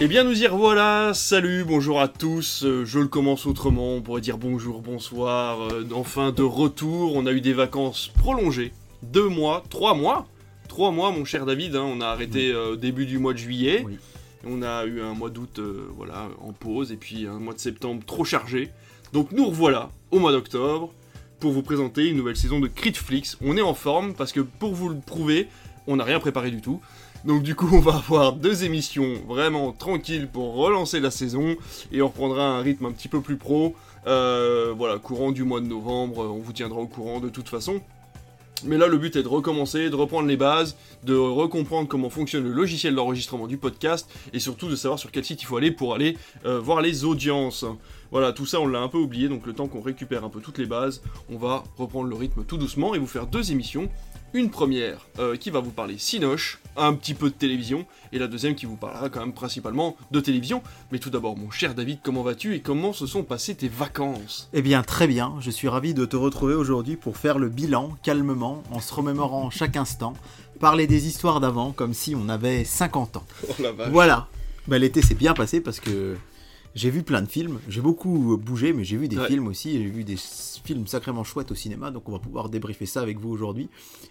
Eh bien nous y revoilà, salut, bonjour à tous, euh, je le commence autrement, on pourrait dire bonjour, bonsoir, euh, enfin de retour, on a eu des vacances prolongées, deux mois, trois mois, trois mois mon cher David, hein, on a arrêté euh, au début du mois de juillet, Oui. on a eu un mois d'août euh, voilà, en pause, et puis un mois de septembre trop chargé, donc nous revoilà au mois d'octobre pour vous présenter une nouvelle saison de Critflix, on est en forme parce que pour vous le prouver, on n'a rien préparé du tout, donc du coup, on va avoir deux émissions vraiment tranquilles pour relancer la saison et on reprendra un rythme un petit peu plus pro. Euh, voilà, courant du mois de novembre, on vous tiendra au courant de toute façon. Mais là, le but est de recommencer, de reprendre les bases, de recomprendre comment fonctionne le logiciel d'enregistrement du podcast et surtout de savoir sur quel site il faut aller pour aller euh, voir les audiences. Voilà, tout ça on l'a un peu oublié, donc le temps qu'on récupère un peu toutes les bases, on va reprendre le rythme tout doucement et vous faire deux émissions. Une première euh, qui va vous parler Cinoche, un petit peu de télévision, et la deuxième qui vous parlera quand même principalement de télévision. Mais tout d'abord, mon cher David, comment vas-tu et comment se sont passées tes vacances? Eh bien, très bien, je suis ravi de te retrouver aujourd'hui pour faire le bilan, calmement, en se remémorant chaque instant, parler des histoires d'avant comme si on avait 50 ans. Oh la vache. Voilà. Bah, L'été s'est bien passé parce que j'ai vu plein de films, j'ai beaucoup bougé, mais j'ai vu des Ouais. films aussi, j'ai vu des films sacrément chouettes au cinéma, donc on va pouvoir débriefer ça avec vous aujourd'hui.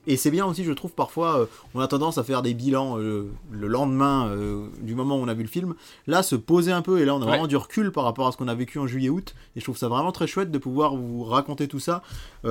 Et c'est bien aussi, je trouve, parfois, euh, on a tendance à faire des bilans euh, le lendemain euh, du moment où on a vu le film. Là, se poser un peu, et là, on a Ouais. vraiment du recul par rapport à ce qu'on a vécu en juillet-août, et je trouve ça vraiment très chouette de pouvoir vous raconter tout ça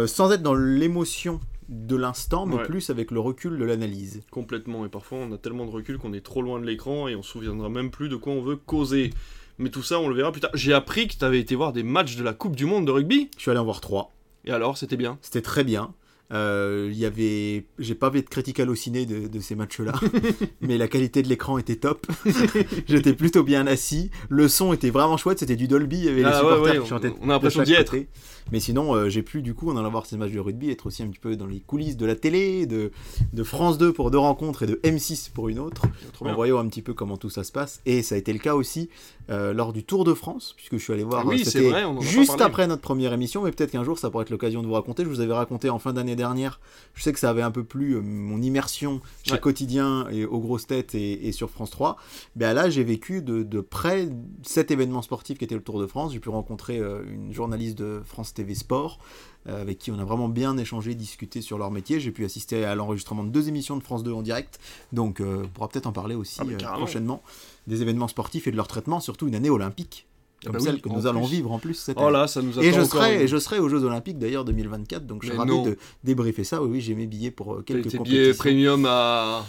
sans être dans l'émotion de l'instant, mais Ouais. plus avec le recul de l'analyse. Complètement, et parfois on a tellement de recul qu'on est trop loin de l'écran et on se souviendra même plus de quoi on veut causer. Mais tout ça, on le verra plus tard. J'ai appris que tu avais été voir des matchs de la Coupe du Monde de rugby. Je suis allé en voir trois. Et alors, c'était bien? C'était très bien. Euh, Il y avait, j'ai pas vu de critique halluciné de, de ces matchs-là, mais la qualité de l'écran était top. J'étais plutôt bien assis. Le son était vraiment chouette. C'était du Dolby. Il y avait les Ah supporters ouais, qui chantaient. on- a l'impression d'y être. côté. Mais sinon, euh, j'ai pu du coup, en allant voir ces matchs de rugby, être aussi un petit peu dans les coulisses de la télé, de, de France 2 pour deux rencontres et de M6 pour une autre, en voyant un petit peu comment tout ça se passe. Et ça a été le cas aussi euh, lors du Tour de France, puisque je suis allé voir. Ah oui, euh, vrai, on en juste après notre première émission, mais peut-être qu'un jour ça pourrait être l'occasion de vous raconter. Je vous avais raconté en fin d'année dernière. Je sais que ça avait un peu plu mon immersion chez Ouais. Quotidien et aux grosses têtes et, et sur France 3. Ben là, j'ai vécu de, de près cet événement sportif qui était le Tour de France. J'ai pu rencontrer une journaliste de France TV Sport euh, avec qui on a vraiment bien échangé, discuté sur leur métier. J'ai pu assister à l'enregistrement de deux émissions de France 2 en direct. Donc, euh, on pourra peut-être en parler aussi Ah, euh, prochainement des événements sportifs et de leur traitement, surtout une année olympique. Ah Comme bah celle oui, que nous allons plus. vivre en plus cette Oh année. là, ça nous attend Et je, serai, une- et je serai aux Jeux Olympiques d'ailleurs 2024, donc je suis ravi de débriefer ça. Oui, oui, j'ai mes billets pour quelques compétitions. billet premium à...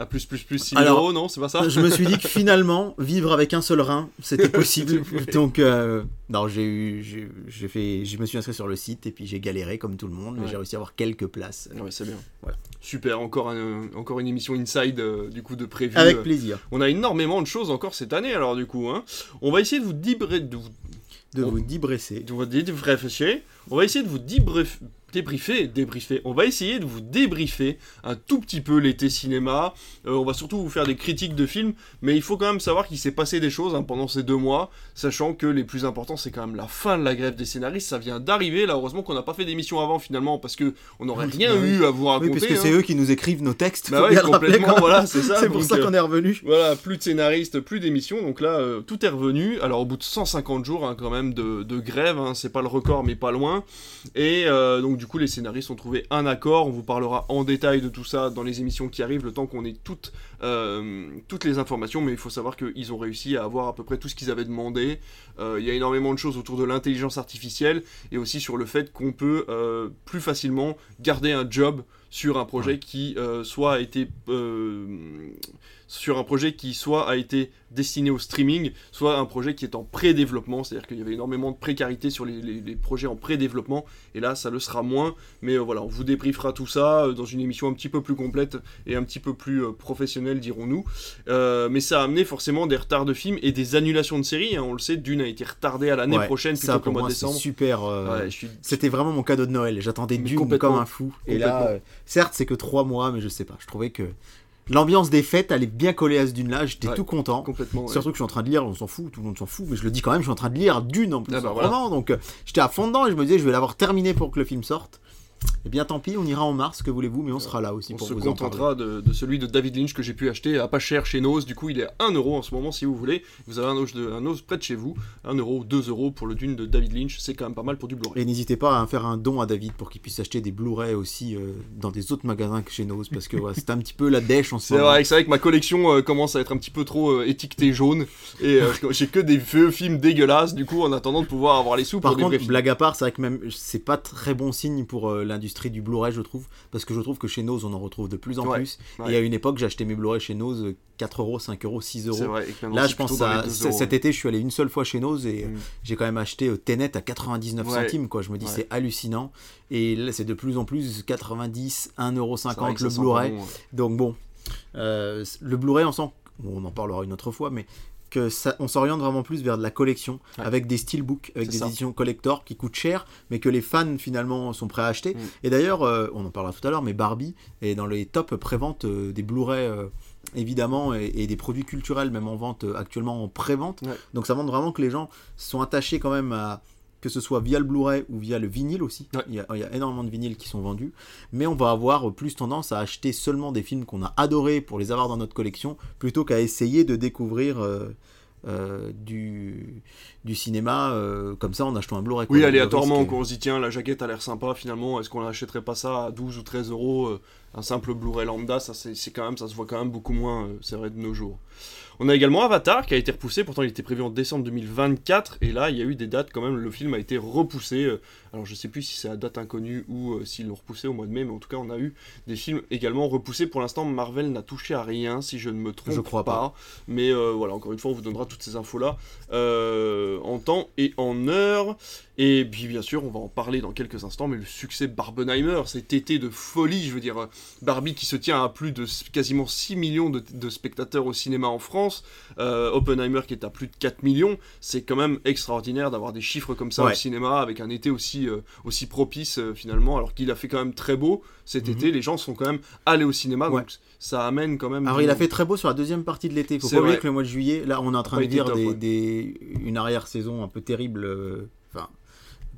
à plus plus plus 6 Alors, euros, non C'est pas ça je me suis dit que finalement, vivre avec un seul rein, c'était possible. Donc, euh, non, j'ai eu, j'ai fait, je me suis inscrit sur le site et puis j'ai galéré comme tout le monde, mais Ouais. j'ai réussi à avoir quelques places. Ouais, c'est bien. Voilà. Super, encore, un- encore une émission Inside euh, du coup de prévu. Avec Euh, plaisir On a énormément de choses encore cette année alors du coup. Hein. On va essayer de vous débrer... de vous de On- vous de vous. On va essayer de vous débrief- débriefer, débriefer. On va essayer de vous débriefer un tout petit peu l'été cinéma. Euh, on va surtout vous faire des critiques de films, mais il faut quand même savoir qu'il s'est passé des choses hein, pendant ces deux mois, sachant que les plus importants c'est quand même la fin de la grève des scénaristes. Ça vient d'arriver. Là, heureusement qu'on n'a pas fait d'émission avant finalement parce que on n'aurait rien bah oui. eu à vous raconter. Oui, parce que hein. c'est eux qui nous écrivent nos textes. Bah ouais, complètement, voilà, c'est ça, C'est pour donc, ça euh, qu'on est revenu. Voilà, plus de scénaristes, plus d'émissions, donc là, euh, tout est revenu. Alors, au bout de 150 jours, hein, quand même, de, de grève, hein, c'est pas le record, mais pas loin. Et donc, du coup, les scénaristes ont trouvé un accord. On vous parlera en détail de tout ça dans les émissions qui arrivent, le temps qu'on ait toutes, euh, toutes les informations. Mais il faut savoir qu'ils ont réussi à avoir à peu près tout ce qu'ils avaient demandé. Euh, Il y a énormément de choses autour de l'intelligence artificielle et aussi sur le fait qu'on peut euh, plus facilement garder un job sur un projet qui soit a été sur un projet qui soit a été destiné au streaming, soit un projet qui est en pré-développement, c'est-à-dire qu'il y avait énormément de précarité sur les, les- les projets en pré-développement, et là ça le sera moins, mais euh, voilà, on vous débriefera tout ça euh, dans une émission un petit peu plus complète et un petit peu plus euh, professionnelle, dirons-nous. Mais ça a amené forcément des retards de films et des annulations de séries, hein, on le sait, Dune a été retardée à l'année Ouais, prochaine plutôt qu'au mois moi de décembre. super. Ouais, je suis... C'était vraiment mon cadeau de Noël. J'attendais Dune comme un fou. Et là, certes, c'est que trois mois, mais je sais pas. Je trouvais que l'ambiance des fêtes allait bien coller à ce Dune-là. J'étais Ouais, tout content. complètement. ouais. Surtout que je suis en train de lire, on s'en fout, tout le monde s'en fout, mais je le dis quand même, je suis en train de lire Dune en plus, Ah bah voilà. donc euh, j'étais à fond dedans et je me disais, je vais l'avoir terminé pour que le film sorte. Eh bien, tant pis, on ira en mars, que voulez-vous, mais on sera là aussi On pour se vous en parler. contentera de, de celui de David Lynch que j'ai pu acheter à pas cher chez Nose. Du coup, il est à 1 euro en ce moment si vous voulez. Vous avez un Nose, de, un Nose près de chez vous. 1 euro ou 2 euros pour le Dune de David Lynch. C'est quand même pas mal pour du Blu-ray. Et n'hésitez pas à faire un don à David pour qu'il puisse acheter des Blu-ray aussi euh, dans des autres magasins que chez Nose, parce que c'est un petit peu la dèche en ce moment. c'est vrai que ma collection euh, commence à être un petit peu trop euh, étiquetée jaune. Et j'ai que des vieux films dégueulasses, du coup, en attendant de pouvoir avoir les sous Par pour contre, blague à part, c'est vrai que même c'est pas très bon signe pour l'industrie du Blu-ray, je trouve, parce que je trouve que chez Nose on en retrouve de plus en Ouais, plus. ouais. Et à une époque, j'achetais mes Blu-ray chez Nose euh, 4 euros, 5 euros, 6 C'est euros. vrai. Là, je pense à les 2 c- euros. cet été, je suis allé une seule fois chez Nose et euh, Mm. j'ai quand même acheté euh, Tenet à 99 Ouais. centimes, quoi. Je me dis, c'est hallucinant. Et là, c'est de plus en plus 90, 1,50€ C'est vrai que le Blu-ray. bon. Donc bon, euh, le Blu-ray, on sent, on en parlera une autre fois, mais que ça, on s'oriente vraiment plus vers de la collection, Ouais. avec des steelbooks, avec des ça. éditions collector qui coûtent cher, mais que les fans finalement sont prêts à acheter. Mm. Et d'ailleurs, euh, on en parlera tout à l'heure, mais Barbie est dans les top préventes euh, des Blu-ray. euh, évidemment et, et des produits culturels même en vente actuellement en pré-vente Ouais. donc ça montre vraiment que les gens sont attachés quand même à que ce soit via le Blu-ray ou via le vinyle aussi. Ouais. Il, y a, il y a énormément de vinyles qui sont vendus. Mais on va avoir plus tendance à acheter seulement des films qu'on a adorés pour les avoir dans notre collection, plutôt qu'à essayer de découvrir euh, euh, du, du cinéma euh, comme ça en achetant un Blu-ray. Oui, aléatoirement, on se dit tiens, la jaquette a l'air sympa, finalement, est-ce qu'on n'achèterait pas ça à 12 ou 13 euros euh, Un simple Blu-ray lambda, ça, c'est quand même, ça se voit quand même beaucoup moins, euh, c'est vrai, de nos jours. On a également Avatar qui a été repoussé, pourtant il était prévu en décembre 2024, et là il y a eu des dates quand même, le film a été repoussé. euh, alors je sais plus si c'est à date inconnue ou euh, s'ils l'ont repoussé au mois de mai, mais en tout cas on a eu des films également repoussés. Pour l'instant, Marvel n'a touché à rien, si je ne me trompe Je crois pas. Mais euh, voilà, encore une fois, on vous donnera toutes ces infos-là euh, en temps et en heure. Et puis bien sûr, on va en parler dans quelques instants, mais le succès Barbenheimer, cet été de folie, je veux dire, Barbie qui se tient à plus de quasiment 6 millions de, de spectateurs au cinéma en France, euh, Oppenheimer qui est à plus de 4 millions, c'est quand même extraordinaire d'avoir des chiffres comme ça Ouais. au cinéma, avec un été aussi, euh, aussi propice euh, finalement, alors qu'il a fait quand même très beau cet Mhm. été, les gens sont quand même allés au cinéma, Ouais. donc ça amène quand même... Alors du il a fait très beau sur la deuxième partie de l'été. Faut pas oublier que le mois de juillet, là on est en train Pas de été vivre top, des, ouais. des- une arrière-saison un peu terrible, euh,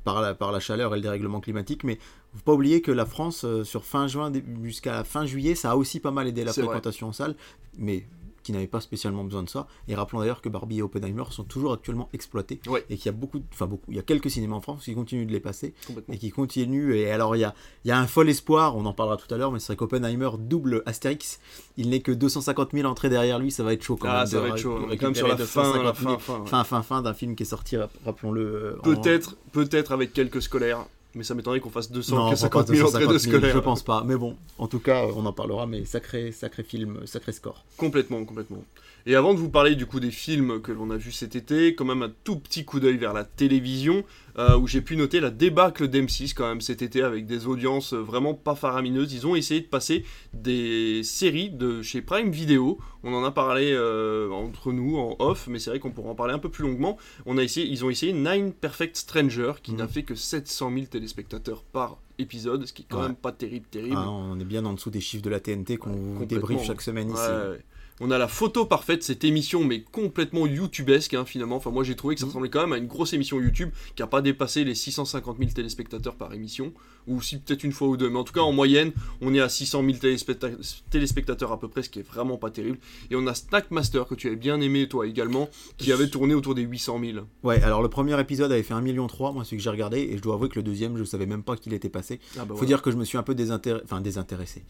par la, par la chaleur et le dérèglement climatique, mais faut pas oublier que la France euh, sur fin juin jusqu'à fin juillet, ça a aussi pas mal aidé la fréquentation en salle, mais qui n'avait pas spécialement besoin de ça. Et rappelons d'ailleurs que Barbie et Oppenheimer sont toujours actuellement exploités Ouais. et qu'il y a beaucoup, enfin beaucoup, il y a quelques cinémas en France qui continuent de les passer et qui continue. Et alors, il y a, il y a un fol espoir, on en parlera tout à l'heure, mais c'est vrai qu'Oppenheimer double Astérix. Il n'est que 250 000 entrées derrière lui, ça va être chaud quand Ah, même. ça va être chaud. de On est quand même sur la fin, la 250 000 fin, fin. ouais. fin, fin, fin d'un film qui est sorti, rap- rappelons-le. euh, en- Peut-être, peut-être avec quelques scolaires, mais ça m'étonnerait qu'on fasse Non, 250 pas 000 entrées de 250 000, scolaires. Je pense pas, mais bon, en tout cas, on en parlera, mais sacré, sacré film, sacré score. Complètement, complètement. Et avant de vous parler du coup des films que l'on a vus cet été, quand même un tout petit coup d'œil vers la télévision, euh, où j'ai pu noter la débâcle d'M6 quand même cet été avec des audiences vraiment pas faramineuses. Ils ont essayé de passer des séries de chez Prime Video. On en a parlé euh, entre nous en off, mais c'est vrai qu'on pourra en parler un peu plus longuement. On a essayé, ils ont essayé Nine Perfect Stranger, qui Mhm. n'a fait que 700 000 téléspectateurs par épisode, ce qui est quand Ouais. même pas terrible, terrible. Ah, on est bien en dessous des chiffres de la TNT qu'on Ouais, débriefe chaque semaine ici. Ouais, ouais. On a la photo parfaite, cette émission, mais complètement youtubesque hein, finalement. Enfin, moi j'ai trouvé que ça Mhm. ressemblait quand même à une grosse émission YouTube qui a pas dépassé les 650 000 téléspectateurs par émission, ou si peut-être une fois ou deux. Mais en tout cas, en moyenne, on est à 600 000 téléspecta- téléspectateurs à peu près, ce qui est vraiment pas terrible. Et on a Snackmaster que tu avais bien aimé toi également, qui avait tourné autour des 800 000. Ouais, alors le premier épisode avait fait 1,3 million, moi celui que j'ai regardé, et je dois avouer que le deuxième, je savais même pas qu'il était passé. Ah bah Faut dire que je me suis un peu désintér- enfin, désintéressé.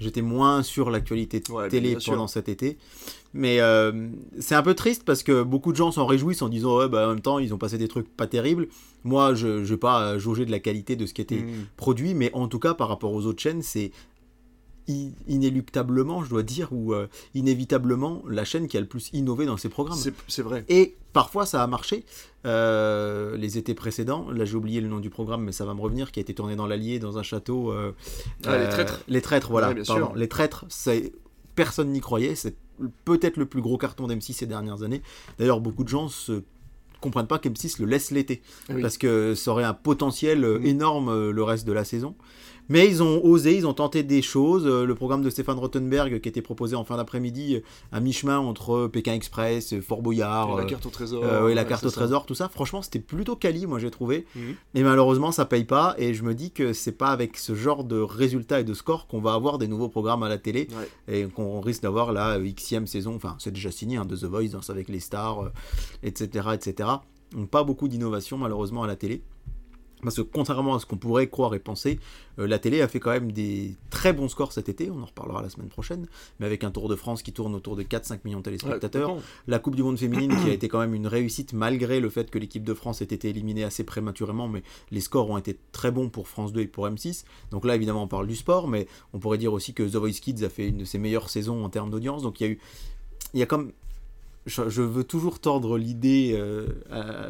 J'étais moins sur l'actualité de Ouais, télé sûr. pendant cet été. Mais euh, c'est un peu triste parce que beaucoup de gens s'en réjouissent en disant ouais, bah, en même temps, ils ont passé des trucs pas terribles. Moi, je ne vais pas euh, jauger de la qualité de ce qui était Mhm. produit, mais en tout cas, par rapport aux autres chaînes, c'est inéluctablement, je dois dire, ou euh, inévitablement la chaîne qui a le plus innové dans ses programmes. C'est vrai. Et parfois ça a marché. Euh, les étés précédents, là j'ai oublié le nom du programme, mais ça va me revenir, qui a été tourné dans l'Allier, dans un château. euh, Ah, Les Traîtres. Les traîtres, voilà. Pardon. Les traîtres, c'est personne n'y croyait. C'est peut-être le plus gros carton d'M6 ces dernières années. D'ailleurs, beaucoup de gens se comprennent pas qu'M6 le laisse l'été oui. parce que ça aurait un potentiel Mm. énorme le reste de la saison. Mais ils ont osé, ils ont tenté des choses. Euh, le programme de Stéphane Rottenberg qui était proposé en fin d'après-midi euh, à mi-chemin entre Pékin Express, Fort Boyard, Et la carte au trésor. euh, et la ouais, carte au ça. trésor, tout ça. Franchement, c'était plutôt quali, moi j'ai trouvé. Mhm. Mais malheureusement, ça paye pas. Et je me dis que c'est pas avec ce genre de résultats et de scores qu'on va avoir des nouveaux programmes à la télé Ouais. et qu'on risque d'avoir la euh, xème saison. Enfin, c'est déjà signé hein, de The Voice, Danse avec les stars, euh, etc., etc. Donc pas beaucoup d'innovation malheureusement à la télé. Parce que contrairement à ce qu'on pourrait croire et penser, euh, la télé a fait quand même des très bons scores cet été, on en reparlera la semaine prochaine, mais avec un Tour de France qui tourne autour de 4-5 millions de téléspectateurs, la Coupe du Monde féminine qui a été quand même une réussite malgré le fait que l'équipe de France ait été éliminée assez prématurément, mais les scores ont été très bons pour France 2 et pour M6. Donc là, évidemment, on parle du sport, mais on pourrait dire aussi que The Voice Kids a fait une de ses meilleures saisons en termes d'audience. Donc il y a eu, il y a comme, je, je veux toujours tordre l'idée, euh,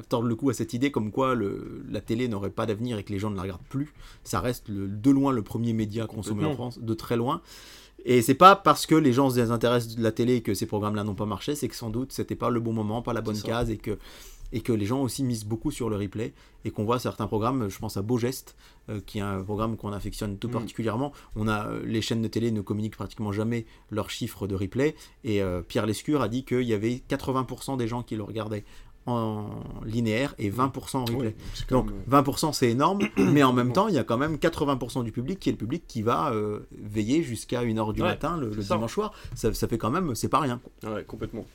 tordre le cou à cette idée comme quoi le, la télé n'aurait pas d'avenir et que les gens ne la regardent plus. Ça reste le- de loin le premier média consommé en. France, de très loin. Et c'est pas parce que les gens se désintéressent de la télé que ces programmes-là n'ont pas marché, c'est que sans doute c'était pas le bon moment, pas la bonne case et que et que les gens aussi misent beaucoup sur le replay et qu'on voit certains programmes, je pense à Beau Geste, euh, qui est un programme qu'on affectionne tout Mm. particulièrement. On a euh, les chaînes de télé ne communiquent pratiquement jamais leurs chiffres de replay et euh, Pierre Lescure a dit qu'il y avait 80% des gens qui le regardaient en linéaire et 20% en replay. Donc même- 20% c'est énorme, mais en même temps il y a quand même 80% du public qui est le public qui va euh, veiller jusqu'à 1h du Ouais, matin le, dimanche soir. Ça, ça fait quand même, c'est pas rien. Ouais, complètement.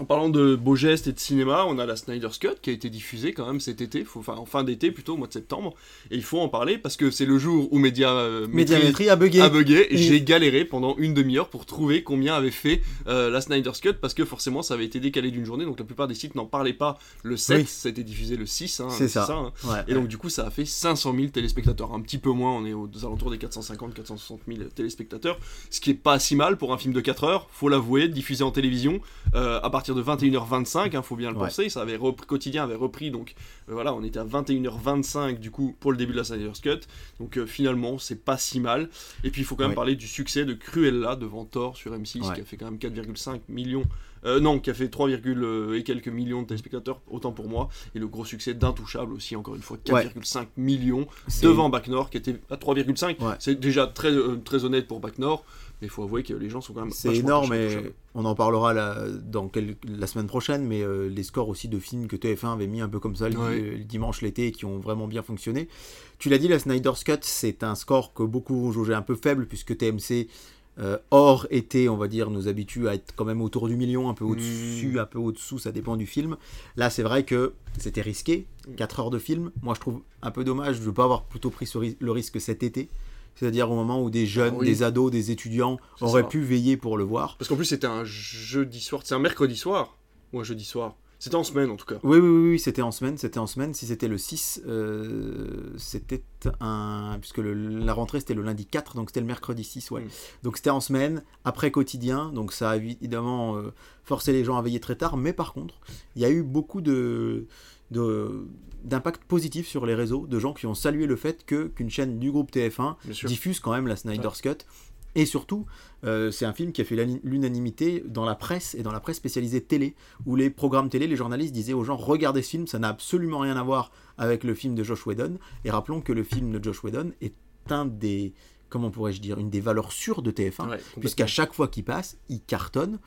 En parlant de beaux gestes et de cinéma, on a la Snyder's Cut qui a été diffusée quand même cet été, faut- enfin en fin d'été plutôt, au mois de septembre. Et il faut en parler parce que c'est le jour où Média euh, Médiamétrie a bugué. a bugué. Et- J'ai galéré pendant une demi-heure pour trouver combien avait fait euh, la Snyder's Cut parce que forcément ça avait été décalé d'une journée, donc la plupart des sites n'en parlaient pas le 7, Oui. ça a été diffusé le 6. hein, C'est ça. hein. Ouais. Et donc du coup ça a fait 500 000 téléspectateurs, un petit peu moins, on est aux alentours des 450-460 000 téléspectateurs, ce qui est pas si mal pour un film de 4 heures, faut l'avouer, diffusé en télévision euh, à partir de 21h25, hein, faut bien le Ouais. penser, ça avait repris, quotidien avait repris, donc euh, voilà, on était à 21h25 du coup pour le début de la Snyder's Cut, donc euh, finalement c'est pas si mal. Et puis il faut quand même Ouais. parler du succès de Cruella devant Thor sur M6 Ouais. qui a fait quand même 4,5 millions. euh, non, qui a fait 3, et quelques millions de téléspectateurs, autant pour moi. Et le gros succès d'Intouchable aussi, encore une fois, 4,5 millions devant Bac Nord qui était à 3,5. Ouais. C'est déjà très, très honnête pour Bac Nord, mais il faut avouer que les gens sont quand même. C'est énorme et on en parlera la, dans quel- la semaine prochaine, mais euh, les scores aussi de films que TF1 avait mis un peu comme ça le, Ouais. le dimanche, l'été, et qui ont vraiment bien fonctionné. Tu l'as dit, la Snyder's Cut, c'est un score que beaucoup ont jaugé un peu faible, puisque TMC, euh, hors été, on va dire, nous habitue à être quand même autour du million, un peu au-dessus, Mmh. un peu au-dessous, ça dépend du film. Là, c'est vrai que c'était risqué, Mmh. 4 heures de film. Moi, je trouve un peu dommage de ne pas avoir plutôt pris le risque cet été. C'est-à-dire au moment où des jeunes, oui. des ados, des étudiants auraient ça. pu veiller pour le voir. Parce qu'en plus, c'était un jeudi soir, c'est un mercredi soir, ou un jeudi soir. C'était en semaine en tout cas. Oui, oui, oui, oui, c'était en semaine, c'était en semaine. Si c'était le 6, euh, c'était un... Puisque le- la rentrée, c'était le lundi 4, donc c'était le mercredi 6, ouais. Mm. Donc c'était en semaine, après quotidien, donc ça a évidemment euh, forcé les gens à veiller très tard, mais par contre, il y a eu beaucoup de... d'impact positif sur les réseaux, de gens qui ont salué le fait que qu'une chaîne du groupe TF1 Bien sûr. diffuse quand même la Snyder's Cut. Et surtout, euh, c'est un film qui a fait l'unanimité dans la presse et dans la presse spécialisée télé, où les programmes télé, les journalistes disaient aux gens regardez ce film, ça n'a absolument rien à voir avec le film de Josh Whedon. Et rappelons que le film de Josh Whedon est un des, comment pourrais-je dire, une des valeurs sûres de TF1, Ouais, puisqu'à chaque fois qu'il passe, il cartonne.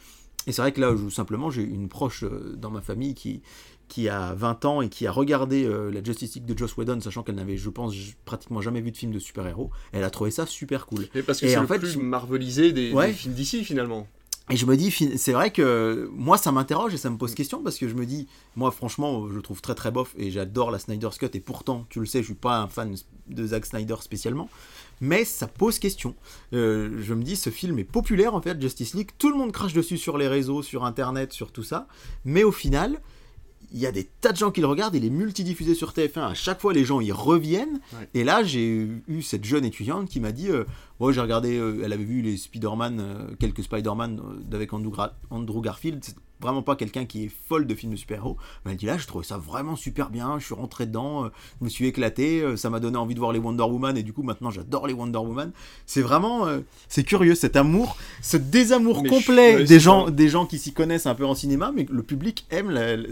Et c'est vrai que là, je, simplement, j'ai une proche euh, dans ma famille qui, qui a 20 ans et qui a regardé euh, la Justice League de Joss Whedon, sachant qu'elle n'avait, je pense, pratiquement jamais vu de film de super-héros. Elle a trouvé ça super cool. Mais parce que Et c'est en le fait, plus marvelisé des, Ouais. des films d'ici finalement. Et je me dis, c'est vrai que moi, ça m'interroge et ça me pose question parce que je me dis, moi, franchement, je le trouve très très bof et j'adore la Snyder's Cut et pourtant, tu le sais, je suis pas un fan de Zack Snyder spécialement. Mais ça pose question. Euh, je me dis, ce film est populaire en fait, Justice League. Tout le monde crache dessus sur les réseaux, sur internet, sur tout ça. Mais au final, il y a des tas de gens qui le regardent, il est multidiffusé sur TF1, à chaque fois les gens y reviennent. Ouais. Et là, j'ai eu- cette jeune étudiante qui m'a dit euh, Moi, j'ai regardé, euh, elle avait vu les Spider-Man, euh, quelques Spider-Man euh, avec Andrew Garfield. Vraiment pas quelqu'un qui est folle de films de super-héros. Mais elle dit là, je trouvais ça vraiment super bien. Je suis rentré dedans, euh, je me suis éclaté. euh, ça m'a donné envie de voir les Wonder Woman et du coup maintenant j'adore les Wonder Woman. C'est vraiment, euh, c'est curieux cet amour, ce désamour Mais complet des gens, des gens qui s'y connaissent un peu en cinéma, mais le public aime. la- la-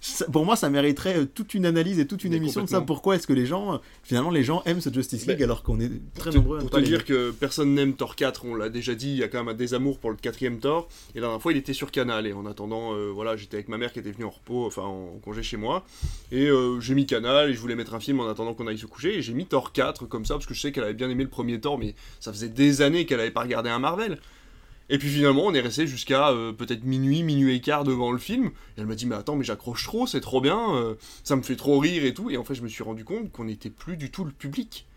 c'est- pour moi, ça mériterait toute une analyse et toute une Mais émission de ça. Pourquoi est-ce que les gens, finalement, les gens aiment ce Justice League Mais- alors qu'on est très te- nombreux à Pour te dire que personne n'aime Thor 4, on l'a déjà dit, il y a quand même un désamour pour le quatrième Thor. Et la dernière fois, il était sur Canal. Et en euh, voilà, j'étais avec ma mère qui était venue en repos, enfin en congé chez moi. Et euh, j'ai mis Canal et je voulais mettre un film en attendant qu'on aille se coucher. Et j'ai mis Thor 4 comme ça parce que je sais qu'elle avait bien aimé le premier Thor, mais ça faisait des années qu'elle avait pas regardé un Marvel. Et puis finalement, on est resté jusqu'à euh, peut-être minuit, minuit et quart devant le film. Et elle m'a dit, mais attends, mais j'accroche trop, c'est trop bien, ça me fait trop rire et tout. Et en fait, je me suis rendu compte qu'on n'était plus du tout le public.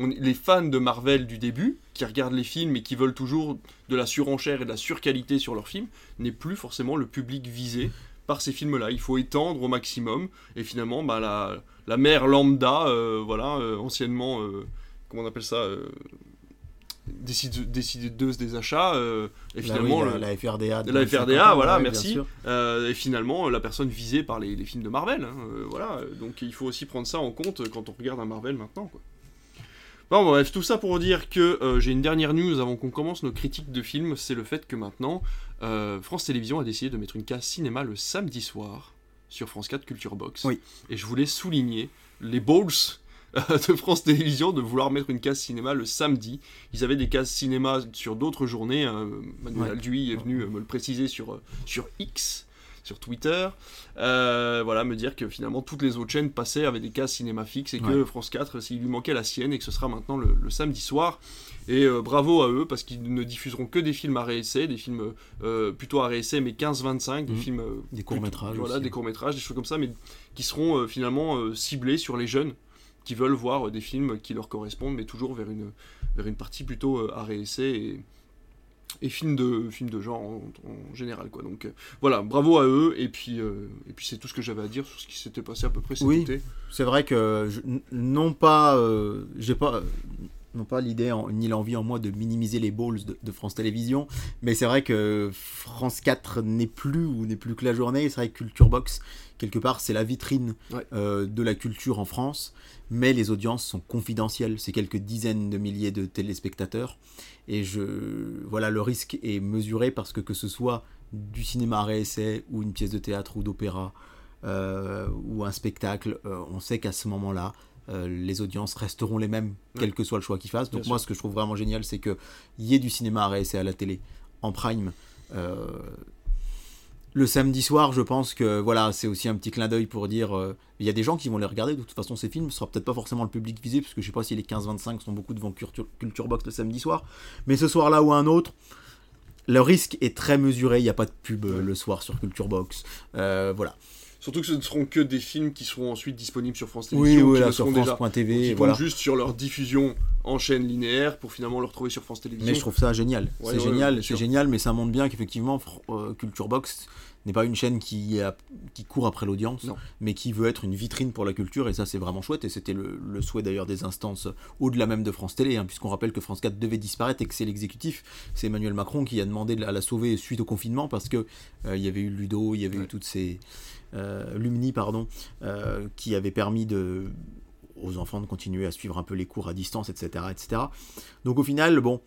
On- les fans de Marvel du début, qui regardent les films et qui veulent toujours de la surenchère et de la surqualité sur leurs films, n'est plus forcément le public visé par ces films-là. Il faut étendre au maximum. Et finalement, bah, la, la mère lambda, euh, voilà, euh, anciennement, euh, comment on appelle ça décide- décideuse des achats, euh, et Là, finalement, oui, la, la FRDA. la 50 FRDA, ans, voilà, ouais, merci. Euh, et finalement, la personne visée par les, les films de Marvel. hein, euh, voilà, donc il faut aussi prendre ça en compte quand on regarde un Marvel maintenant. Quoi. Bon, bref, tout ça pour dire que euh, j'ai une dernière news avant qu'on commence nos critiques de films, c'est le fait que maintenant, euh, France Télévisions a décidé de mettre une case cinéma le samedi soir sur France 4 Culture Box. Oui. Et je voulais souligner les balls euh, de France Télévisions de vouloir mettre une case cinéma le samedi. Ils avaient des cases cinéma sur d'autres journées. hein. Manuel Ouais. Alduy est venu me le préciser sur, sur X, sur Twitter. Euh, voilà, me dire que finalement toutes les autres chaînes passaient avec des cases cinéma fixes et que. France 4, s'il lui manquait la sienne et que ce sera maintenant le, le samedi soir. Et euh, bravo à eux parce qu'ils ne diffuseront que des films à réessai, des films euh, plutôt à réessai mais 15-25, des Mhm. films. euh, Des courts-métrages Voilà, aussi. des courts-métrages, des choses comme ça, mais qui seront euh, finalement euh, ciblés sur les jeunes qui veulent voir euh, des films qui leur correspondent, mais toujours vers une, vers une partie plutôt euh, à réessai et, et films de, films de genre en, en général. Quoi. Donc euh, voilà, bravo à eux, et puis, euh, et puis c'est tout ce que j'avais à dire sur ce qui s'était passé à peu près cet Oui. été. C'est vrai que je- non pas, euh, j'ai pas, non pas l'idée ni l'envie en moi de minimiser les balls de, de France Télévisions, mais c'est vrai que France 4 n'est plus ou n'est plus que la journée. C'est vrai que Culture Box quelque part c'est la vitrine Ouais. euh, de la culture en France, mais les audiences sont confidentielles. C'est quelques dizaines de milliers de téléspectateurs et je, voilà, le risque est mesuré parce que que ce soit du cinéma à réessai ou une pièce de théâtre ou d'opéra euh, ou un spectacle, euh, on sait qu'à ce moment-là, euh, les audiences resteront les mêmes, quel que soit le choix qu'ils fassent. Donc Bien moi, sûr. ce que je trouve vraiment génial, c'est qu'il y ait du cinéma à réessai à la télé, en prime. euh, le samedi soir, je pense que voilà, c'est aussi un petit clin d'œil pour dire euh, il y a des gens qui vont les regarder. De toute façon, ces films, ce sera peut-être pas forcément le public visé, parce que je sais pas si les 15-25 sont beaucoup devant Culture, Culture Box le samedi soir. Mais ce soir-là ou un autre, le risque est très mesuré. Il n'y a pas de pub le soir sur Culture Box. Voilà. Surtout que ce ne seront que des films qui seront ensuite disponibles sur France Oui, Télévisions, oui, qui là, sur. France.tv. Qui voilà. juste sur leur diffusion en chaîne linéaire pour finalement le retrouver sur France Télévisions. Mais je trouve ça génial. Ouais, c'est ouais, génial, c'est génial, mais ça montre bien qu'effectivement, euh, Culture Box n'est pas une chaîne qui, a- qui court après l'audience, Non. mais qui veut être une vitrine pour la culture, et ça c'est vraiment chouette, et c'était le, le souhait d'ailleurs des instances au-delà même de France Télé, hein, puisqu'on rappelle que France 4 devait disparaître et que c'est l'exécutif, c'est Emmanuel Macron qui a demandé à la sauver suite au confinement, parce que euh, il y avait eu Ludo, il y avait eu toutes ces... euh, Lumni, pardon, euh, qui avait permis de aux enfants de continuer à suivre un peu les cours à distance, etc. etc. Donc au final, bon,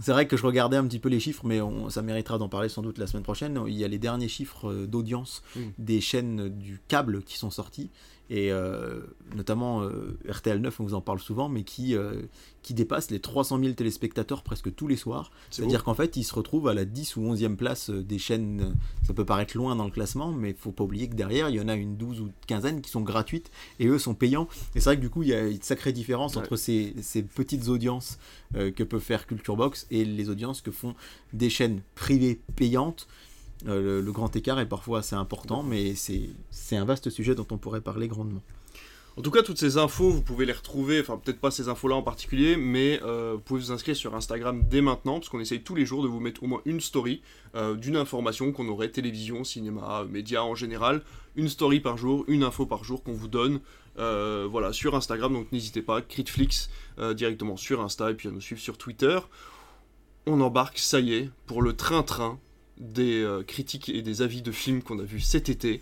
c'est vrai que je regardais un petit peu les chiffres, mais on- ça méritera d'en parler sans doute la semaine prochaine. Il y a les derniers chiffres euh, d'audience des chaînes du câble qui sont sortis, et euh, notamment euh, RTL 9, on vous en parle souvent, mais qui, euh, qui dépasse les 300 000 téléspectateurs presque tous les soirs. C'est C'est-à-dire qu'en fait, ils se retrouvent à la 10 ou 11e place des chaînes. Ça peut paraître loin dans le classement, mais il faut pas oublier que derrière, il y en a une 12 ou quinzaine qui sont gratuites et eux sont payants. Et c'est vrai que du coup, il y a une sacrée différence Ouais. entre ces, ces petites audiences que peut faire Culture Box et les audiences que font des chaînes privées payantes. Euh, le, grand écart est parfois assez important, mais c'est un vaste sujet dont on pourrait parler grandement. En tout cas, toutes ces infos, vous pouvez les retrouver, enfin peut-être pas ces infos-là en particulier, mais euh, vous pouvez vous inscrire sur Instagram dès maintenant, parce qu'on essaye tous les jours de vous mettre au moins une story euh, d'une information qu'on aurait, télévision, cinéma, médias en général, une story par jour, une info par jour qu'on vous donne, voilà, sur Instagram, donc n'hésitez pas, Critflix directement sur Insta, et puis à nous suivre sur Twitter. On embarque, ça y est, pour le train-train des euh, critiques et des avis de films qu'on a vus cet été.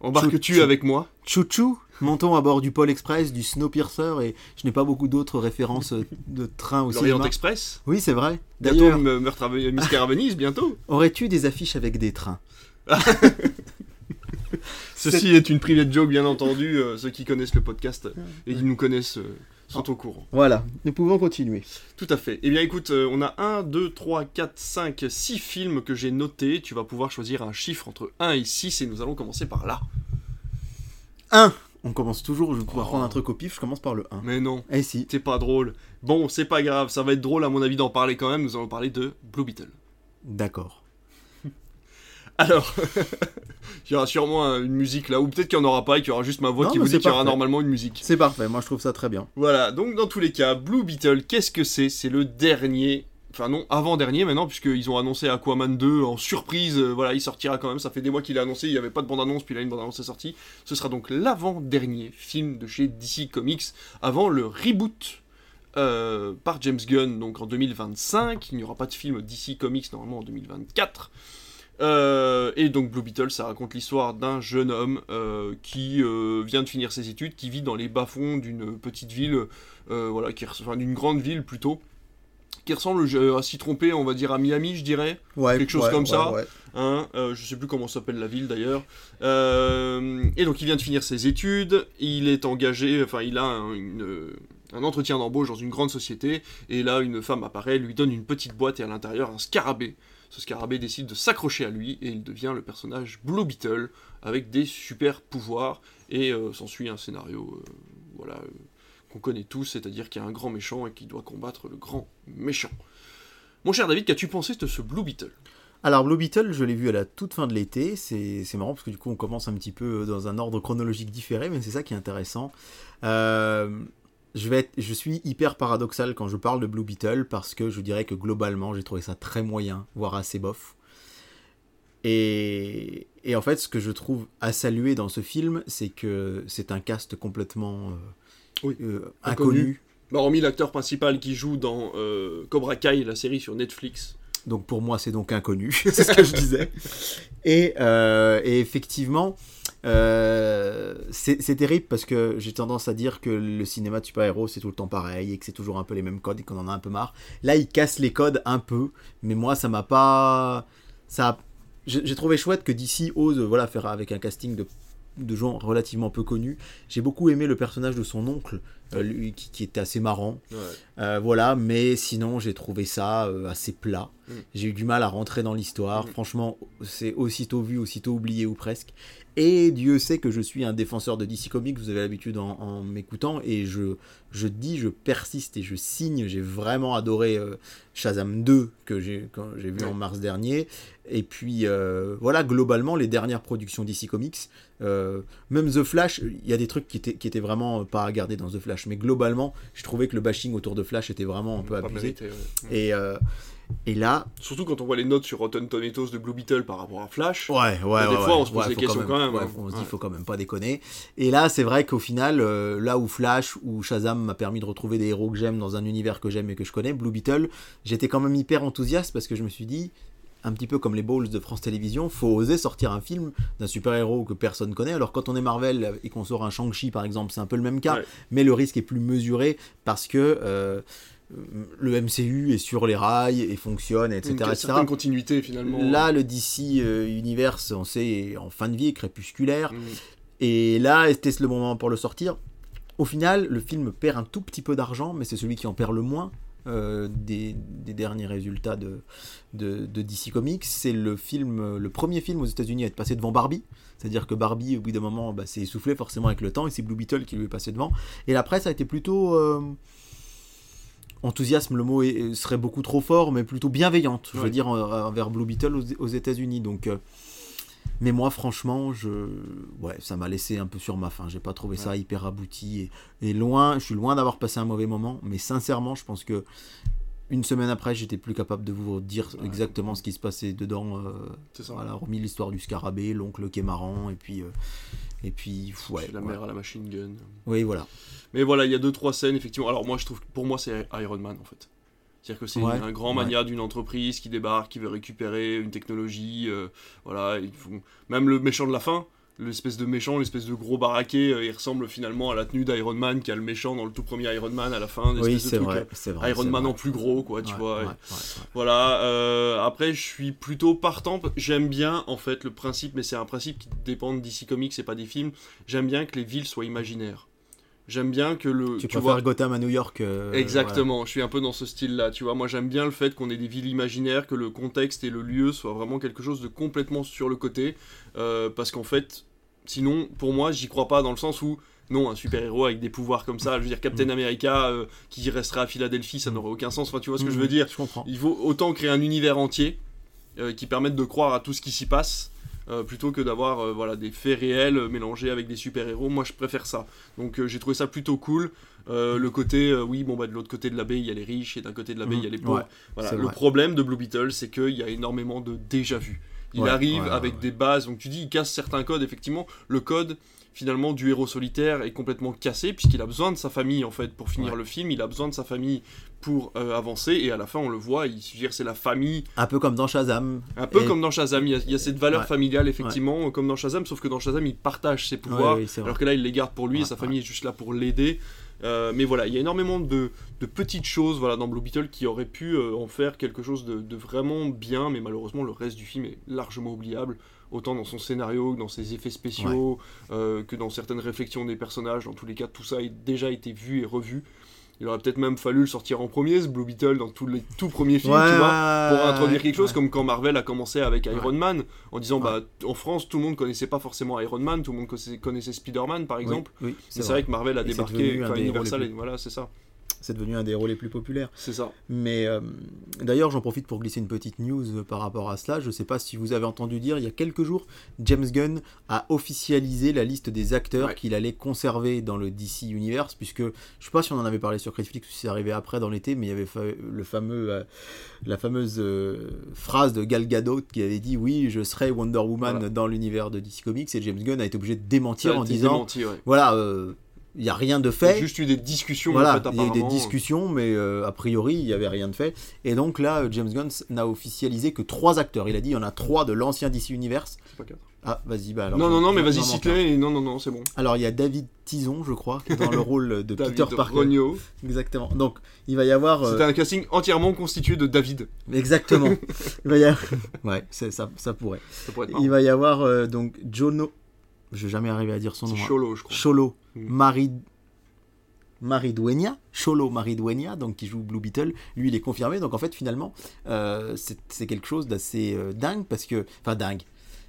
Embarques-tu avec moi? Chouchou, montons à bord du Pôle Express, du Snowpiercer, et je n'ai pas beaucoup d'autres références de train au L'Orient. Express? Oui, c'est vrai. Bientôt, Meurtre à Ve- Mystère à Venise, bientôt aurais-tu des affiches avec des trains? Ceci est une private joke, bien entendu. euh, ceux qui connaissent le podcast et qui nous connaissent euh, sont au courant. Voilà, nous pouvons continuer. Tout à fait. Eh bien, écoute, euh, on a 1, 2, 3, 4, 5, 6 films que j'ai notés. Tu vas pouvoir choisir un chiffre entre 1 et 6 et nous allons commencer par là. 1 On commence toujours, je vais pouvoir Oh. prendre un truc au pif, je commence par le 1. Mais non, Eh si, c'est pas drôle. Bon, c'est pas grave, ça va être drôle à mon avis d'en parler quand même. Nous allons parler de Blue Beetle. d'accord. Alors, il y aura sûrement une musique là, ou peut-être qu'il n'y en aura pas et qu'il y aura juste ma voix Non, qui vous dit qu'il y aura normalement une musique. C'est parfait, moi je trouve ça très bien. Voilà, donc dans tous les cas, Blue Beetle, qu'est-ce que c'est? C'est le dernier, enfin non, avant-dernier maintenant, puisqu'ils ont annoncé Aquaman 2 en surprise, euh, voilà, il sortira quand même, ça fait des mois qu'il a annoncé, il n'y avait pas de bande-annonce, puis là une bande-annonce est sortie. Ce sera donc l'avant-dernier film de chez DC Comics, avant le reboot euh, par James Gunn, donc en 2025, il n'y aura pas de film DC Comics normalement en 2024. Euh, et donc Blue Beetle, ça raconte l'histoire d'un jeune homme euh, qui euh, vient de finir ses études, qui vit dans les bas-fonds d'une petite ville, voilà, qui, enfin, d'une grande ville plutôt, qui ressemble, à s'y tromper, on va dire à Miami, je dirais. Ouais, Quelque chose ouais, comme ouais, ça. Hein, je sais plus comment s'appelle la ville d'ailleurs. Et donc il vient de finir ses études, il est engagé, enfin il a un, une- un entretien d'embauche dans une grande société, et là une femme apparaît, lui donne une petite boîte et à l'intérieur un scarabée. Ce scarabée décide de s'accrocher à lui et il devient le personnage Blue Beetle avec des super pouvoirs et euh, s'ensuit un scénario euh, voilà, euh, qu'on connaît tous, c'est-à-dire qu'il y a un grand méchant et qui doit combattre le grand méchant. Mon cher David, qu'as-tu pensé de ce Blue Beetle? Alors Blue Beetle, je l'ai vu à la toute fin de l'été, c'est c'est marrant parce que du coup on commence un petit peu dans un ordre chronologique différé, mais c'est ça qui est intéressant. Je, vais être- je suis hyper paradoxal quand je parle de Blue Beetle parce que je dirais que globalement j'ai trouvé ça très moyen, voire assez bof. Et, et en fait ce que je trouve à saluer dans ce film, c'est que c'est un cast complètement euh, Oui. euh, Inconnu. Bah, hormis l'acteur principal qui joue dans euh, Cobra Kai, la série sur Netflix. Donc pour moi, c'est donc inconnu, c'est ce que je disais. Et, et effectivement, euh, c'est terrible parce que j'ai tendance à dire que le cinéma de super-héros, c'est tout le temps pareil et que c'est toujours un peu les mêmes codes et qu'on en a un peu marre. Là, il casse les codes un peu, mais moi, ça m'a pas... Ça J'ai trouvé chouette que DC ose voilà, faire avec un casting de de gens relativement peu connus. J'ai beaucoup aimé le personnage de son oncle, euh, lui, qui, qui était assez marrant. Euh, voilà, mais sinon j'ai trouvé ça euh, assez plat. Mm. J'ai eu du mal à rentrer dans l'histoire. Mm. Franchement, c'est aussitôt vu, aussitôt oublié ou presque. Et Dieu sait que je suis un défenseur de DC Comics, vous avez l'habitude en, en m'écoutant, et je, je dis, je persiste et je signe. J'ai vraiment adoré euh, Shazam 2 que j'ai quand j'ai vu Ouais. en mars dernier. Et puis euh, voilà, globalement, les dernières productions DC Comics, euh, même The Flash, il y a des trucs qui étaient, qui étaient vraiment pas à garder dans The Flash, mais globalement, je trouvais que le bashing autour de Flash était vraiment un peu Pas abusé. mérité, ouais. Et, et là, Surtout quand on voit les notes sur Rotten Tomatoes de Blue Beetle par rapport à Flash. ouais, ouais, des ouais, fois, on se pose des questions quand même, hein. on se dit, faut quand même pas déconner. Et là, c'est vrai qu'au final, euh, là où Flash ou Shazam m'a permis de retrouver des héros que j'aime dans un univers que j'aime et que je connais, Blue Beetle, j'étais quand même hyper enthousiaste parce que je me suis dit, un petit peu comme les Balls de France Télévisions, faut oser sortir un film d'un super-héros que personne connaît. Alors quand on est Marvel et qu'on sort un Shang-Chi par exemple, c'est un peu le même cas, Ouais. mais le risque est plus mesuré parce que euh, le MCU est sur les rails et fonctionne, etc. Une etc. continuité finalement. Là, le DC euh, Universe, on sait, est en fin de vie, crépusculaire. Mm. Et là, était le moment pour le sortir? Au final, le film perd un tout petit peu d'argent, mais c'est celui qui en perd le moins euh, des, des derniers résultats de, de, de DC Comics. C'est le film, le premier film aux États-Unis à être passé devant Barbie. C'est-à-dire que Barbie, au bout d'un moment, bah, s'est essoufflé forcément avec le temps, et c'est Blue Beetle qui lui est passé devant. Et la presse a été plutôt euh, enthousiasme, le mot est- serait beaucoup trop fort, mais plutôt bienveillante, je veux Ouais. dire, en- envers Blue Beetle aux, aux États-Unis. Donc, euh, mais moi, franchement, je, ouais, ça m'a laissé un peu sur ma faim. J'ai pas trouvé ça hyper abouti et, et loin. Je suis loin d'avoir passé un mauvais moment, mais sincèrement, je pense que une semaine après, j'étais plus capable de vous dire Ouais. exactement ce qui se passait dedans. euh, C'est ça. voilà, hormis l'histoire du scarabée, l'oncle qui est marrant, et puis, euh, et puis, ouais, la ouais. mère à la machine gun. Oui, voilà. Mais voilà, il y a deux trois scènes effectivement. Alors moi je trouve que pour moi c'est Iron Man en fait. C'est-à-dire que c'est Ouais, un grand ouais. mania d'une entreprise qui débarque, qui veut récupérer une technologie. euh, voilà, ils font... Même le méchant de la fin, l'espèce de méchant, l'espèce de gros baraqué, euh, il ressemble finalement à la tenue d'Iron Man, qui a le méchant dans le tout premier Iron Man à la fin. Oui, c'est vrai, euh, c'est vrai. Iron Man vrai. en plus gros, quoi, tu Ouais, vois. et-. Voilà, euh, après je suis plutôt partant, j'aime bien en fait le principe, mais c'est un principe qui dépend d'ici Comics, c'est pas des films, j'aime bien que les villes soient imaginaires. J'aime bien que le... Tu, tu préfères vois, Gotham à New York euh, Exactement, je suis un peu dans ce style-là, tu vois. Moi, j'aime bien le fait qu'on ait des villes imaginaires, que le contexte et le lieu soient vraiment quelque chose de complètement sur le côté, euh, parce qu'en fait, sinon, pour moi, j'y crois pas dans le sens où, non, un super-héros avec des pouvoirs comme ça, je veux dire, Captain Mm. America euh, qui resterait à Philadelphie, ça n'aurait aucun sens, enfin, tu vois ce que je veux dire Je comprends. Il faut autant créer un univers entier qui permette de croire à tout ce qui s'y passe. Euh, plutôt que d'avoir euh, voilà, des faits réels euh, mélangés avec des super-héros, moi je préfère ça. Donc euh, j'ai trouvé ça plutôt cool. Le côté, oui, bon, bah, de l'autre côté de la baie, il y a les riches, et d'un côté de la baie, il y a les Mhm. pauvres. Ouais, Voilà. c'est Le vrai. problème de Blue Beetle, c'est qu'il y a énormément de déjà-vu. Il Ouais, arrive ouais, avec des bases, donc tu dis, il casse certains codes, effectivement. Le code, finalement, du héros solitaire est complètement cassé, puisqu'il a besoin de sa famille, en fait, pour finir Ouais. le film. Il a besoin de sa famille pour euh, avancer, et à la fin, on le voit, il, dire, c'est la famille Un peu comme dans Shazam. un peu Et- comme dans Shazam, il y, a, il y a cette valeur Ouais. familiale effectivement, comme dans Shazam, sauf que dans Shazam il partage ses pouvoirs, oui, alors que là il les garde pour lui et sa famille est juste là pour l'aider. Euh, mais voilà, il y a énormément de, de petites choses voilà, dans Blue Beetle qui auraient pu euh, en faire quelque chose de, de vraiment bien, mais malheureusement le reste du film est largement oubliable, autant dans son scénario que dans ses effets spéciaux, euh, que dans certaines réflexions des personnages. Dans tous les cas, tout ça a déjà été vu et revu. Il aurait peut-être même fallu le sortir en premier, ce Blue Beetle, dans tous les tout premiers films, Ouais, tu vois pour introduire quelque chose, ouais. comme quand Marvel a commencé avec Ouais. Iron Man, en disant bah en France tout le monde connaissait pas forcément Iron Man, tout le monde connaissait, Spider-Man par exemple. Oui, oui, Mais c'est vrai que Marvel a Et débarqué, héros Universal, et voilà c'est ça, c'est devenu un des héros les plus populaires. c'est ça. Mais euh, d'ailleurs, j'en profite pour glisser une petite news euh, par rapport à cela. Je ne sais pas si vous avez entendu dire, il y a quelques jours, James Gunn a officialisé la liste des acteurs Ouais. qu'il allait conserver dans le DC Universe, puisque je ne sais pas si on en avait parlé sur Criticflix ou si c'est arrivé après dans l'été, mais il y avait fa- le fameux, euh, la fameuse euh, phrase de Gal Gadot qui avait dit oui, je serai Wonder Woman Voilà. dans l'univers de DC Comics, et James Gunn a été obligé de démentir en disant démenti, ouais. voilà, il n'y a rien de Il y a fait. juste eu des discussions Voilà, en fait il y a eu des discussions, mais euh, a priori, il n'y avait rien de fait. Et donc là, euh, James Gunn n'a officialisé que trois acteurs. Il a dit il y en a trois de l'ancien DC Universe. C'est pas quatre. Ah, vas-y, bah alors. non, non, non, mais vas-y, cite-les, non, non, non, c'est bon. Alors, il y a David Tison, je crois, qui est dans le rôle de Peter Parker. Rogno. Exactement. Donc, il va y avoir. euh, C'était un casting entièrement constitué de David. Exactement. il va y avoir... Ouais, c'est- ça, ça pourrait. Ça pourrait être Il va y avoir euh, donc Jono. Je vais jamais arriver à dire son nom. Hein. Cholo, je crois. Cholo Mm. Marie Maridueña, Cholo Maridueña, donc qui joue Blue Beetle, lui il est confirmé. Donc en fait finalement euh, c'est c'est quelque chose d'assez euh, dingue parce que, enfin dingue.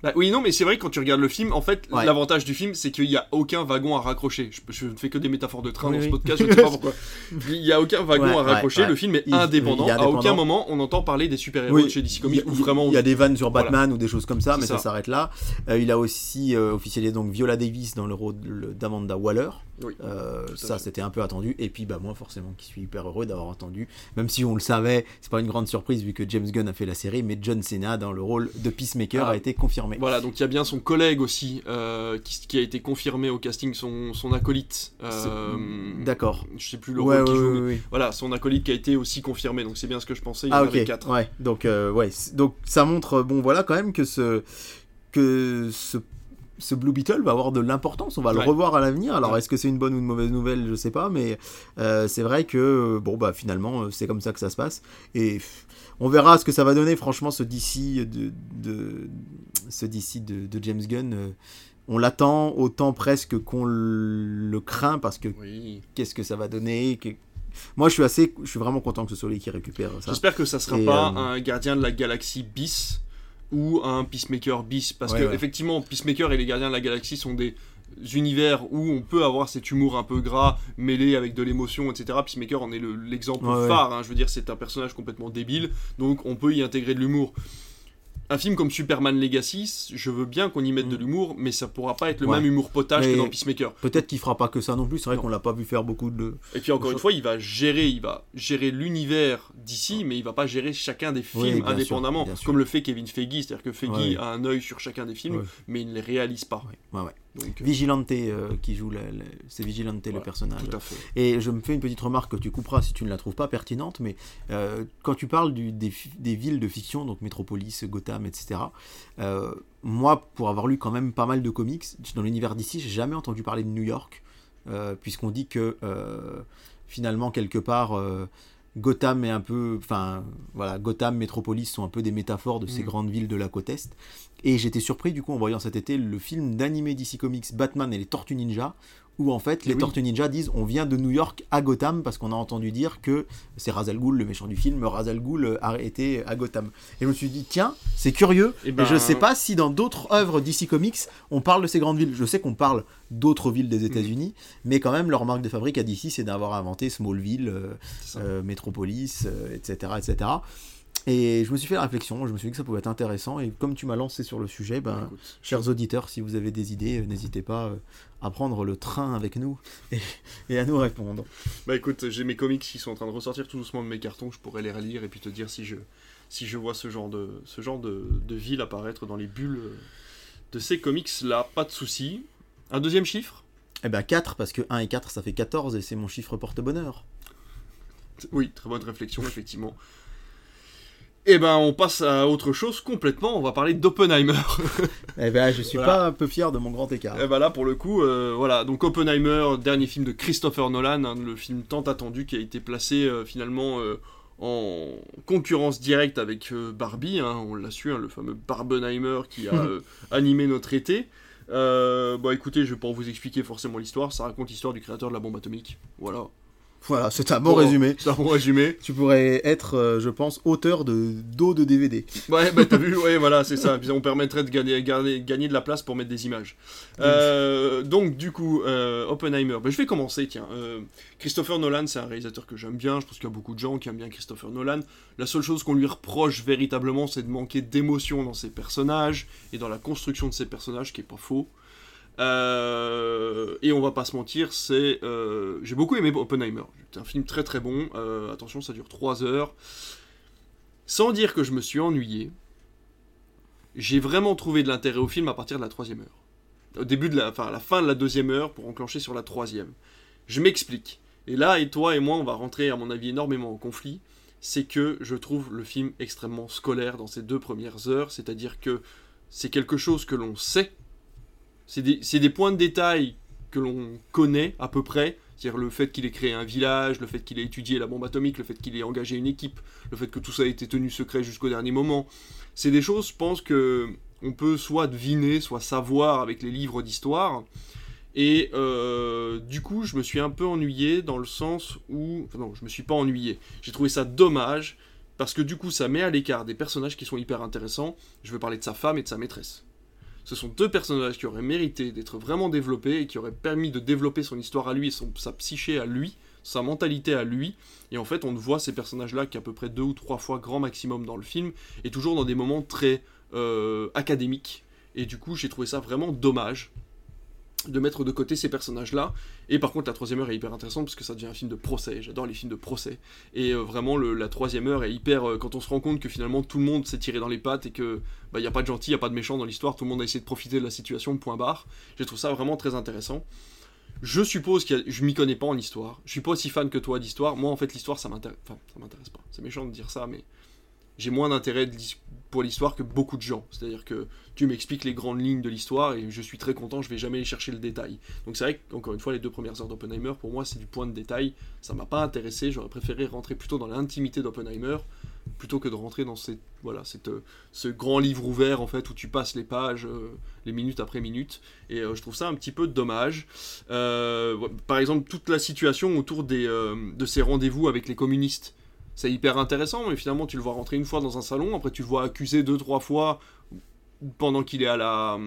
Bah, oui, non, mais c'est vrai que quand tu regardes le film, en fait, Ouais. l'avantage du film, c'est qu'il n'y a aucun wagon à raccrocher. Je, je ne fais que des métaphores de train Oui, dans ce oui. podcast, je ne sais pas pourquoi. Il n'y a aucun wagon Ouais, à raccrocher, ouais. le film est Il- indépendant. il est À aucun moment, on entend parler des super-héros Oui, de chez DC Comics, il- ou vraiment... il y a des vannes sur Voilà. Batman ou des choses comme ça, mais ça, ça. s'arrête là. Euh, il a aussi euh, officialisé donc Viola Davis dans le rôle d'Amanda Waller. Oui, Euh, ça c'était un peu attendu. Et puis bah moi forcément qui suis hyper heureux d'avoir entendu, même si on le savait, c'est pas une grande surprise vu que James Gunn a fait la série, mais John Cena dans le rôle de Peacemaker Ah. a été confirmé. Voilà, donc il y a bien son collègue aussi, euh, qui, qui a été confirmé au casting, son, son acolyte. euh, D'accord. Je sais plus le Ouais, rôle qu'il ouais, joue, ouais. Voilà, son acolyte qui a été aussi confirmé, donc c'est bien ce que je pensais, il y Ah en avait quatre. Ouais. Donc euh, ouais. Donc ça montre bon voilà quand même que ce que ce ce Blue Beetle va avoir de l'importance. On va Ouais. le revoir à l'avenir. Alors Ouais. est-ce que c'est une bonne ou une mauvaise nouvelle Je sais pas, mais euh, c'est vrai que bon bah finalement c'est comme ça que ça se passe et on verra ce que ça va donner. Franchement, ce DC de, de ce DC de, de James Gunn. euh, on l'attend autant presque qu'on le craint parce que Oui. qu'est-ce que ça va donner que- Moi, je suis assez, je suis vraiment content que ce soit lui qui récupère ça. J'espère que ça sera Et, pas euh, un gardien de la galaxie bis ou un Peacemaker bis, parce Ouais, que ouais. effectivement, Peacemaker et les gardiens de la galaxie sont des univers où on peut avoir cet humour un peu gras mêlé avec de l'émotion, etc. Peacemaker en est le- l'exemple ouais. phare. hein. Je veux dire, c'est un personnage complètement débile, donc on peut y intégrer de l'humour. Un film comme Superman Legacy, je veux bien qu'on y mette de Mm. l'humour, mais ça pourra pas être le Ouais. même humour potage Mais- que dans Peacemaker. Peut-être qu'il fera pas que ça non plus. C'est vrai qu'on l'a pas vu faire beaucoup de. Et puis encore une fois, il va gérer, il va gérer l'univers d'ici, mais il va pas gérer chacun des films indépendamment, sûr. comme le fait Kevin Feige, c'est-à-dire que Feige a un œil sur chacun des films, mais il ne les réalise pas. Ouais, ouais. Donc, euh, Vigilante euh, qui joue, c'est Vigilante le personnage. tout à fait. Et je me fais une petite remarque que tu couperas si tu ne la trouves pas pertinente, mais euh, quand tu parles du- des, villes de fiction, donc Métropolis, Gotham, etc., euh, moi, pour avoir lu quand même pas mal de comics, dans l'univers d'ici, j'ai jamais entendu parler de New York, puisqu'on dit que finalement, quelque part, Gotham est un peu. Enfin, voilà, Gotham, Métropolis sont un peu des métaphores de ces Mm. grandes villes de la côte Est. Et j'étais surpris, du coup, en voyant cet été le film d'animé DC Comics Batman et les Tortues Ninja, où en fait, les Oui. Tortues Ninja disent on vient de New York à Gotham parce qu'on a entendu dire que c'est Ra's al Ghul, le méchant du film, Ra's al Ghul euh, a été à Gotham. Et je me suis dit, tiens, c'est curieux, Eh et ben- je sais pas si dans d'autres œuvres DC Comics, on parle de ces grandes villes. Je sais qu'on parle d'autres villes des États-Unis, mais quand même, leur marque de fabrique à DC, c'est d'avoir inventé Smallville, euh, euh, Metropolis, euh, etc., etc. Et je me suis fait la réflexion, je me suis dit que ça pouvait être intéressant, et comme tu m'as lancé sur le sujet, ben, Écoute, chers auditeurs, si vous avez des idées, euh, n'hésitez pas euh, à prendre le train avec nous et, et à nous répondre. Bah écoute, j'ai mes comics qui sont en train de ressortir tout doucement de mes cartons, je pourrais les relire et puis te dire si je, si je vois ce genre de, ce genre de, de ville apparaître dans les bulles euh, de ces comics-là, pas de souci. Un deuxième chiffre? Eh ben 4, parce que 1 et 4, ça fait 14, et c'est mon chiffre porte-bonheur. Oui, très bonne réflexion, effectivement. Et ben on passe à autre chose complètement, on va parler d'Oppenheimer. Eh ben je suis Voilà. pas un peu fier de mon grand écart. Et bah là pour le coup, euh, voilà, donc Oppenheimer, dernier film de Christopher Nolan, hein, le film tant attendu qui a été placé euh, finalement euh, en concurrence directe avec Barbie, hein, on l'a su, hein, le fameux Barbenheimer qui a animé notre été. Bon écoutez, je vais pas vous expliquer forcément l'histoire, ça raconte l'histoire du créateur de la bombe atomique. Voilà. Voilà, c'est un bon Bon, résumé. C'est un bon résumé. Tu pourrais être, euh, je pense, auteur de d'eau de DVD. Ouais, bah t'as vu, ouais, voilà, c'est ça. Puis on permettrait de gagner, gagner, gagner de la place pour mettre des images. Euh, donc, du coup, euh, Oppenheimer. Bah, je vais commencer, tiens. Christopher Nolan, c'est un réalisateur que j'aime bien. Je pense qu'il y a beaucoup de gens qui aiment bien Christopher Nolan. La seule chose qu'on lui reproche véritablement, c'est de manquer d'émotion dans ses personnages et dans la construction de ses personnages, qui est pas faux. Euh, et on va pas se mentir, c'est euh, j'ai beaucoup aimé Oppenheimer. C'est un film très très bon. Euh, attention, ça dure 3 heures. Sans dire que je me suis ennuyé, j'ai vraiment trouvé de l'intérêt au film à partir de la troisième heure. Au début de la, enfin à la fin de la deuxième heure pour enclencher sur la troisième. Je m'explique. Et là, et toi et moi, on va rentrer à mon avis énormément en conflit. C'est que je trouve le film extrêmement scolaire dans ces deux premières heures. C'est-à-dire que c'est quelque chose que l'on sait. C'est des, points de détail que l'on connaît à peu près. C'est-à-dire le fait qu'il ait créé un village, le fait qu'il ait étudié la bombe atomique, le fait qu'il ait engagé une équipe, le fait que tout ça ait été tenu secret jusqu'au dernier moment. C'est des choses, je pense, que on peut soit deviner, soit savoir avec les livres d'histoire. Et euh, du coup, je me suis un peu ennuyé dans le sens où... Enfin non, je me suis pas ennuyé. J'ai trouvé ça dommage, parce que du coup, ça met à l'écart des personnages qui sont hyper intéressants. Je veux parler de sa femme et de sa maîtresse. Ce sont deux personnages qui auraient mérité d'être vraiment développés et qui auraient permis de développer son histoire à lui et sa psyché à lui, sa mentalité à lui. Et en fait, on ne voit ces personnages-là qu'à peu près deux ou trois fois grand maximum dans le film, et toujours dans des moments très euh, académiques. Et du coup, j'ai trouvé ça vraiment dommage de mettre de côté ces personnages-là. Et par contre, la troisième heure est hyper intéressante parce que ça devient un film de procès. J'adore les films de procès. Et euh, vraiment, le- la troisième heure est hyper. euh, quand on se rend compte que finalement tout le monde s'est tiré dans les pattes et que il n'y a pas de gentil, il n'y a pas de méchant dans l'histoire, tout le monde a essayé de profiter de la situation, point barre. Je trouve ça vraiment très intéressant. Je suppose que je m'y connais pas en histoire. Je suis pas aussi fan que toi d'histoire. Moi, en fait, l'histoire, ça m'intéresse. Enfin, ça m'intéresse pas. C'est méchant de dire ça, mais j'ai moins d'intérêt de pour l'histoire que beaucoup de gens. C'est-à-dire que tu m'expliques les grandes lignes de l'histoire et je suis très content, je vais jamais aller chercher le détail. Donc c'est vrai qu'encore une fois, les deux premières heures d'Oppenheimer, pour moi, c'est du point de détail. Ça m'a pas intéressé, j'aurais préféré rentrer plutôt dans l'intimité d'Oppenheimer plutôt que de rentrer dans cette, voilà, cette, euh, ce grand livre ouvert en fait où tu passes les pages, euh, les minutes après minutes. Et euh, je trouve ça un petit peu dommage. Par exemple, toute la situation autour des, de ces rendez-vous avec les communistes. C'est hyper intéressant, mais finalement tu le vois rentrer une fois dans un salon, après tu le vois accusé deux, trois fois pendant qu'il est à la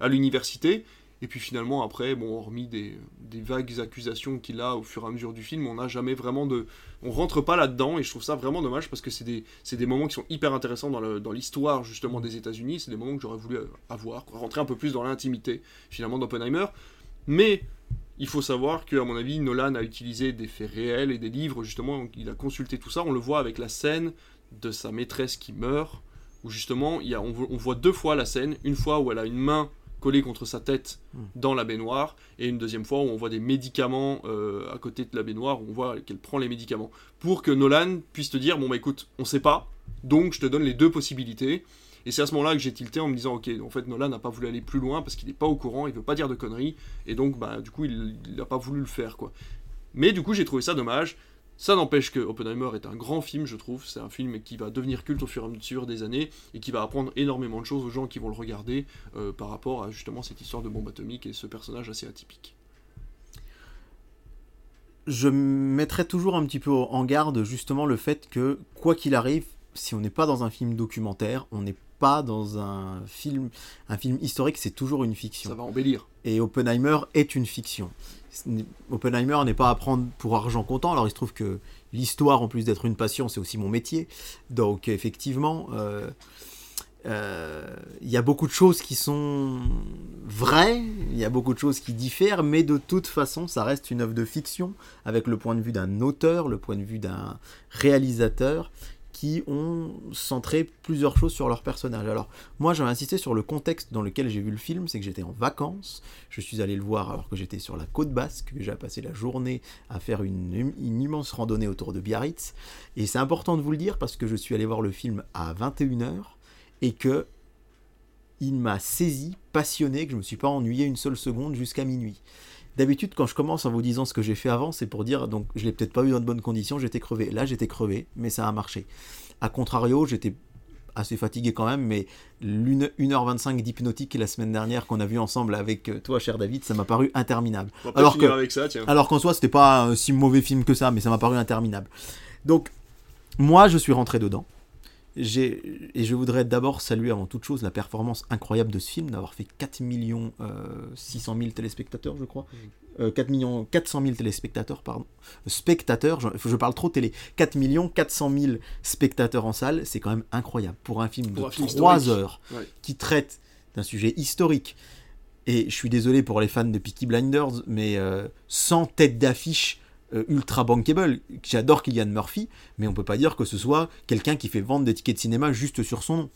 à l'université, et puis finalement après, bon, hormis des, des vagues accusations qu'il a au fur et à mesure du film, on n'a jamais vraiment de... On rentre pas là-dedans, et je trouve ça vraiment dommage, parce que c'est des, des moments qui sont hyper intéressants dans, dans l'histoire justement des États-Unis, c'est des moments que j'aurais voulu avoir, quoi, rentrer un peu plus dans l'intimité finalement d'Oppenheimer, mais il faut savoir que, à mon avis, Nolan a utilisé des faits réels et des livres, justement, il a consulté tout ça. On le voit avec la scène de sa maîtresse qui meurt, où justement, il y a, on, vo- on voit deux fois la scène. Une fois où elle a une main collée contre sa tête Mm. dans la baignoire, et une deuxième fois où on voit des médicaments euh, à côté de la baignoire, où on voit qu'elle prend les médicaments, pour que Nolan puisse te dire, bon bah écoute, on sait pas, donc je te donne les deux possibilités. Et c'est à ce moment-là que j'ai tilté en me disant, ok, en fait Nolan n'a pas voulu aller plus loin parce qu'il n'est pas au courant, il veut pas dire de conneries, et donc bah du coup il n'a pas voulu le faire quoi. Mais du coup j'ai trouvé ça dommage. Ça n'empêche que Oppenheimer est un grand film, je trouve. C'est un film qui va devenir culte au fur et à mesure des années et qui va apprendre énormément de choses aux gens qui vont le regarder euh, par rapport à justement cette histoire de bombe atomique et ce personnage assez atypique. je mettrais toujours un petit peu en garde justement le fait que, quoi qu'il arrive, si on n'est pas dans un film documentaire, on n'est pas dans un film, un film historique, c'est toujours une fiction. Ça va embellir. Et Oppenheimer est une fiction. Oppenheimer n'est pas à prendre pour argent comptant. Alors il se trouve que l'histoire, en plus d'être une passion, c'est aussi mon métier. Donc effectivement, euh, euh, il y a beaucoup de choses qui sont vraies, il y a beaucoup de choses qui diffèrent, mais de toute façon, ça reste une œuvre de fiction avec le point de vue d'un auteur, le point de vue d'un réalisateur qui ont centré plusieurs choses sur leur personnage. Alors, moi, j'avais insisté sur le contexte dans lequel j'ai vu le film, c'est que j'étais en vacances, je suis allé le voir alors que j'étais sur la côte basque, que j'ai passé la journée à faire une, immense randonnée autour de Biarritz, et c'est important de vous le dire parce que je suis allé voir le film à 21h, et que il m'a saisi, passionné, que je me suis pas ennuyé une seule seconde jusqu'à minuit. D'habitude, quand je commence en vous disant ce que j'ai fait avant, c'est pour dire, donc je l'ai peut-être pas eu dans de bonnes conditions, j'étais crevé. Là, j'étais crevé, mais ça a marché. A contrario, j'étais assez fatigué quand même, mais l'une 1h25 d'hypnotique la semaine dernière qu'on a vu ensemble avec euh, toi, cher David, ça m'a paru interminable. On va pas Alors que- avec ça, tiens. Alors qu'en soi, c'était pas un si mauvais film que ça, mais ça m'a paru interminable. Donc, moi, je suis rentré dedans. J'ai- Et je voudrais d'abord saluer avant toute chose la performance incroyable de ce film, d'avoir fait 4 millions euh, 600 000 téléspectateurs, je crois. Euh, 4 millions 400 000 téléspectateurs, pardon. Spectateurs, je, je parle trop télé. 4 millions 400 000 spectateurs en salle, c'est quand même incroyable. Pour un film de un film 3 historique. heures Ouais. qui traite d'un sujet historique. Et je suis désolé pour les fans de Peaky Blinders, mais euh, sans tête d'affiche ultra bankable, j'adore Killian Murphy, mais on peut pas dire que ce soit quelqu'un qui fait vendre des tickets de cinéma juste sur son nom.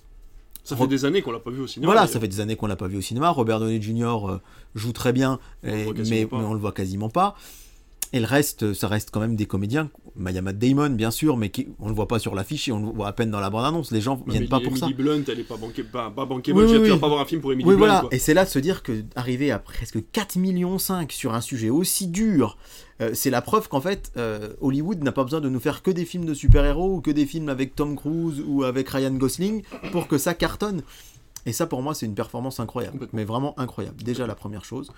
Ça fait des années qu'on l'a pas vu au cinéma. voilà, ça fait des années qu'on l'a pas vu au cinéma. Robert Downey Jr. euh, joue très bien, On et- mais, mais on le voit quasiment pas. Et le reste, ça reste quand même des comédiens. Il y a Matt Damon, bien sûr, mais qui, on le voit pas sur l'affiche et on le voit à peine dans la bande-annonce. Les gens Ouais, viennent pas pour ça. Emily Blunt, elle est pas bankable, pas, pas bankable. Oui, oui, tu vas oui. pas voir un film pour Emily Blunt. voilà. quoi. Et c'est là de se dire que arriver à presque 4 millions 5 sur un sujet aussi dur, euh, c'est la preuve qu'en fait, euh, Hollywood n'a pas besoin de nous faire que des films de super-héros ou que des films avec Tom Cruise ou avec Ryan Gosling pour que ça cartonne. Et ça, pour moi, c'est une performance incroyable. Mais vraiment incroyable. Déjà, la première chose.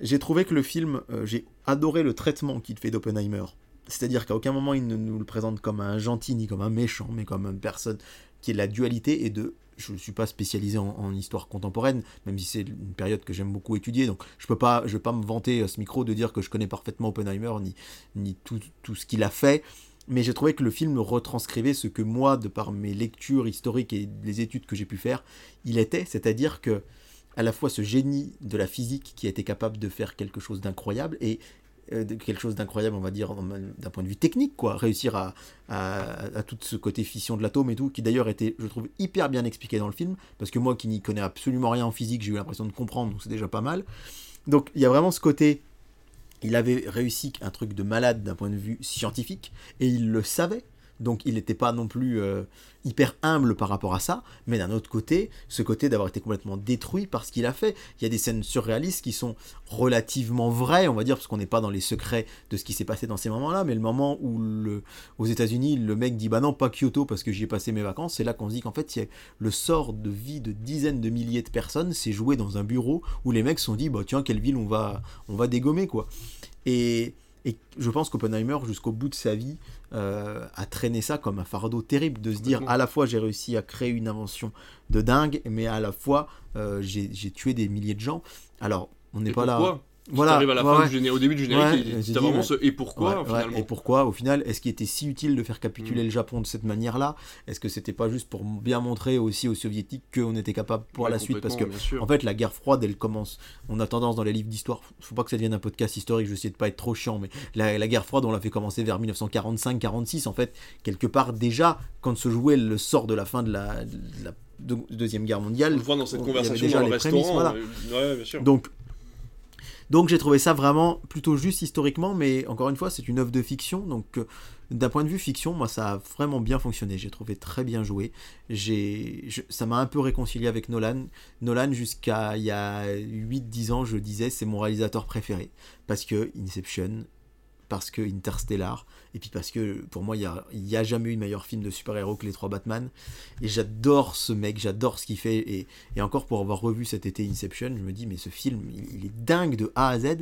J'ai trouvé que le film, euh, j'ai adoré le traitement qu'il fait d'Oppenheimer. C'est-à-dire qu'à aucun moment il ne nous le présente comme un gentil ni comme un méchant, mais comme une personne qui est la dualité et de. Je ne suis pas spécialisé en, histoire contemporaine, même si c'est une période que j'aime beaucoup étudier, donc je peux pas, je pas me vanter à ce micro de dire que je connais parfaitement Oppenheimer ni, ni tout, tout ce qu'il a fait, mais j'ai trouvé que le film retranscrivait ce que moi, de par mes lectures historiques et les études que j'ai pu faire, il était, c'est-à-dire que à la fois ce génie de la physique qui a été capable de faire quelque chose d'incroyable et euh, quelque chose d'incroyable, on va dire, d'un point de vue technique, quoi. Réussir à, à, à tout ce côté fission de l'atome et tout, qui d'ailleurs était, je trouve, hyper bien expliqué dans le film, parce que moi qui n'y connais absolument rien en physique, j'ai eu l'impression de comprendre, donc c'est déjà pas mal. Donc il y a vraiment ce côté, il avait réussi un truc de malade d'un point de vue scientifique, et il le savait. Donc il n'était pas non plus euh, hyper humble par rapport à ça, mais d'un autre côté, ce côté d'avoir été complètement détruit par ce qu'il a fait. Il y a des scènes surréalistes qui sont relativement vraies, on va dire, parce qu'on n'est pas dans les secrets de ce qui s'est passé dans ces moments-là, mais le moment où aux États-Unis, le mec dit bah non, pas Kyoto parce que j'y ai passé mes vacances, c'est là qu'on se dit qu'en fait, le sort de vie de dizaines de milliers de personnes s'est joué dans un bureau où les mecs se sont dit bah tiens, quelle ville on va, on va dégommer quoi. Et, et je pense qu'Oppenheimer, jusqu'au bout de sa vie, euh, a traîné ça comme un fardeau terrible de se dire à la fois j'ai réussi à créer une invention de dingue, mais à la fois euh, j'ai tué des milliers de gens. Alors, on n'est pas là. Voilà. Arrive à la ouais, fin ouais. du générique, au début du générique, Ouais, il- dit, vraiment ce et pourquoi finalement. Et pourquoi, au final, est-ce qu'il était si utile de faire capituler Mm. le Japon de cette manière-là? Est-ce que c'était pas juste pour bien montrer aussi aux soviétiques qu'on était capable pour la suite? Parce que, en fait, la guerre froide, elle commence. On a tendance dans les livres d'histoire, faut pas que ça devienne un podcast historique, je vais essayer de pas être trop chiant, mais la, la guerre froide, on l'a fait commencer vers 1945-46. En fait, quelque part, déjà, quand se jouait le sort de la fin de la, de la Deuxième Guerre mondiale. On le voit dans cette il conversation déjà dans le les prémices, restaurant. voilà. euh, Ouais, bien sûr. Donc, donc j'ai trouvé ça vraiment plutôt juste historiquement, mais encore une fois, c'est une œuvre de fiction. Donc, euh, d'un point de vue fiction, moi, ça a vraiment bien fonctionné. J'ai trouvé très bien joué. Ça m'a un peu réconcilié avec Nolan. Nolan, jusqu'à il y a 8-10 ans, je disais, c'est mon réalisateur préféré. Parce que Inception, parce que Interstellar, et puis parce que pour moi, il n'y a, y a jamais eu de meilleur film de super-héros que les trois Batman. Et j'adore ce mec, j'adore ce qu'il fait. Et, et encore pour avoir revu cet été Inception, je me dis, mais ce film, il, est dingue de A à Z.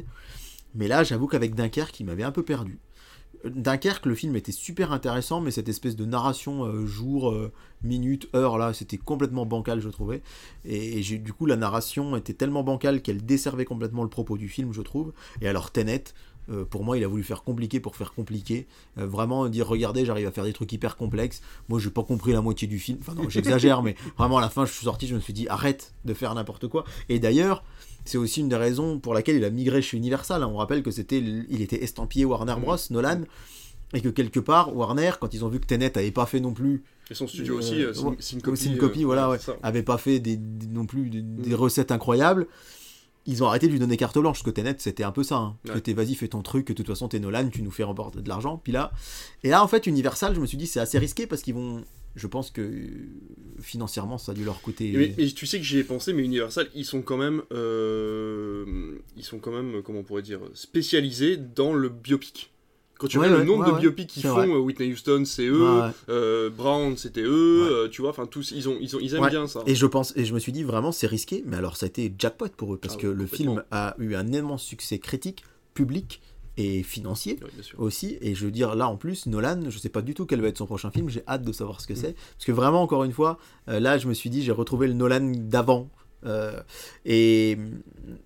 Mais là, j'avoue qu'avec Dunkerque, il m'avait un peu perdu. Dunkerque, le film était super intéressant, mais cette espèce de narration euh, jour, euh, minute, heure, là, c'était complètement bancal, je trouvais. Et, du coup, la narration était tellement bancale qu'elle desservait complètement le propos du film, je trouve. Et alors, Tenet, euh, pour moi, il a voulu faire compliqué pour faire compliqué. Euh, vraiment dire, regardez, j'arrive à faire des trucs hyper complexes. Moi, j'ai pas compris la moitié du film. Enfin, non, j'exagère, mais vraiment, à la fin, je suis sorti, je me suis dit, arrête de faire n'importe quoi. Et d'ailleurs, c'est aussi une des raisons pour laquelle il a migré chez Universal. On rappelle que c'était, il était estampillé Warner Bros, Nolan, et que quelque part, Warner, quand ils ont vu que Tenet avait pas fait non plus Et son studio euh, aussi, euh, copie, euh, voilà, ouais, avait pas fait des, des- non plus des, des Mm. recettes incroyables. Ils ont arrêté de lui donner carte blanche, parce que Tenet, c'était un peu ça. Hein. Ouais. C'était vas-y, fais ton truc, de toute façon, t'es Nolan, tu nous fais remporter de l'argent. Puis là, et là, en fait, Universal, je me suis dit, c'est assez risqué parce qu'ils vont. Je pense que financièrement, ça a dû leur coûter. Mais, mais tu sais que j'y ai pensé, mais Universal, ils sont quand même, euh, ils sont quand même, comment on pourrait dire, spécialisés dans le biopic. Quand tu Ouais, vois ouais, le nombre ouais, de biopics qu'ils font, vrai. euh, Whitney Houston, c'est eux, euh, Brown, c'était eux, euh, tu vois, enfin tous, ils ont, ils ont, ils aiment bien ça. Et je pense, et je me suis dit vraiment c'est risqué, mais alors ça a été jackpot pour eux parce Ah que le film a eu un immense succès critique, public et financier. Aussi. Et je veux dire, là en plus, Nolan, je sais pas du tout quel va être son prochain film. J'ai hâte de savoir Mm. ce que c'est. Parce que vraiment, encore une fois, là, je me suis dit, j'ai retrouvé le Nolan d'avant. Euh, et,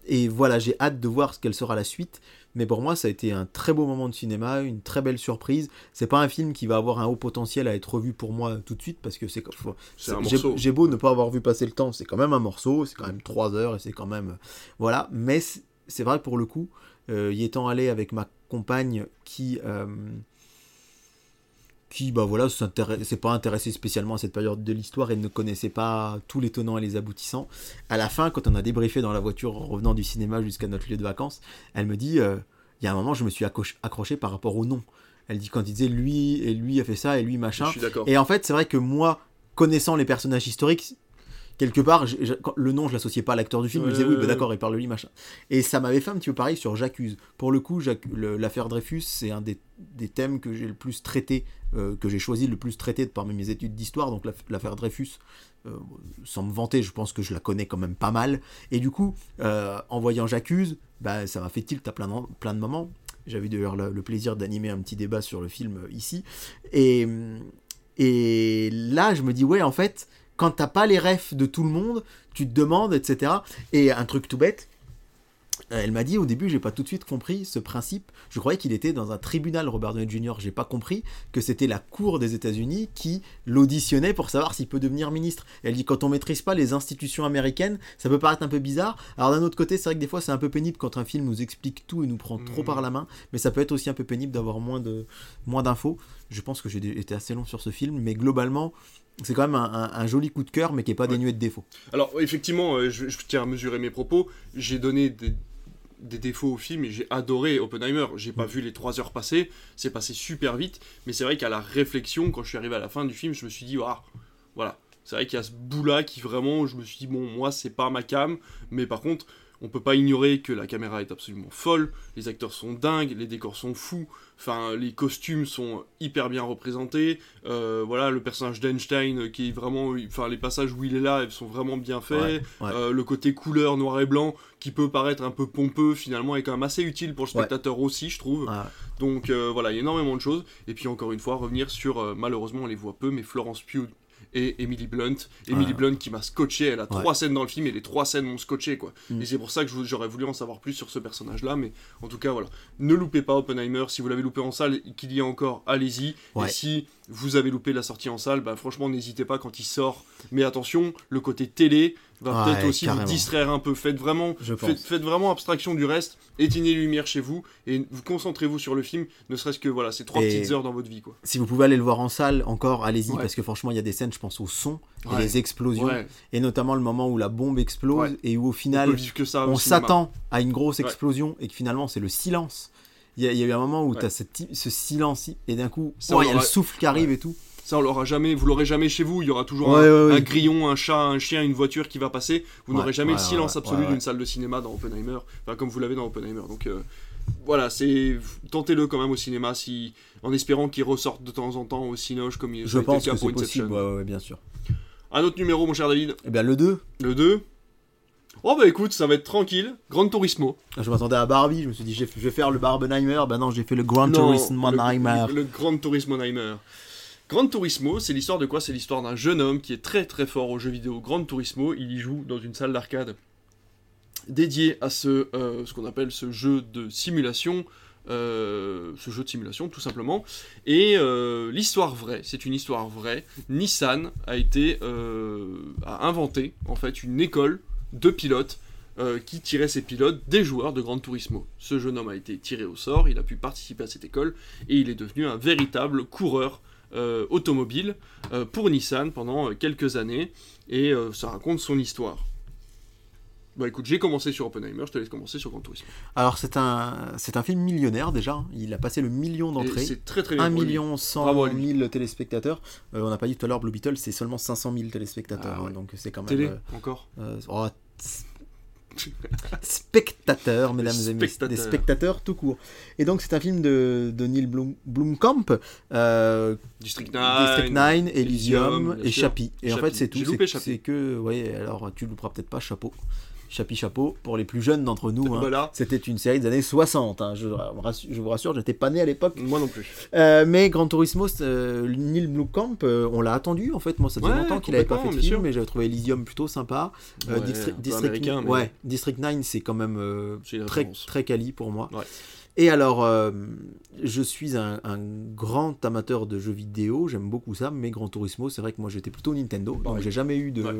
et voilà, j'ai hâte de voir ce qu'elle sera la suite. Mais pour moi, ça a été un très beau moment de cinéma, une très belle surprise. C'est pas un film qui va avoir un haut potentiel à être revu pour moi tout de suite parce que c'est j'ai- beau ne pas avoir vu passer le temps, c'est quand même un morceau, c'est quand même 3 heures et c'est quand même. Voilà, mais c'est c'est vrai pour le coup, euh, y étant allé avec ma compagne qui. euh, qui, bah voilà, s'est pas intéressée spécialement à cette période de l'histoire et ne connaissait pas tous les tenants et les aboutissants. À la fin, quand on a débriefé dans la voiture en revenant du cinéma jusqu'à notre lieu de vacances, elle me dit euh, il y a un moment, je me suis accroché par rapport au nom. Elle dit quand il disait lui et lui a fait ça et lui machin. Je suis. Et en fait, c'est vrai que moi, connaissant les personnages historiques, quelque part, le nom, je l'associais pas à l'acteur du film. je Ouais, disais oui, bah, d'accord, il parle de lui, machin. Et ça m'avait fait un petit peu pareil sur J'accuse. Pour le coup, l'affaire Dreyfus, c'est un des, des thèmes que j'ai le plus traité, euh, que j'ai choisi le plus traité de parmi mes études d'histoire. Donc l'aff- l'affaire Dreyfus, euh, sans me vanter, je pense que je la connais quand même pas mal. Et du coup, euh, en voyant J'accuse, bah, ça m'a fait tilt à plein de, plein de moments. J'avais d'ailleurs le, le plaisir d'animer un petit débat sur le film ici. Et, et là, je me dis, ouais, en fait, quand t'as pas les refs de tout le monde, tu te demandes, etc. Et un truc tout bête, euh, elle m'a dit au début, j'ai pas tout de suite compris ce principe. Je croyais qu'il était dans un tribunal, Robert Downey Jr. J'ai pas compris que c'était la cour des États-Unis qui l'auditionnait pour savoir s'il peut devenir ministre. Elle dit quand on maîtrise pas les institutions américaines, ça peut paraître un peu bizarre. Alors d'un autre côté, c'est vrai que des fois c'est un peu pénible quand un film nous explique tout et nous prend trop Mhm. par la main, mais ça peut être aussi un peu pénible d'avoir moins de moins d'infos. Je pense que j'ai été assez long sur ce film, mais globalement, c'est quand même un, un- un joli coup de cœur, mais qui est pas Ouais. dénué de défauts. Alors, effectivement, euh, je, je tiens à mesurer mes propos. J'ai donné des, des défauts au film et j'ai adoré Oppenheimer. J'ai pas Mm. vu les 3 heures passer, c'est passé super vite. Mais c'est vrai qu'à la réflexion, quand je suis arrivé à la fin du film, je me suis dit, ah, voilà. C'est vrai qu'il y a ce bout-là qui vraiment, je me suis dit, bon, moi, c'est pas ma cam. Mais par contre, on peut pas ignorer que la caméra est absolument folle, les acteurs sont dingues, les décors sont fous, enfin les costumes sont hyper bien représentés, euh, voilà le personnage d'Einstein qui est vraiment, enfin les passages où il est là, sont vraiment bien faits, Ouais, ouais. Euh, le côté couleur noir et blanc qui peut paraître un peu pompeux finalement est quand même assez utile pour le Ouais. spectateur aussi je trouve. Donc euh, voilà, il y a énormément de choses. Et puis encore une fois, revenir sur, malheureusement on les voit peu, mais Florence Pugh et Emily Blunt. Emily Ouais. Blunt qui m'a scotché, elle a Ouais. trois scènes dans le film et les trois scènes m'ont scotché quoi. Mm. Et c'est pour ça que j'aurais voulu en savoir plus sur ce personnage là, mais en tout cas voilà. Ne loupez pas Oppenheimer, si vous l'avez loupé en salle, qu'il y a encore, allez-y. Ouais. Et si vous avez loupé la sortie en salle, bah franchement n'hésitez pas quand il sort. Mais attention, le côté télé, va Ouais, peut-être aussi carrément. vous distraire un peu. Faites vraiment, faites, vraiment abstraction du reste, éteignez les lumières chez vous et vous concentrez-vous sur le film, ne serait-ce que voilà, ces trois Et- petites heures dans votre vie quoi. Si vous pouvez aller le voir en salle, encore, allez-y, Ouais. parce que franchement, il y a des scènes, je pense au son et les explosions, et notamment le moment où la bombe explose et où au final, on s'attend à une grosse explosion et que finalement, c'est le silence. Il y, a, il y a eu un moment où tu as ce silence et d'un coup, oh, il y a le souffle qui arrive et tout. Ça, on l'aura jamais, vous l'aurez jamais chez vous. Il y aura toujours Ouais, un, ouais, ouais. un grillon, un chat, un chien, une voiture qui va passer. Vous Ouais, n'aurez jamais ouais, le silence ouais, absolu ouais, ouais. d'une salle de cinéma dans Oppenheimer, enfin comme vous l'avez dans Oppenheimer. Donc euh, voilà, c'est tentez-le quand même au cinéma, si en espérant qu'il ressorte de temps en temps au Cinoche comme il Je pense le cas que pour c'est possible, ouais, ouais, bien sûr. Un autre numéro, mon cher David, Et bien le 2, le 2. Oh bah écoute, ça va être tranquille. Grand Turismo. je m'attendais à Barbie, je me suis dit, je vais faire le Barbenheimer, ben non, j'ai fait le Grand Turismo le, Nightmare. le, le Grand Turismo Nightmare. Grand Turismo, c'est l'histoire de quoi? C'est l'histoire d'un jeune homme qui est très très fort aux jeux vidéo. Grand Turismo, il y joue dans une salle d'arcade dédiée à ce, euh, qu'on appelle ce jeu de simulation, euh, ce jeu de simulation tout simplement. Et euh, l'histoire vraie, c'est une histoire vraie. Nissan a été a inventé en fait une école de pilotes qui tirait ses pilotes des joueurs de Gran Turismo. Ce jeune homme a été tiré au sort, il a pu participer à cette école et il est devenu un véritable coureur euh, automobile euh, pour Nissan pendant euh, quelques années et ça raconte son histoire. Bah écoute, j'ai commencé sur Oppenheimer, je te laisse commencer sur Gran Turismo. Alors c'est un, c'est un film millionnaire déjà, hein. il a passé le million d'entrées. C'est très très bien. 1 pour lui. million Bravo à 100 lui. 000 téléspectateurs. Euh, on n'a pas dit tout à l'heure, Blue Beetle, c'est seulement 500 000 téléspectateurs. Ah ouais. hein, donc c'est quand même. Télé, euh, encore? euh, oh, spectateurs, mesdames et messieurs. Des spectateurs tout court. Et donc c'est un film de, de Neil Blom- Blomkamp, euh, District 9. District 9, Elysium et. Chappie. Et en fait c'est tout. C'est que, ouais, alors tu louperas peut-être pas Chapeau. Chappie Chapeau, pour les plus jeunes d'entre nous. hein. C'était une série des années 60. hein. Je, vous rassure- je vous rassure, j'étais pas né à l'époque. Moi non plus. Euh, mais Gran Turismo, euh, Neil Blomkamp, euh, on l'a attendu en fait. Moi, ça faisait Ouais, longtemps qu'il avait pas fait de film, sûr. mais j'avais trouvé Elysium plutôt sympa. Euh, Ouais, District, mais- ouais, District 9, c'est quand même euh, très, très quali pour moi. Et alors, euh, je suis un, un grand amateur de jeux vidéo, j'aime beaucoup ça, mais Gran Turismo, c'est vrai que moi j'étais plutôt Nintendo, donc Ouais. j'ai jamais eu de. Ouais.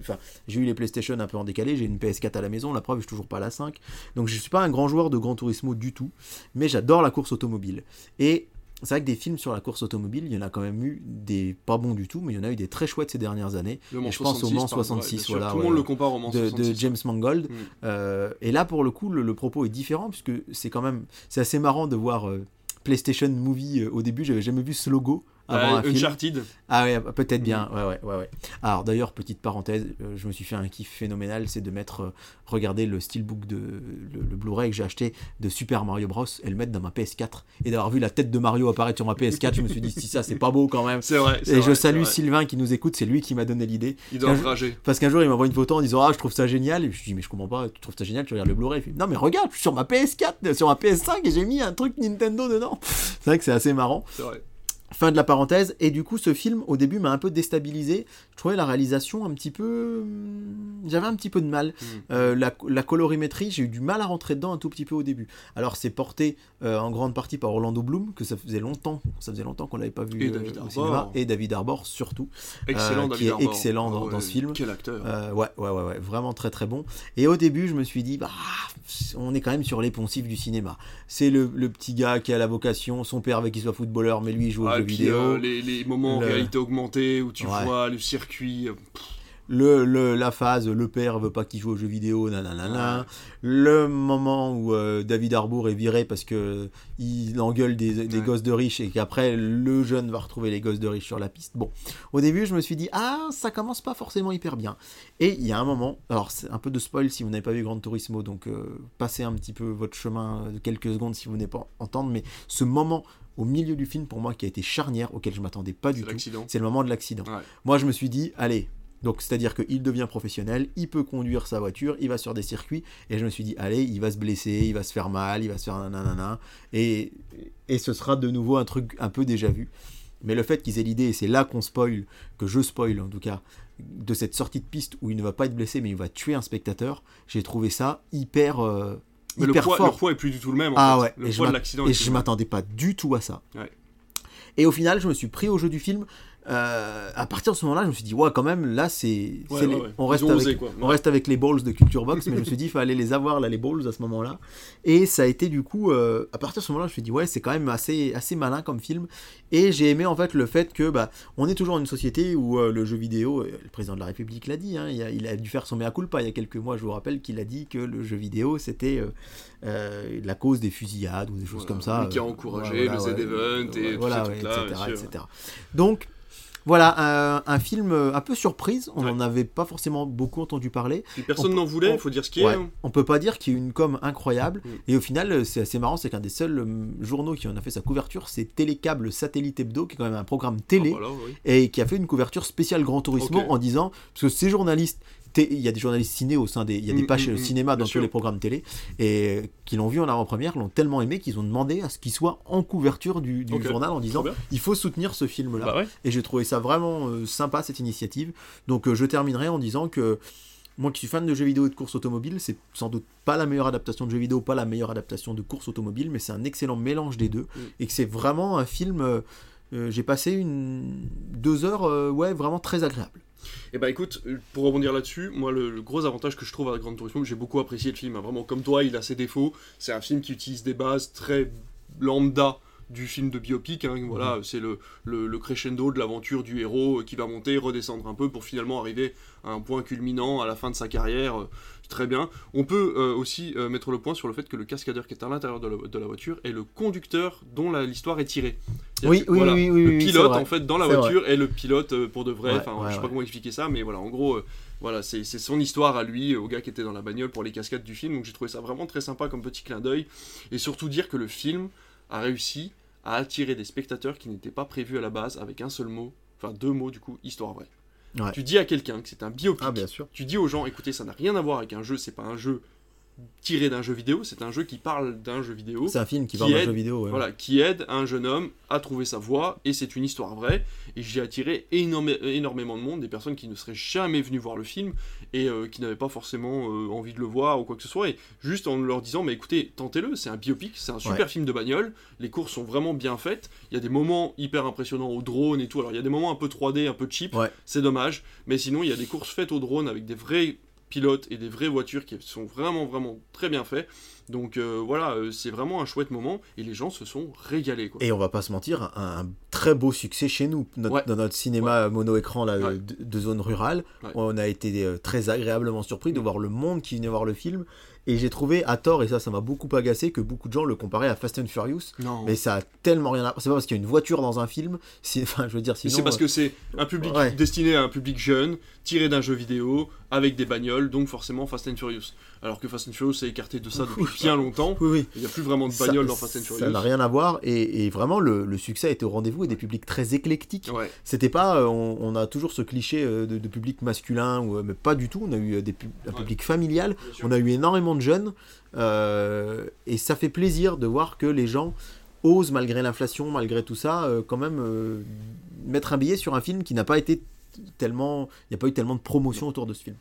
Enfin, j'ai eu les PlayStation un peu en décalé, j'ai une PS4 à la maison, la preuve, j'ai toujours pas la 5. Donc je suis pas un grand joueur de Gran Turismo du tout, mais j'adore la course automobile. Et c'est vrai que des films sur la course automobile, il y en a quand même eu des pas bons du tout, mais il y en a eu des très chouettes ces dernières années. Le Et je pense au 66, Mans par exemple, ouais, 66, bien sûr. voilà, Tout le ouais, monde le compare au Mans de, de 66. James Mangold. Mm. Euh, et là, pour le coup, le, le propos est différent puisque c'est quand même, c'est assez marrant de voir euh, PlayStation Movie euh, au début. J'avais jamais vu ce logo avant Euh, un film. Uncharted. Ah ouais, peut-être bien. Ouais, ouais, ouais, ouais. Alors d'ailleurs, petite parenthèse, euh, je me suis fait un kiff phénoménal, c'est de mettre, euh, regarder le steelbook de le, le Blu-ray que j'ai acheté de Super Mario Bros et le mettre dans ma PS4 et d'avoir vu la tête de Mario apparaître sur ma PS4, je me suis dit si ça c'est pas beau quand même. C'est vrai. Et je salue. Sylvain qui nous écoute, c'est lui qui m'a donné l'idée. Il doit rager. Parce qu'un jour, il m'envoie une photo en disant Ah, je trouve ça génial. Et je lui dis Mais je comprends pas, tu trouves ça génial, tu regardes le Blu-ray? Non, mais regarde, je suis sur ma PS4, euh, sur ma PS5 et j'ai mis un truc Nintendo dedans. C'est vrai que c'est assez marrant. C'est vrai. Fin de la parenthèse. Et du coup, ce film, au début, m'a un peu déstabilisé. Je trouvais la réalisation un petit peu. hum, J'avais un petit peu de mal. Mm. Euh, la, la colorimétrie, j'ai eu du mal à rentrer dedans un tout petit peu au début. Alors, c'est porté euh, en grande partie par Orlando Bloom, que ça faisait longtemps, ça faisait longtemps qu'on l'avait pas vu Et euh, David au Arbor. cinéma. Et David Arbor, surtout. Excellent, David qui est Arbor. excellent dans- dans ouais, ce film. Quel acteur. Ouais, ouais, ouais, ouais, vraiment très très bon. Et au début, je me suis dit, bah, on est quand même sur les poncifs du cinéma. C'est le, le petit gars qui a la vocation, son père veut qu'il soit footballeur, mais lui il joue Ah, et puis, les, les moments en Le- réalité augmentée où tu Ouais. vois le circuit. euh, Le, le- la phase, le père veut pas qu'il joue aux jeux vidéo, nanana. Ouais. Le moment où euh, David Harbour est viré parce que il engueule des, des Ouais. gosses de riches et qu'après le jeune va retrouver les gosses de riches sur la piste. Bon, au début, je me suis dit, ah, ça commence pas forcément hyper bien. Et il y a un moment, alors c'est un peu de spoil si vous n'avez pas vu Gran Turismo, donc euh, passez un petit peu votre chemin de quelques secondes si vous n'avez pas entendre, mais ce moment au milieu du film pour moi qui a été charnière, auquel je m'attendais pas du tout, c'est le moment de l'accident. Ouais. Moi, je me suis dit, allez, donc c'est-à-dire qu'il devient professionnel, il peut conduire sa voiture, il va sur des circuits, et je me suis dit, allez, il va se blesser, il va se faire mal, il va se faire nanana, et, et ce sera de nouveau un truc un peu déjà vu. Mais le fait qu'ils aient l'idée, et c'est là qu'on spoil, que je spoil en tout cas, de cette sortie de piste où il ne va pas être blessé, mais il va tuer un spectateur, j'ai trouvé ça hyper, euh, Mais le poids, fort. le poids est plus du tout le même. En Ah fait. ouais, Le et je poids de l'accident. et je m'attendais pas du tout à ça. Ouais. Et au final, je me suis pris au jeu du film. Euh, à partir de ce moment-là, je me suis dit, ouais, quand même, là, c'est. Ouais, c'est ouais, les- ouais. On, reste avec, osé, on reste avec les balls de Culture Box, mais je me suis dit, il fallait les avoir, là, les balls, à ce moment-là. Et ça a été, du coup, euh, à partir de ce moment-là, je me suis dit, ouais, c'est quand même assez, assez malin comme film. Et j'ai aimé, en fait, le fait que, bah, on est toujours dans une société où euh, le jeu vidéo, le président de la République l'a dit, hein, il, a, il a dû faire son mea culpa il y a quelques mois, je vous rappelle qu'il a dit que le jeu vidéo, c'était la cause des fusillades ou des choses Voilà, comme ça. qui a encouragé le Z-Event et voilà, ouais, trucs-là, etc., etc. Donc, voilà, un, un film euh, un peu surprise. On Ouais. n'en avait pas forcément beaucoup entendu parler. Personne On- n'en voulait, il faut dire ce qui est. Ouais. hein. On peut pas dire qu'il y eu une com incroyable. Mm. Et au final, euh, c'est assez marrant, c'est qu'un des seuls euh, journaux qui en a fait sa couverture, c'est Télécable Satellite Hebdo, qui est quand même un programme télé, Ah, voilà, oui. et qui a fait une couverture spéciale Grand Turismo Ok. en disant, parce que ces journalistes, il y a des journalistes ciné au sein des, il y a des Mm, pages mm, mm, cinéma dans tous les programmes télé, et qui l'ont vu en avant-première, l'ont tellement aimé qu'ils ont demandé à ce qu'il soit en couverture du, journal en disant, il faut soutenir ce film-là. Bah ouais. Et j'ai trouvé ça vraiment euh, sympa cette initiative. Donc euh, je terminerai en disant que moi qui suis fan de jeux vidéo et de course automobile, c'est sans doute pas la meilleure adaptation de jeux vidéo, pas la meilleure adaptation de course automobile, mais c'est un excellent mélange des deux. Et que c'est vraiment un film. euh, j'ai passé une deux heures, ouais, vraiment très agréable. Et bah écoute, euh, pour rebondir là-dessus, moi le, le gros avantage que je trouve à Gran Turismo, j'ai beaucoup apprécié le film, hein, vraiment comme toi, il a ses défauts, c'est un film qui utilise des bases très lambda du film de biopic, hein, voilà, c'est le, le, le crescendo de l'aventure du héros euh, qui va monter, redescendre un peu pour finalement arriver à un point culminant à la fin de sa carrière, euh, très bien. On peut euh, aussi euh, mettre le point sur le fait que le cascadeur qui est à l'intérieur de, la- de la voiture est le conducteur dont l'histoire est tirée. Oui, que, oui, voilà, oui, oui, Le pilote en fait dans la voiture est le pilote euh, pour de vrai, enfin ouais, je sais pas comment expliquer ça, mais voilà, en gros, voilà, c'est c'est son histoire à lui, au gars qui était dans la bagnole pour les cascades du film, donc j'ai trouvé ça vraiment très sympa comme petit clin d'œil, et surtout dire que le film a réussi à attirer des spectateurs qui n'étaient pas prévus à la base avec un seul mot, enfin deux mots du coup, histoire vraie. Ouais. Tu dis à quelqu'un que c'est un biopic, Ah, bien sûr. tu dis aux gens, écoutez, ça n'a rien à voir avec un jeu, c'est pas un jeu tiré d'un jeu vidéo, c'est un jeu qui parle d'un jeu vidéo. C'est un film qui Qui parle d'un jeu vidéo. ouais. Voilà, qui aide un jeune homme à trouver sa voie, et c'est une histoire vraie. Et j'ai attiré énorme- énormément de monde, des personnes qui ne seraient jamais venues voir le film, et euh, qui n'avaient pas forcément euh, envie de le voir ou quoi que ce soit, et juste en leur disant, mais écoutez, tentez-le, c'est un biopic, c'est un super Ouais. film de bagnole, les courses sont vraiment bien faites, il y a des moments hyper impressionnants au drone et tout, alors il y a des moments un peu 3D, un peu cheap, Ouais. c'est dommage, mais sinon il y a des courses faites au drone avec des vrais pilotes et des vraies voitures qui sont vraiment vraiment très bien faits. Donc euh, voilà, euh, c'est vraiment un chouette moment et les gens se sont régalés quoi. Et on va pas se mentir, un, un très beau succès chez nous. Notre- Ouais. Dans notre cinéma mono-écran là, Ouais. de, de zone rurale, Ouais. on a été euh, très agréablement surpris de Mm. voir le monde qui venait voir le film. Et j'ai trouvé, à tort, et ça, ça m'a beaucoup agacé, que beaucoup de gens le comparaient à Fast and Furious. Non. Mais ça a tellement rien à C'est pas parce qu'il y a une voiture dans un film. Enfin, je veux dire, sinon. c'est parce euh, que c'est un public Ouais. destiné à un public jeune, tiré d'un jeu vidéo, avec des bagnoles, donc forcément Fast and Furious. Alors que Fast and Furious s'est écarté de ça depuis bien longtemps. Oui, oui. Il n'y a plus vraiment de Ça- bagnoles dans Fast and Ça Furious. n'a rien à voir. Et, et vraiment, le, le succès a été au rendez-vous et des publics très éclectiques. Ouais. C'était pas, euh, on, on a toujours ce cliché euh, de, de public masculin, ou, euh, mais pas du tout. On a eu des pub- un Ouais. public familial, on a eu énormément de jeunes, euh, et ça fait plaisir de voir que les gens osent, malgré l'inflation, malgré tout ça, euh, quand même mettre un billet sur un film qui n'a pas été tellement, il n'y a pas eu tellement de promotion autour de ce film.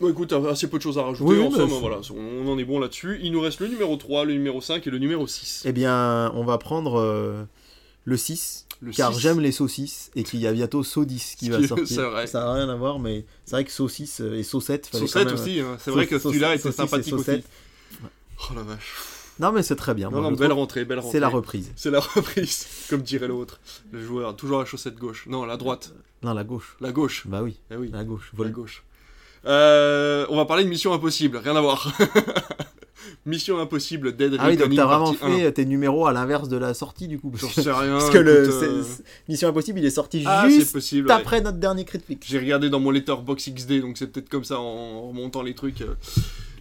Bon, écoute, assez peu de choses à rajouter. Oui, en somme, voilà, on en est bon là-dessus. Il nous reste le numéro 3, le numéro 5 et le numéro 6. Eh bien, on va prendre euh, le 6, Le car 6. j'aime les saucisses, et qu'il y a bientôt Saudis qui va sortir. c'est vrai. Ça n'a rien à voir, mais c'est vrai que saucisse euh, et saucette. Saucette même- aussi, hein. c'est vrai que Sauce- celui-là était saucisse et sympathique aussi. saucette. Oh la vache. Non, mais c'est très bien. Non, non, belle rentrée, belle rentrée. C'est la reprise. C'est la reprise, comme dirait l'autre. Le joueur, toujours la chaussette gauche. Non, la droite. Non, la gauche. La gauche. Bah oui, Eh oui, la gauche. la Vol- gauche. Euh, on va parler de Mission Impossible, rien à voir. Mission Impossible, Dead Ah oui, donc t'as vraiment fait tes numéros à l'inverse de la sortie du coup. J'en sais rien. parce que le euh, Mission Impossible, il est sorti Ah, juste possible. ouais. après notre dernier Critique. J'ai regardé dans mon letterbox XD, donc c'est peut-être comme ça en remontant les trucs.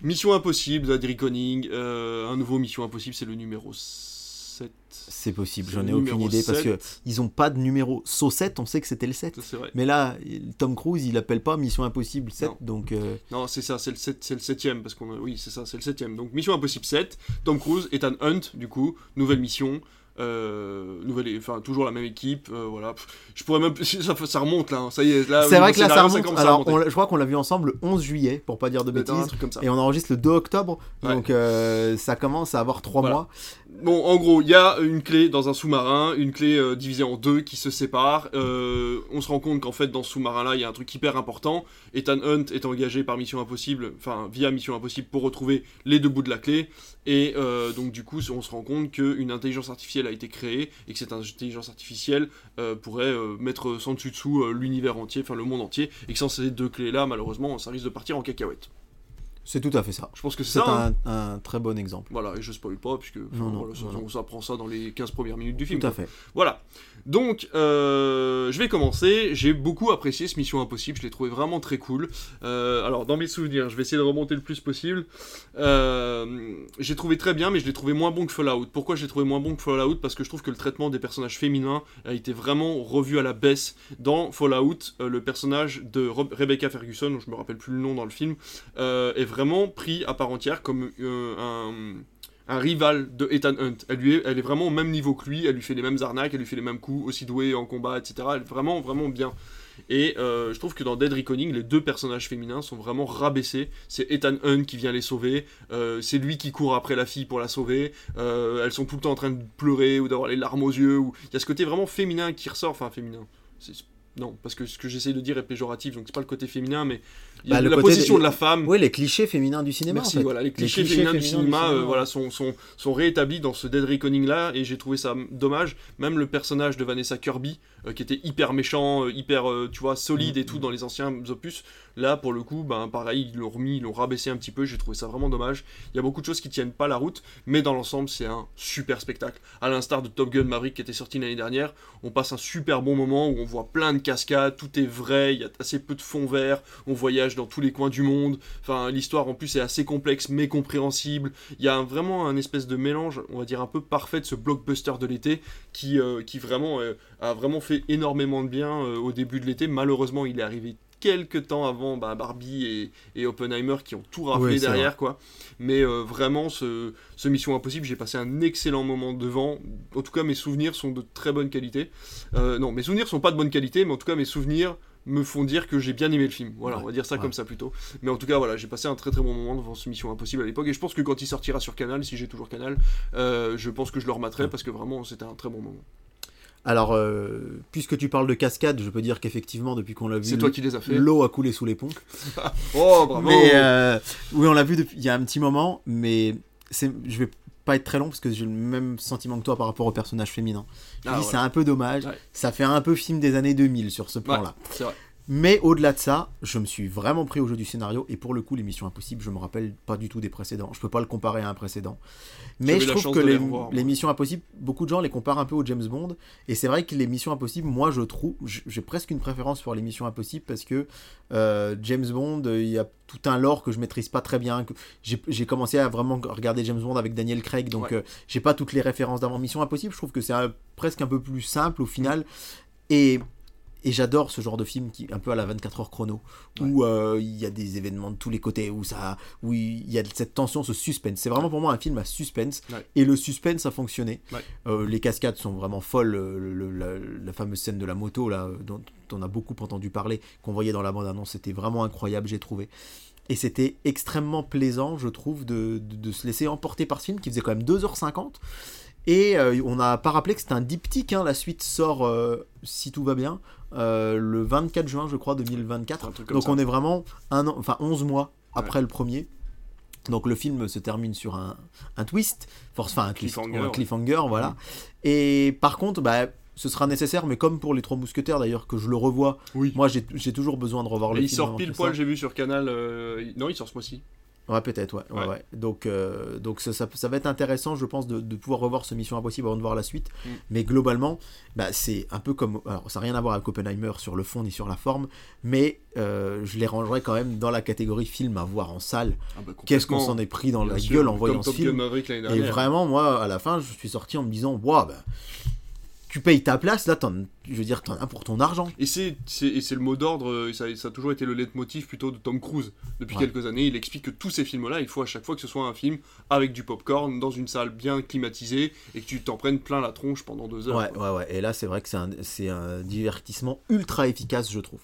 Mission Impossible, Dead Reckoning, euh, un nouveau Mission Impossible, c'est le numéro 7. C'est possible, j'en ai aucune idée parce que 7. ils ont pas de numéro. So 7, on sait que c'était le 7. Ça, C'est vrai. Mais là, Tom Cruise, il appelle pas Mission Impossible 7, Non. donc euh, Non, c'est ça, c'est le, sept- c'est le septième, parce qu'on a... Oui, c'est ça, c'est le septième. Donc, Mission Impossible 7, Tom Cruise, Ethan Hunt, du coup, nouvelle mission, euh, nouvelle... Enfin, toujours la même équipe, euh, voilà. Je pourrais même... Ça, ça remonte, là, hein, ça y est. Là, c'est vrai que là ça remonte. Alors, on je crois qu'on l'a vu ensemble le 11 juillet, pour pas dire de un bêtises. truc comme ça. Et on enregistre le 2 octobre, Ouais. donc euh, ça commence à avoir 3 Voilà. mois. Bon, en gros, il y a une clé dans un sous-marin, une clé euh, divisée en deux qui se sépare. Euh, on se rend compte qu'en fait, dans ce sous-marin-là, il y a un truc hyper important. Ethan Hunt est engagé par Mission Impossible, enfin via Mission Impossible pour retrouver les deux bouts de la clé. Et euh, donc, du coup, on se rend compte qu'une intelligence artificielle a été créée et que cette intelligence artificielle pourrait mettre sans dessus dessous l'univers entier, enfin le monde entier, et que sans ces deux clés-là, malheureusement, ça risque de partir en cacahuète. C'est tout à fait ça. Je pense que c'est ça. hein. un, un très bon exemple. Voilà, et je spoil pas, puisque Non, non, voilà, ça, non, on s'apprend ça dans les 15 premières minutes du film. Tout à quoi. fait. Voilà. Donc, euh, je vais commencer. J'ai beaucoup apprécié ce Mission Impossible. Je l'ai trouvé vraiment très cool. Euh, alors, dans mes souvenirs, je vais essayer de remonter le plus possible. Euh, j'ai trouvé très bien, mais je l'ai trouvé moins bon que Fallout. Pourquoi je l'ai trouvé moins bon que Fallout? Parce que je trouve que le traitement des personnages féminins a été vraiment revu à la baisse. Dans Fallout, le personnage de Re- Rebecca Ferguson, dont je me rappelle plus le nom dans le film, est vraiment pris à part entière comme euh, un rival de Ethan Hunt. Elle, lui est, elle est vraiment au même niveau que lui, elle lui fait les mêmes arnaques, elle lui fait les mêmes coups, aussi douée en combat, etc. Elle est vraiment, vraiment bien. Et euh, je trouve que dans Dead Reckoning, les deux personnages féminins sont vraiment rabaissés. C'est Ethan Hunt qui vient les sauver, euh, c'est lui qui court après la fille pour la sauver, elles sont tout le temps en train de pleurer ou d'avoir les larmes aux yeux. Il y a ce côté vraiment féminin qui ressort, enfin féminin. Non, parce que ce que j'essaie de dire est péjoratif, donc c'est pas le côté féminin, mais Bah, la position de la femme. Oui, les clichés féminins du cinéma. Merci, en fait. voilà, les clichés, clichés féminins, du féminins du cinéma, cinéma, euh, ouais. voilà, sont, sont, sont réétablis dans ce Dead Reckoning là, et j'ai trouvé ça dommage. Même le personnage de Vanessa Kirby, euh, qui était hyper méchant, euh, hyper, tu vois, solide et Mm, tout mm. dans les anciens opus, là pour le coup, ben pareil, ils l'ont remis, ils l'ont rabaissé un petit peu, j'ai trouvé ça vraiment dommage. Il y a beaucoup de choses qui tiennent pas la route, mais dans l'ensemble, c'est un super spectacle. À l'instar de Top Gun Maverick qui était sorti l'année dernière, on passe un super bon moment où on voit plein de cascades, tout est vrai, il y a assez peu de fond vert, on voyage dans tous les coins du monde. Enfin, l'histoire en plus est assez complexe mais compréhensible. Il y a un- vraiment un espèce de mélange, on va dire un peu parfait de ce blockbuster de l'été qui, euh, qui vraiment euh, a vraiment fait énormément de bien euh, au début de l'été. Malheureusement, il est arrivé quelques temps avant bah, Barbie et, et Oppenheimer qui ont tout raflé derrière quoi. Mais euh, vraiment ce, ce Mission Impossible, j'ai passé un excellent moment devant. En tout cas, mes souvenirs sont de très bonne qualité. Euh, non, mes souvenirs sont pas de bonne qualité, mais en tout cas mes souvenirs me font dire que j'ai bien aimé le film. Voilà, Ouais, on va dire ça ouais. comme ça plutôt. Mais en tout cas, voilà, j'ai passé un très très bon moment devant ce Mission Impossible à l'époque. Et je pense que quand il sortira sur Canal, si j'ai toujours Canal, euh, je pense que je le rematerai parce que vraiment c'était un très bon moment. Alors, euh, puisque tu parles de cascade, je peux dire qu'effectivement, depuis qu'on l'a vu, C'est toi qui les as fait. l'eau a coulé sous les ponts. Oh, bravo Mais euh, oui, on l'a vu depuis il y a un petit moment, mais je vais pas être très long parce que j'ai le même sentiment que toi par rapport au personnage féminin. Je Ah, dis, c'est un peu dommage. Ouais. Ça fait un peu film des années 2000 sur ce plan-là. C'est vrai. Mais au-delà de ça, je me suis vraiment pris au jeu du scénario et pour le coup, les Missions Impossibles, je me rappelle pas du tout des précédents. Je peux pas le comparer à un précédent. Mais je trouve que les. Missions Impossibles, beaucoup de gens les comparent un peu aux James Bond. Et c'est vrai que les Missions Impossibles, moi je trouve, j'ai presque une préférence pour les Missions Impossibles parce que euh, James Bond, euh, il y a tout un lore que je maîtrise pas très bien. J'ai commencé à vraiment regarder James Bond avec Daniel Craig, donc Ouais. euh, j'ai pas toutes les références d'avant. Mission Impossible, je trouve que c'est presque un peu plus simple au final. Et, et j'adore ce genre de film qui un peu à la 24 heures chrono, où euh, il y a des événements de tous les côtés, où, ça, où il y a cette tension, ce suspense. C'est vraiment pour moi un film à suspense. Ouais. Et le suspense a fonctionné. Ouais. Euh, les cascades sont vraiment folles. euh, le- le- la, la fameuse scène de la moto, là, dont on a beaucoup entendu parler, qu'on voyait dans la bande-annonce, c'était vraiment incroyable, j'ai trouvé. Et c'était extrêmement plaisant, je trouve, de, de- de se laisser emporter par ce film qui faisait quand même 2h50. Et euh, on n'a pas rappelé que c'était un diptyque, hein, la suite sort, euh, si tout va bien, euh, le 24 juin, je crois, 2024. Un truc comme Donc ça. on est vraiment un an, enfin 11 mois après le premier. Donc le film se termine sur un, un twist, force, enfin un Cliffhanger, un ouais. cliffhanger, voilà. Et par contre, bah, ce sera nécessaire, mais comme pour les Trois Mousquetaires d'ailleurs, que je le revois, Oui. moi j'ai toujours besoin de revoir Et le il film. sort avant pile poil, j'ai vu sur Canal. euh, il- Non, il sort ce mois-ci. Ouais, peut-être, ouais. ouais, Ouais. ouais. Donc, euh, donc ça, ça, ça va être intéressant, je pense, de, de pouvoir revoir ce Mission Impossible avant de voir la suite. Mm. Mais globalement, bah, c'est un peu comme. Alors, ça n'a rien à voir avec Oppenheimer sur le fond ni sur la forme, mais euh, je les rangerais quand même dans la catégorie film à voir en salle. Ah bah, Qu'est-ce qu'on s'en est pris dans Bien la sûr, gueule en voyant ce film Et vraiment, moi, à la fin, je suis sorti en me disant Waouh, bah, tu payes ta place, là, t'en- je veux dire, t'en as pour ton argent. Et c'est le mot d'ordre, euh, ça, ça a toujours été le leitmotiv plutôt de Tom Cruise. Depuis Ouais. quelques années, il explique que tous ces films-là, il faut à chaque fois que ce soit un film avec du popcorn, dans une salle bien climatisée, et que tu t'en prennes plein la tronche pendant deux heures. Ouais, quoi. ouais, ouais. Et là, c'est vrai que c'est un, divertissement ultra efficace, je trouve.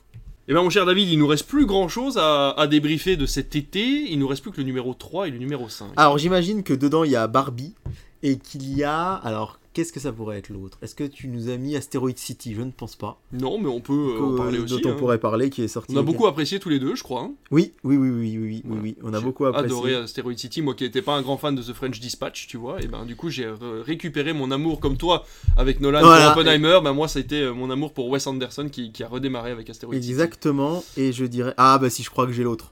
Et ben mon cher David, il nous reste plus grand-chose à, à débriefer de cet été, il nous reste plus que le numéro 3 et le numéro 5. Alors j'imagine que dedans il y a Barbie et qu'il y a. Alors, qu'est-ce que ça pourrait être l'autre? Est-ce que tu nous as mis Asteroid City? Je ne pense pas. Non, mais on peut euh, en parler aussi. Dont on hein. pourrait parler, qui est sorti. On a beaucoup apprécié tous les deux, je crois. hein. Oui, oui, oui, oui, oui, oui. On a beaucoup apprécié. adoré Asteroid City, moi qui n'étais pas un grand fan de The French Dispatch, tu vois, et ben du coup j'ai récupéré mon amour comme toi avec Nolan Oppenheimer, ben moi ça a été euh, mon amour pour Wes Anderson qui, a redémarré avec Asteroid City. Exactement. Et je dirais. Ah, bah si, je crois que j'ai l'autre.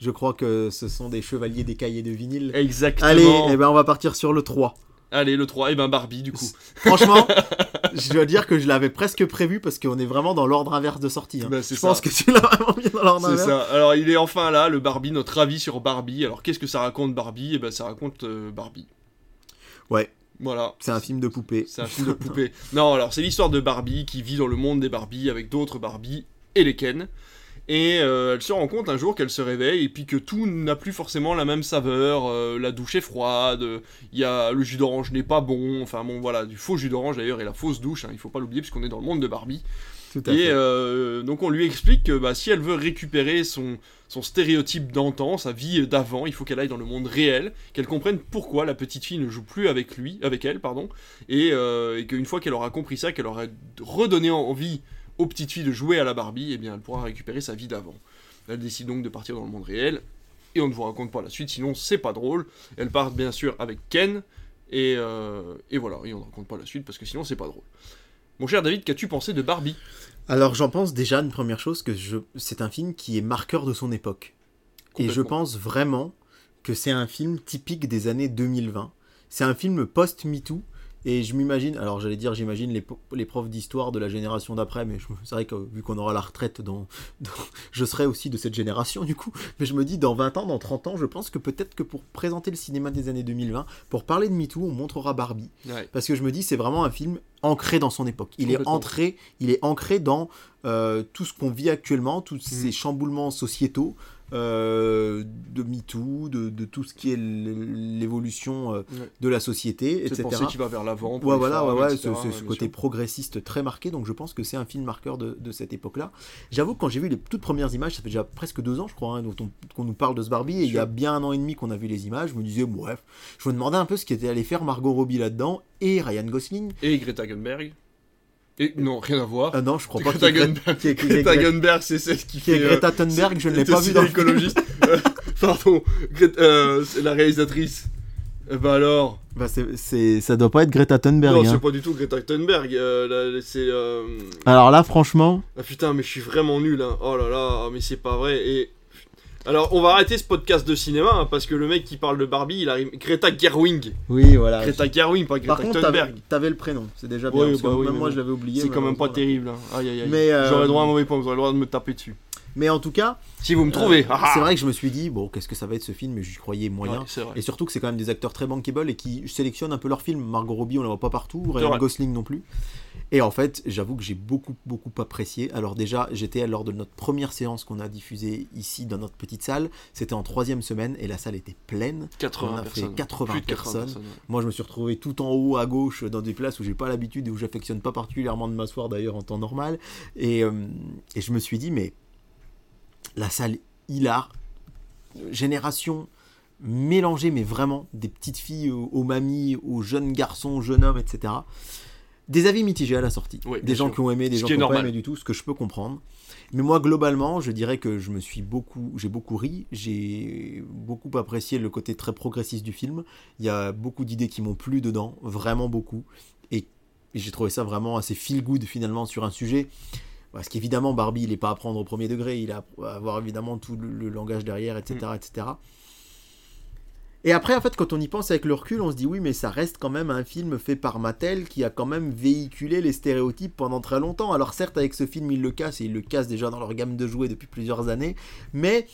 Je crois que ce sont des chevaliers des cahiers de vinyle. Exactement. Allez, eh ben on va partir sur le 3. Allez, le 3, et ben Barbie du coup. Franchement, je dois dire que je l'avais presque prévu parce qu'on est vraiment dans l'ordre inverse de sortie. hein. Bah, c'est je pense que tu l'as vraiment bien dans l'ordre C'est inverse. ça. Alors il est enfin là, le Barbie, notre avis sur Barbie. Alors qu'est-ce que ça raconte Barbie? Et ben ça raconte euh, Barbie. Ouais, Voilà. c'est un film de poupée. C'est un film de poupée. non, alors c'est l'histoire de Barbie qui vit dans le monde des Barbie avec d'autres Barbie et les Ken. Et euh, elle se rend compte un jour qu'elle se réveille et puis que tout n'a plus forcément la même saveur. euh, la douche est froide, il y a le jus d'orange n'est pas bon. Enfin bon, voilà, du faux jus d'orange d'ailleurs et la fausse douche. hein, il faut pas l'oublier puisqu'on est dans le monde de Barbie. Tout à Et fait. euh, donc on lui explique que bah, si elle veut récupérer son, son stéréotype d'antan, sa vie d'avant, il faut qu'elle aille dans le monde réel, qu'elle comprenne pourquoi la petite fille ne joue plus avec lui, avec elle, pardon, et, euh, et qu'une fois qu'elle aura compris ça, qu'elle aura redonné envie aux petites filles de jouer à la Barbie, et bien elle pourra récupérer sa vie d'avant. Elle décide donc de partir dans le monde réel, et on ne vous raconte pas la suite, sinon c'est pas drôle. Elle part bien sûr avec Ken, et, euh, et voilà, et on ne raconte pas la suite parce que sinon c'est pas drôle. Mon cher David, qu'as-tu pensé de Barbie? Alors j'en pense déjà une première chose que je... c'est un film qui est marqueur de son époque. Et je pense vraiment que c'est un film typique des années 2020. C'est un film post-MeToo. Et je m'imagine, alors j'allais dire, j'imagine les, profs d'histoire de la génération d'après, mais c'est vrai que vu qu'on aura la retraite, dans, dans- je serai aussi de cette génération du coup. Mais je me dis, dans 20 ans, dans 30 ans, je pense que peut-être que pour présenter le cinéma des années 2020, pour parler de MeToo, on montrera Barbie. Ouais. Parce que je me dis, c'est vraiment un film ancré dans son époque. Il est Complètement. ancré, il est ancré dans euh, tout ce qu'on vit actuellement, tous Mm. ces chamboulements sociétaux euh, de MeToo, de, de tout ce qui est l'évolution euh, Ouais. de la société, etc. pensée qui va vers l'avant. Ouais, voilà, ouais, etc., ce, côté sûr. progressiste très marqué, donc je pense que c'est un film marqueur de, de cette époque-là. J'avoue que quand j'ai vu les toutes premières images, ça fait déjà presque deux ans, je crois, hein, qu'on nous parle de ce Barbie, et il y a bien un an et demi qu'on a vu les images, je me disais, bref, je me demandais un peu ce qu'était allé faire Margot Robbie là-dedans, et Ryan Gosling. Et Greta Thunberg. Et non, rien à voir. Ah non, je crois pas Greta Thunberg. qui est- qui est- Greta Thunberg, c'est celle qui qui est fait. euh, Greta Thunberg, je ne l'ai pas vu dans le film. écologiste. Euh, Pardon, Greta- euh, c'est la réalisatrice. Bah alors Bah, c'est, ça doit pas être Greta Thunberg. Non, hein. c'est pas du tout Greta Thunberg. euh, c'est. euh, Alors là, franchement, Ah putain, mais je suis vraiment nul. Hein. Oh là là, mais c'est pas vrai. Et. Alors, on va arrêter ce podcast de cinéma hein, parce que le mec qui parle de Barbie, il arrive. Greta Gerwig. oui, voilà. Greta Gerwig, pas Greta Par contre, Thunberg. t'avais le prénom, c'est déjà bien. Oui, parce que bah oui, même moi, bon. je l'avais oublié. C'est quand même pas terrible. Hein. Aïe aïe aïe. Mais, euh, J'aurais droit à un mauvais point, vous aurez le droit de me taper dessus. Mais en tout cas, Si vous me trouvez. euh, ah, ah. c'est vrai que je me suis dit, bon, qu'est-ce que ça va être ce film, mais j'y croyais moyen. Ouais, c'est vrai. Et surtout que c'est quand même des acteurs très bankable et qui sélectionnent un peu leurs films. Margot Robbie, on la voit pas partout, Ryan. Gosling non plus. Et en fait, j'avoue que j'ai beaucoup, beaucoup apprécié. Alors déjà, j'étais lors de notre première séance qu'on a diffusée ici dans notre petite salle. C'était en troisième semaine et la salle était pleine. 80 on a fait personnes. 80 Plus de 80 personnes. personnes. ouais. Moi, je me suis retrouvé tout en haut à gauche dans des places où j'ai pas l'habitude et où j'affectionne pas particulièrement de m'asseoir d'ailleurs en temps normal. Et, euh, et je me suis dit, mais la salle hilar, génération mélangée, mais vraiment des petites filles aux, aux mamies, aux jeunes garçons, aux jeunes hommes, etc. Des avis mitigés à la sortie. Oui, des gens sûr. qui ont aimé, des Ce gens qui n'ont pas aimé du tout, ce que je peux comprendre. Mais moi, globalement, je dirais que je me suis beaucoup, j'ai beaucoup ri, j'ai beaucoup apprécié le côté très progressiste du film. Il y a beaucoup d'idées qui m'ont plu dedans, vraiment beaucoup. Et, j'ai trouvé ça vraiment assez feel good finalement sur un sujet. Parce qu'évidemment, Barbie, il n'est pas à prendre au premier degré, il a à avoir évidemment tout le, le langage derrière, etc., etc. Et après, en fait, quand on y pense avec le recul, on se dit oui, mais ça reste quand même un film fait par Mattel qui a quand même véhiculé les stéréotypes pendant très longtemps. Alors certes, avec ce film, ils le cassent et ils le cassent déjà dans leur gamme de jouets depuis plusieurs années, mais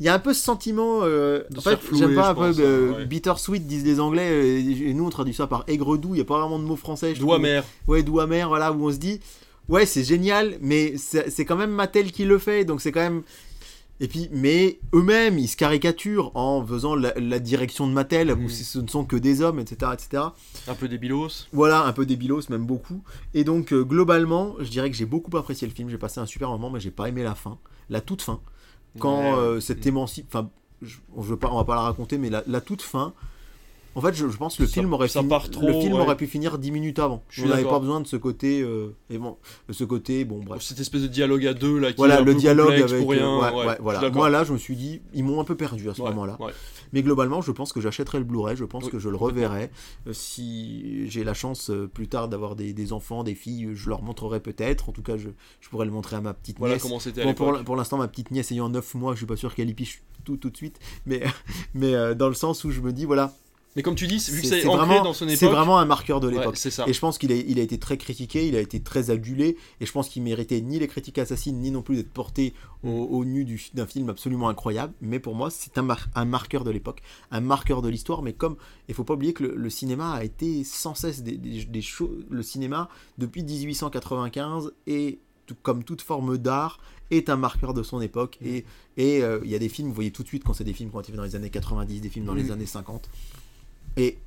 il y a un peu ce sentiment. euh, en fait, j'aime pas un peu euh, ouais. bittersweet disent les Anglais, euh, et nous on traduit ça par aigre doux. Il y a pas vraiment de mot français. Doux amer. Ouais, doux amer, voilà, où on se dit, ouais, c'est génial, mais c'est quand même Mattel qui le fait, donc c'est quand même. Et puis, mais eux-mêmes, ils se caricaturent en faisant la, la direction de Mattel, où Mm. ce ne sont que des hommes, etc., etc. Un peu débilos. Voilà, un peu débilos, même beaucoup. Et donc, euh, globalement, je dirais que j'ai beaucoup apprécié le film, j'ai passé un super moment, mais j'ai pas aimé la fin, la toute fin. Quand Ouais, euh, cette émancipe, enfin, on, va pas la raconter, mais la, la toute fin, En fait, je, je pense que le Ça- film aurait ça fini- part trop, le film ouais. aurait pu finir 10 minutes avant. Je On n'avait pas besoin de ce côté euh, et bon, de ce côté bon bref. Cette espèce de dialogue à deux là qui Voilà est un le peu dialogue avec pour euh, rien. ouais, ouais, voilà. Moi là, je me suis dit ils m'ont un peu perdu à ce moment-là. Mais globalement, je pense que j'achèterai le Blu-ray, je pense Oui, que je le reverrai. Euh, si j'ai la chance plus tard d'avoir des, des enfants, des filles, je leur montrerai peut-être. En tout cas, je, je pourrais le montrer à ma petite Voilà nièce. comment c'était à Bon, pour l'instant, ma petite nièce ayant 9 mois, je suis pas sûr qu'elle y piche tout tout de suite. Mais, mais euh, dans le sens où je me dis, voilà, Mais comme tu dis, vu que c'est c'est c'est vraiment, dans son c'est époque, vraiment un marqueur de ouais, l'époque. c'est ça. Et je pense qu'il a, il a été très critiqué, il a été très adulé, et je pense qu'il méritait ni les critiques assassines, ni non plus d'être porté au, au nu du- d'un film absolument incroyable. Mais pour moi, c'est un, mar- un marqueur de l'époque, un marqueur de l'histoire. Mais comme il faut pas oublier que le, le cinéma a été sans cesse des, des, des choses. Le cinéma, depuis 1895, et comme toute forme d'art, est un marqueur de son époque. Et et, euh, il y a des films, vous voyez tout de suite quand c'est des films qui ont été faits dans les années 90, des films dans les Mhm. années 50. Et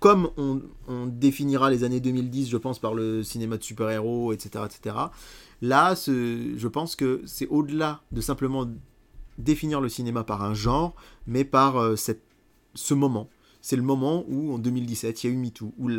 comme on, on définira les années 2010, je pense, par le cinéma de super-héros, etc., etc., là, je pense que c'est au-delà de simplement définir le cinéma par un genre, mais par euh, cette, ce moment. C'est le moment où, en 2017, il y a eu MeToo, où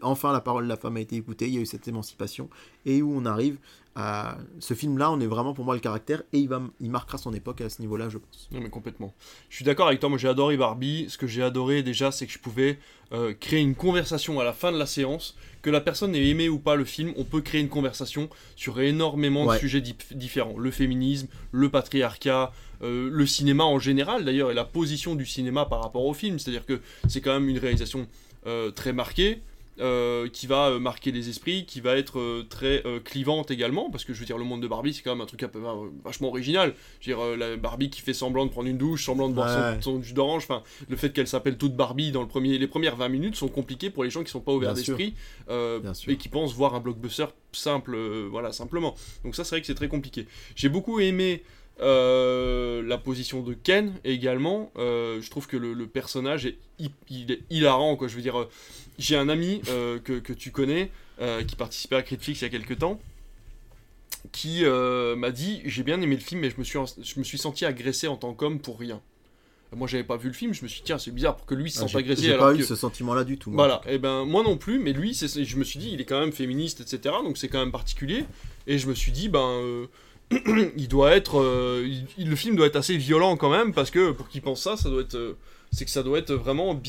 enfin la parole de la femme a été écoutée, il y a eu cette émancipation, et où on arrive Ce film-là, on est vraiment pour moi le caractère, et il, va, il marquera son époque à ce niveau-là, je pense. Non mais complètement. Je suis d'accord avec toi, moi j'ai adoré Barbie. Ce que j'ai adoré déjà, c'est que je pouvais euh, créer une conversation à la fin de la séance. Que la personne ait aimé ou pas le film, on peut créer une conversation sur énormément Ouais. de sujets dif- différents. Le féminisme, le patriarcat, euh, le cinéma en général d'ailleurs, et la position du cinéma par rapport au film. C'est-à-dire que c'est quand même une réalisation euh, très marquée. Euh, qui va euh, marquer les esprits, qui va être euh, très euh, clivante également, parce que je veux dire, le monde de Barbie, c'est quand même un truc un peu vachement original. Je veux dire, la Barbie qui fait semblant de prendre une douche, semblant de boire son- Ouais. son, jus d'orange, enfin, le fait qu'elle s'appelle toute Barbie dans le premier, les premières 20 minutes sont compliquées pour les gens qui sont pas ouverts d'esprit et qui pensent voir un blockbuster simple, voilà, simplement. Donc ça, c'est vrai que c'est très compliqué. J'ai beaucoup aimé euh, la position de Ken également. Euh, je trouve que le, le personnage est, hi- il est hilarant, quoi. Je veux dire, euh, j'ai un ami que, que tu connais qui participait à Critflix il y a quelques temps qui m'a dit j'ai bien aimé le film mais je me suis, je me suis senti agressé en tant qu'homme pour rien. Moi j'avais pas vu le film, je me suis dit tiens c'est bizarre pour que lui se Ah, sente agressé j'ai pas que... eu ce sentiment-là du tout. moi. Voilà, et ben moi non plus, mais lui, je me suis dit, il est quand même féministe, etc. Donc c'est quand même particulier. Et je me suis dit, ben, il doit être, euh, le film doit être assez violent quand même, parce que pour qu'il pense ça, ça doit être, euh, c'est que ça doit être vraiment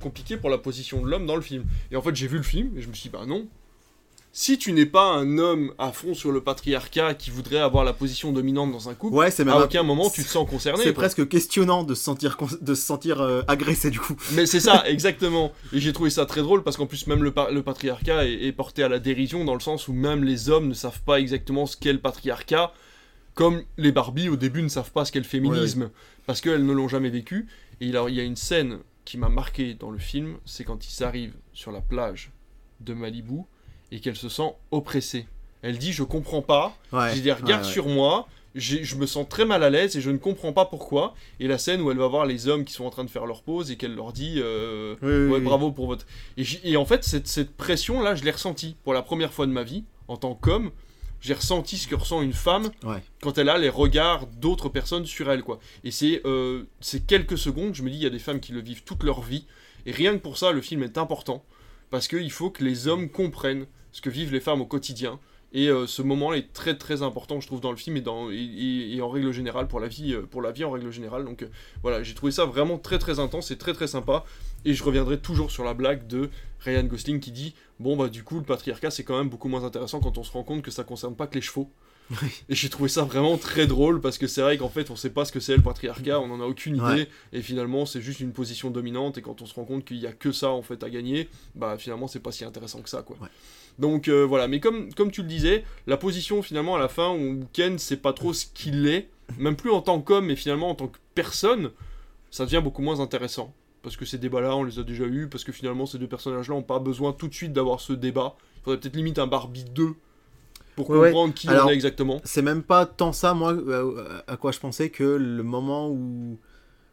compliqué pour la position de l'homme dans le film. Et en fait, j'ai vu le film et je me suis dit, ben non. Si tu n'es pas un homme à fond sur le patriarcat qui voudrait avoir la position dominante dans un couple, Ouais, c'est même à un- aucun moment tu te sens concerné. C'est presque questionnant de se sentir, de se sentir euh, agressé du coup. Mais c'est ça, exactement. Et j'ai trouvé ça très drôle parce qu'en plus, même le, pa- le patriarcat est, est porté à la dérision dans le sens où même les hommes ne savent pas exactement ce qu'est le patriarcat, comme les Barbie au début ne savent pas ce qu'est le féminisme parce qu'elles ne l'ont jamais vécu. Et il, il y a une scène qui m'a marqué dans le film c'est quand ils arrivent sur la plage de Malibu et qu'elle se sent oppressée. Elle dit Je comprends pas, Ouais. j'ai des regards ouais, ouais. sur moi, je me sens très mal à l'aise et je ne comprends pas pourquoi. Et la scène où elle va voir les hommes qui sont en train de faire leur pause et qu'elle leur dit euh, Oui, oui, Ouais, oui. bravo pour votre. Et, en fait, cette, cette pression-là, je l'ai ressentie pour la première fois de ma vie, en tant qu'homme. J'ai ressenti ce que ressent une femme quand elle a les regards d'autres personnes sur elle, quoi. Et c'est euh, c'est quelques secondes, je me dis, il y a des femmes qui le vivent toute leur vie. Et rien que pour ça, le film est important. Parce qu'il faut que les hommes comprennent ce que vivent les femmes au quotidien. Et euh, ce moment est très très important, je trouve, dans le film et, dans, et, et- et en règle générale, pour la vie, euh, pour la vie en règle générale. Donc euh, voilà, j'ai trouvé ça vraiment très très intense et très très sympa. Et je reviendrai toujours sur la blague de Ryan Gosling qui dit Bon, bah du coup, le patriarcat c'est quand même beaucoup moins intéressant quand on se rend compte que ça concerne pas que les chevaux. Et j'ai trouvé ça vraiment très drôle parce que c'est vrai qu'en fait on sait pas ce que c'est le patriarcat, on en a aucune idée Ouais. et finalement c'est juste une position dominante et quand on se rend compte qu'il y a que ça en fait à gagner, bah finalement c'est pas si intéressant que ça quoi. Ouais. Donc euh, voilà, mais comme, comme tu le disais, la position finalement à la fin où Ken sait pas trop ce qu'il est, même plus en tant qu'homme mais finalement en tant que personne, ça devient beaucoup moins intéressant. Parce que ces débats-là, on les a déjà eus, parce que finalement ces deux personnages-là n'ont pas besoin tout de suite d'avoir ce débat. Il faudrait peut-être limite un Barbie 2 pour Ouais, ouais. comprendre qui Alors, on est exactement. C'est même pas tant ça, moi, euh, à quoi je pensais que le moment où.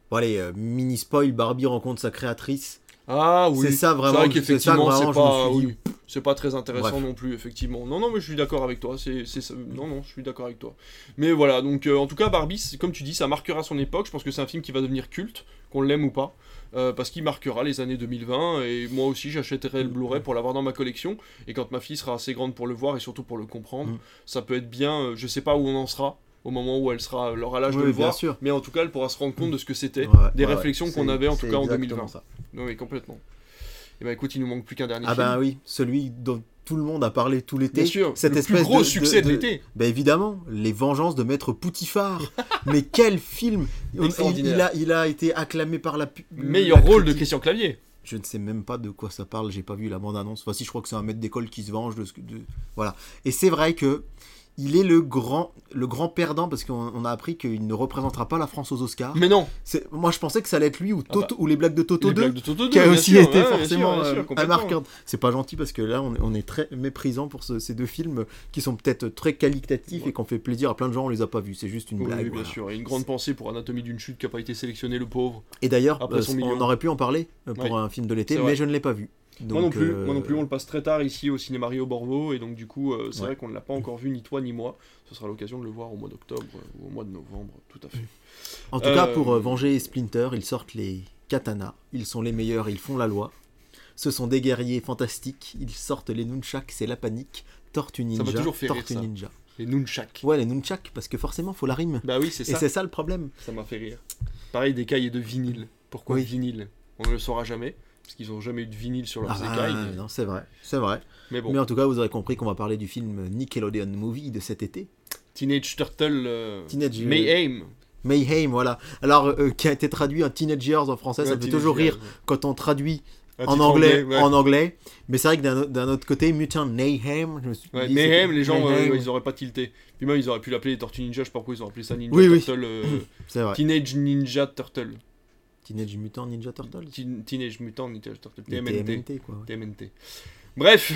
Bon, allez, euh, mini spoil, Barbie rencontre sa créatrice Ah oui. C'est ça vraiment. vrai c'est ça que qu'effectivement, vraiment, pas, oui, c'est pas très intéressant Bref. non plus, effectivement. Non, non, mais je suis d'accord avec toi. C'est, c'est ça. Non, non, je suis d'accord avec toi. Mais voilà, donc euh, en tout cas, Barbie, comme tu dis, ça marquera son époque. Je pense que c'est un film qui va devenir culte, qu'on l'aime ou pas. euh, parce qu'il marquera les années 2020 et moi aussi j'achèterai le Blu-ray pour l'avoir dans ma collection et quand ma fille sera assez grande pour le voir et surtout pour le comprendre Mm. ça peut être bien euh, je sais pas où on en sera au moment où elle sera alors à l'âge de Oui, le bien voir sûr. mais en tout cas elle pourra se rendre compte de ce que c'était Ouais, des ouais, réflexions qu'on avait en tout cas en exactement 2020 ça. oui, oui, complètement. Et ben écoute, il nous manque plus qu'un dernier Ah film. ben oui, celui dont tout le monde a parlé tout l'été. Bien sûr, cette le espèce plus gros de- succès de, de- l'été. Ben évidemment, Les Vengeances de Maître Poutifard. Mais quel film il, il a, il a été acclamé par la Meilleur la rôle de. Christian Clavier. Je ne sais même pas de quoi ça parle, j'ai pas vu la bande-annonce. Enfin si, je crois que c'est un maître d'école qui se venge de ce que... de- Voilà. Et c'est vrai que il est le grand, le grand perdant parce qu'on on a appris qu'il ne représentera pas la France aux Oscars. Mais non, C'est- Moi je pensais que ça allait être lui ou, Ah Toto, ou les blagues de Toto les 2. blagues de Toto 2, qui a aussi sûr, été ouais, sûr, forcément sûr, euh, un complètement. marqueur. C'est pas gentil parce que là, on est, on est très méprisant pour ce- ces deux films qui sont peut-être très qualitatifs Ouais. et qu'on fait plaisir à plein de gens. On les a pas vus. C'est juste une Oui, blague. oui, bien voilà. sûr. Et une grande pensée pour Anatomie d'une chute qui n'a pas été sélectionné, le pauvre. Et d'ailleurs, euh, on aurait pu en parler euh, pour Ouais. un film de l'été, mais je ne l'ai pas vu. Moi non plus, euh, moi non plus, on le passe très tard ici au cinéma Rio Borvo, et donc du coup, euh, c'est Ouais. vrai qu'on ne l'a pas encore vu, ni toi ni moi. Ce sera l'occasion de le voir au mois d'octobre euh, ou au mois de novembre, tout à fait. En tout cas, Euh, pour euh, venger Splinter, ils sortent les katanas. Ils sont les meilleurs, ils font la loi. Ce sont des guerriers fantastiques. Ils sortent les nunchaks, c'est la panique. Tortue Ninja. toujours fait rire, Tortue ça. Ninja. Les Nunchak. Ouais, les nunchaks, parce que forcément, faut la rime. Bah oui, c'est Et ça. c'est ça le problème. Ça m'a fait rire. Pareil, des cailles de vinyle. Pourquoi Oui. vinyle? On ne le saura jamais, parce qu'ils n'ont jamais eu de vinyle sur leurs Ah, écailles. mais- non, c'est vrai, c'est vrai. Mais bon, Mais en tout cas, vous aurez compris qu'on va parler du film Nickelodeon Movie de cet été. Teenage Turtle euh, Teenage- Mayhem. Mayhem, voilà. Alors, euh, qui a été traduit en Teenage Years en français, ça me fait toujours rire quand on traduit en anglais, ouais. en anglais. Mais c'est vrai que d'un autre côté, Mutant Mayhem, je me suis Ouais, dit, Mayhem, les gens, Mayhem. euh, ils auraient pas tilté. Puis même, ils auraient pu l'appeler les Tortues Ninja, je sais pas pourquoi ils ont appelé ça Ninja Oui, oui. Turtle. euh. Teenage Ninja Turtle. Teenage Mutant Ninja Turtles. Teen- Teenage Mutant Ninja Turtle. TMNT. TMNT, quoi. ouais. TMNT. Bref,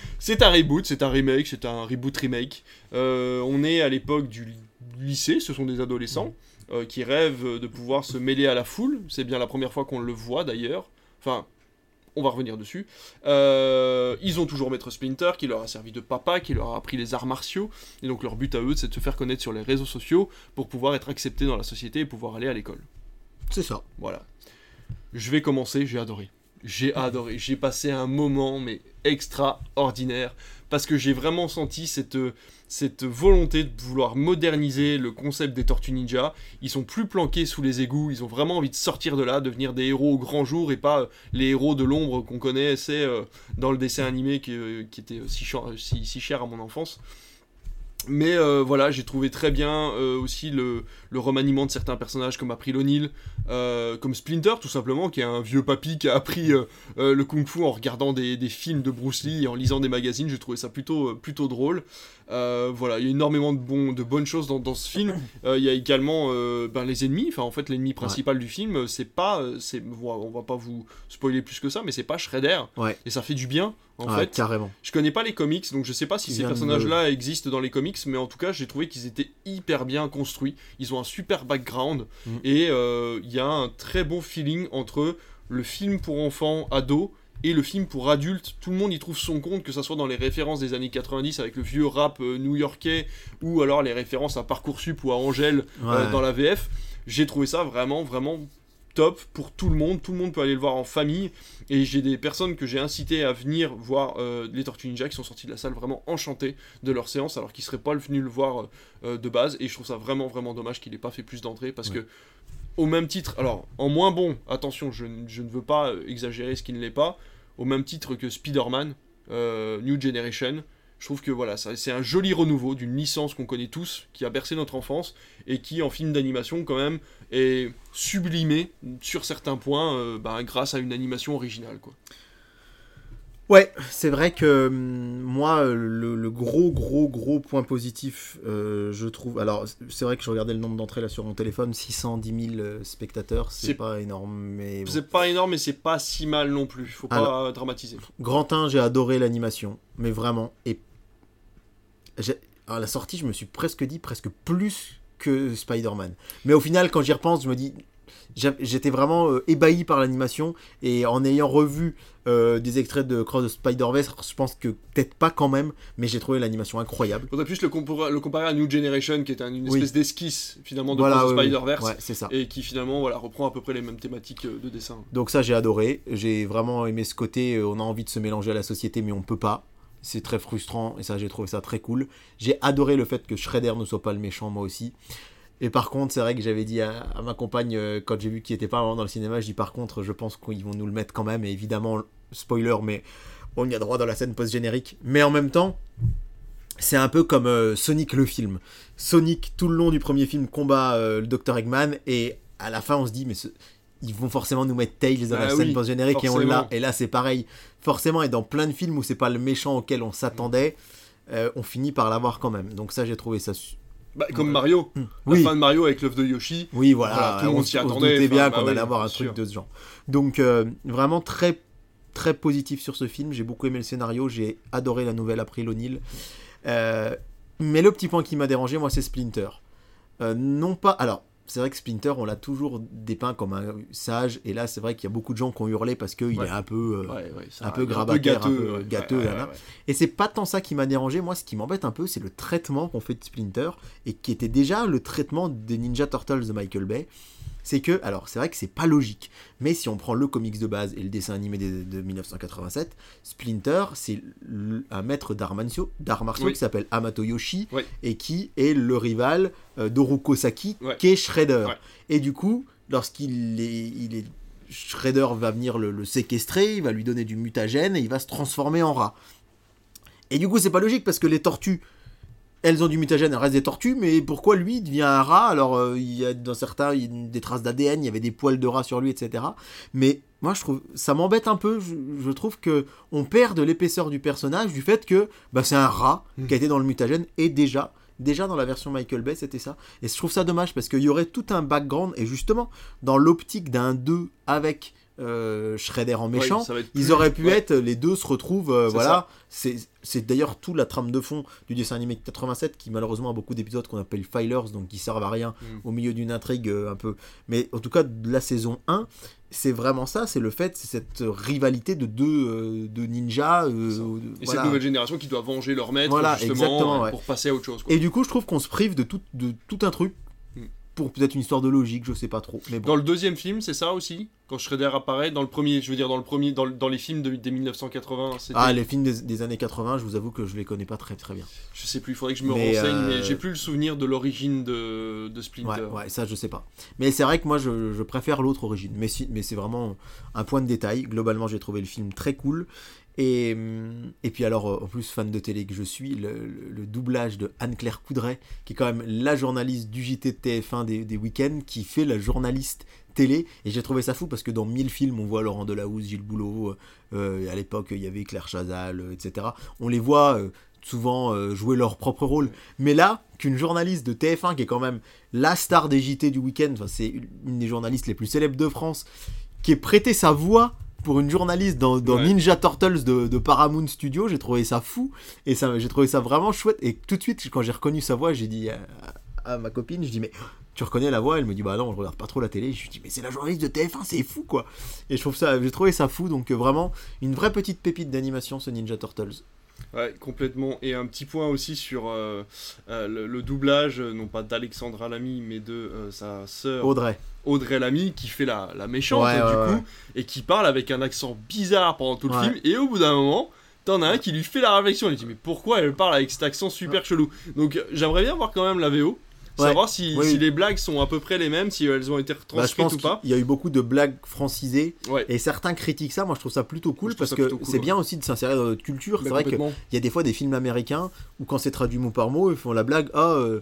c'est un reboot, c'est un remake, c'est un reboot remake. Euh, on est à l'époque du lycée, ce sont des adolescents euh, qui rêvent de pouvoir se mêler à la foule. C'est bien la première fois qu'on le voit d'ailleurs. Enfin, on va revenir dessus. Euh, ils ont toujours Maître Splinter qui leur a servi de papa, qui leur a appris les arts martiaux. Et donc leur but à eux, c'est de se faire connaître sur les réseaux sociaux pour pouvoir être acceptés dans la société et pouvoir aller à l'école. C'est ça. Voilà. Je vais commencer, j'ai adoré. J'ai adoré. J'ai passé un moment, mais extraordinaire. Parce que j'ai vraiment senti cette, cette volonté de vouloir moderniser le concept des Tortues Ninja. Ils sont plus planqués sous les égouts. Ils ont vraiment envie de sortir de là, devenir des héros au grand jour et pas euh, les héros de l'ombre qu'on connaissait euh, dans le dessin animé qui, euh, était si cher à mon enfance. Mais euh, voilà, j'ai trouvé très bien euh, aussi le, le remaniement de certains personnages comme April O'Neil, euh, comme Splinter tout simplement, qui est un vieux papy qui a appris euh, le kung-fu en regardant des, des films de Bruce Lee et en lisant des magazines. J'ai trouvé ça plutôt, plutôt drôle. Voilà, il y a énormément de, bonnes choses dans, dans ce film. Il y a également ben, les ennemis. Enfin, en fait, l'ennemi principal du film, c'est pas, c'est, on va pas vous spoiler plus que ça, mais c'est pas Shredder. Ouais. Et ça fait du bien, en Ouais, fait. carrément. Je connais pas les comics, donc je sais pas si ces de- personnages-là existent dans les comics, mais en tout cas, j'ai trouvé qu'ils étaient hyper bien construits. Ils ont un super background Mm. et euh, il y a un très bon feeling entre le film pour enfants, ados, et le film pour adultes. Tout le monde y trouve son compte, que ce soit dans les références des années 90 avec le vieux rap euh, new-yorkais, ou alors les références à Parcoursup ou à Angèle euh, dans la VF. J'ai trouvé ça vraiment, vraiment top pour tout le monde. Tout le monde peut aller le voir en famille. Et j'ai des personnes que j'ai incité à venir voir euh, les Tortues Ninja qui sont sortis de la salle vraiment enchantés de leur séance alors qu'ils seraient pas venus le voir euh, de base. Et je trouve ça vraiment, vraiment dommage qu'il ait pas fait plus d'entrées parce Ouais. que, au même titre, alors en moins bon, attention, je, ne veux pas euh, exagérer ce qui ne l'est pas, au même titre que Spider-Man, euh, New Generation. Je trouve que voilà, c'est un joli renouveau d'une licence qu'on connaît tous, qui a bercé notre enfance et qui, en film d'animation, quand même, est sublimé sur certains points euh, bah, grâce à une animation originale. Quoi. Ouais, c'est vrai que hum, moi, le, le gros, gros, gros point positif, euh, je trouve. Alors, c'est vrai que je regardais le nombre d'entrées là sur mon téléphone 610 000 euh, spectateurs, c'est pas énorme, mais. bon. C'est pas énorme, mais c'est pas si mal non plus. Faut pas Alors- dramatiser. Grantin, j'ai adoré l'animation, mais vraiment. Et à la sortie, je me suis presque dit presque plus que Spider-Man. Mais au final, quand j'y repense, je me dis j'étais vraiment euh, ébahi par l'animation et en ayant revu euh, des extraits de Cross the Spider-Verse, je pense que peut-être pas quand même, mais j'ai trouvé l'animation incroyable. Faudrait plus le, comparer, le comparer à New Generation, qui est une espèce d'esquisse finalement de Cross the Spider-Verse, ouais, c'est ça. et qui finalement voilà, reprend à peu près les mêmes thématiques euh, de dessin. Donc ça j'ai adoré, j'ai vraiment aimé ce côté, on a envie de se mélanger à la société mais on peut pas. C'est très frustrant et ça j'ai trouvé ça très cool. J'ai adoré le fait que Shredder ne soit pas le méchant moi aussi. Et par contre, c'est vrai que j'avais dit à, ma compagne, euh, quand j'ai vu qu'il était pas vraiment dans le cinéma, je dis par contre, je pense qu'ils vont nous le mettre quand même. Et évidemment, spoiler, mais on y a droit dans la scène post-générique. Mais en même temps, c'est un peu comme euh, Sonic le film. Sonic, tout le long du premier film, combat euh, le Dr. Eggman. Et à la fin, on se dit, mais ils vont forcément nous mettre Tails dans la bah scène post-générique. Et on l'a. Et là, c'est pareil. Forcément, et dans plein de films où c'est pas le méchant auquel on s'attendait, on finit par l'avoir quand même. Donc ça, j'ai trouvé ça bah, comme Mario. Hmm. La fin de Mario avec l'œuf de Yoshi. Oui, voilà. tout le monde s'y attendait. On bien qu'on bah allait avoir un truc de ce genre. Donc, euh, vraiment très, très positif sur ce film. J'ai beaucoup aimé le scénario. J'ai adoré la nouvelle April O'Neil. Euh, mais le petit point qui m'a dérangé, moi, c'est Splinter. Euh, non pas. Alors, c'est vrai que Splinter, on l'a toujours dépeint comme un sage, et là, c'est vrai qu'il y a beaucoup de gens qui ont hurlé parce qu'il est un peu, euh, un peu grabataire, un peu gâteux. Et c'est pas tant ça qui m'a dérangé. Moi, ce qui m'embête un peu, c'est le traitement qu'on fait de Splinter, et qui était déjà le traitement des Ninja Turtles de Michael Bay c'est que, alors c'est vrai que c'est pas logique, mais si on prend le comics de base et le dessin animé de, 1987, Splinter, c'est un maître d'arts martiaux, qui s'appelle Amato Yoshi et qui est le rival euh, d'Oruko Saki, qui est Shredder. Et du coup, lorsqu'il est, il est Shredder va venir le, séquestrer, il va lui donner du mutagène et il va se transformer en rat. Et du coup, c'est pas logique parce que les tortues elles ont du mutagène, elles restent des tortues, mais pourquoi lui devient un rat Alors, euh, il y a dans certains il y a des traces d'ADN, il y avait des poils de rat sur lui, etc. Mais moi, je trouve ça m'embête un peu. Je, trouve que on perd de l'épaisseur du personnage du fait que bah, c'est un rat hmm. qui a été dans le mutagène et déjà. Déjà dans la version Michael Bay, c'était ça. Et je trouve ça dommage parce qu'il y aurait tout un background. Et justement, dans l'optique d'un 2 avec euh, Shredder en méchant, ils auraient pu être, les deux se retrouvent, euh, voilà. C'est d'ailleurs tout la trame de fond du dessin animé de 87 qui malheureusement a beaucoup d'épisodes qu'on appelle filers, donc qui servent à rien mm. au milieu d'une intrigue euh, un peu. Mais en tout cas, de la saison 1, c'est vraiment ça, c'est le fait, c'est cette rivalité de deux de ninjas. et cette nouvelle génération qui doit venger leur maître justement pour passer à autre chose. Et du coup, je trouve qu'on se prive de tout, de tout un truc pour peut-être une histoire de logique, je sais pas trop. Mais Dans le deuxième film, c'est ça aussi Quand Shredder apparaît, dans le premier, je veux dire, dans le premier, dans, dans les films de, des 1980. Ah, les films des, années 80, je vous avoue que je les connais pas très très bien. Je sais plus, il faudrait que je me renseigne, mais j'ai euh, plus le souvenir de l'origine de, de Splinter. Ouais, ouais, ça je sais pas. Mais c'est vrai que moi je, je préfère l'autre origine, mais, si, mais c'est vraiment un point de détail. Globalement, j'ai trouvé le film très cool. Et, hum, et puis alors, euh, en plus, fan de télé que je suis, le, doublage de Anne-Claire Coudray, qui est quand même la journaliste du JT de TF1 des, week-ends, qui fait la journaliste télé. Et j'ai trouvé ça fou parce que dans mille films, on voit Laurent Delahousse, Gilles Boulot, euh, à l'époque, il y avait Claire Chazal, euh, etc. On les voit souvent jouer leur propre rôle. Mais là, qu'une journaliste de TF1, qui est quand même la star des JT du week-end, c'est une des journalistes les plus célèbres de France, qui ait prêté sa voix pour une journaliste dans, Ninja Turtles de, Paramount Studio, j'ai trouvé ça fou et ça, j'ai trouvé ça vraiment chouette. Et tout de suite, quand j'ai reconnu sa voix, j'ai dit à, ma copine, je dis mais tu reconnais la voix? Elle me dit bah non, je regarde pas trop la télé. Je lui dis mais c'est la journaliste de TF1, c'est fou quoi. Et je trouve ça, j'ai trouvé ça fou. Donc euh, vraiment une vraie petite pépite d'animation ce Ninja Turtles. Ouais, complètement. Et un petit point aussi sur euh, euh, le, doublage, non pas d'Alexandra Lamy, mais de sa sœur Audrey. Audrey Lamy qui fait la, la méchante du coup et qui parle avec un accent bizarre pendant tout le film. Et au bout d'un moment t'en as un qui lui fait la réflexion. Il dit mais pourquoi elle parle avec cet accent super chelou? Donc j'aimerais bien voir quand même la VO savoir si, si, les blagues sont à peu près les mêmes, si elles ont été bah, retranscrites ou pas. Il y a eu beaucoup de blagues francisées et certains critiquent ça. Moi, je trouve ça plutôt cool parce que c'est bien aussi de s'insérer dans notre culture. C'est vrai qu'il y a des fois des films américains où quand c'est traduit mot par mot, ils font la blague ah euh,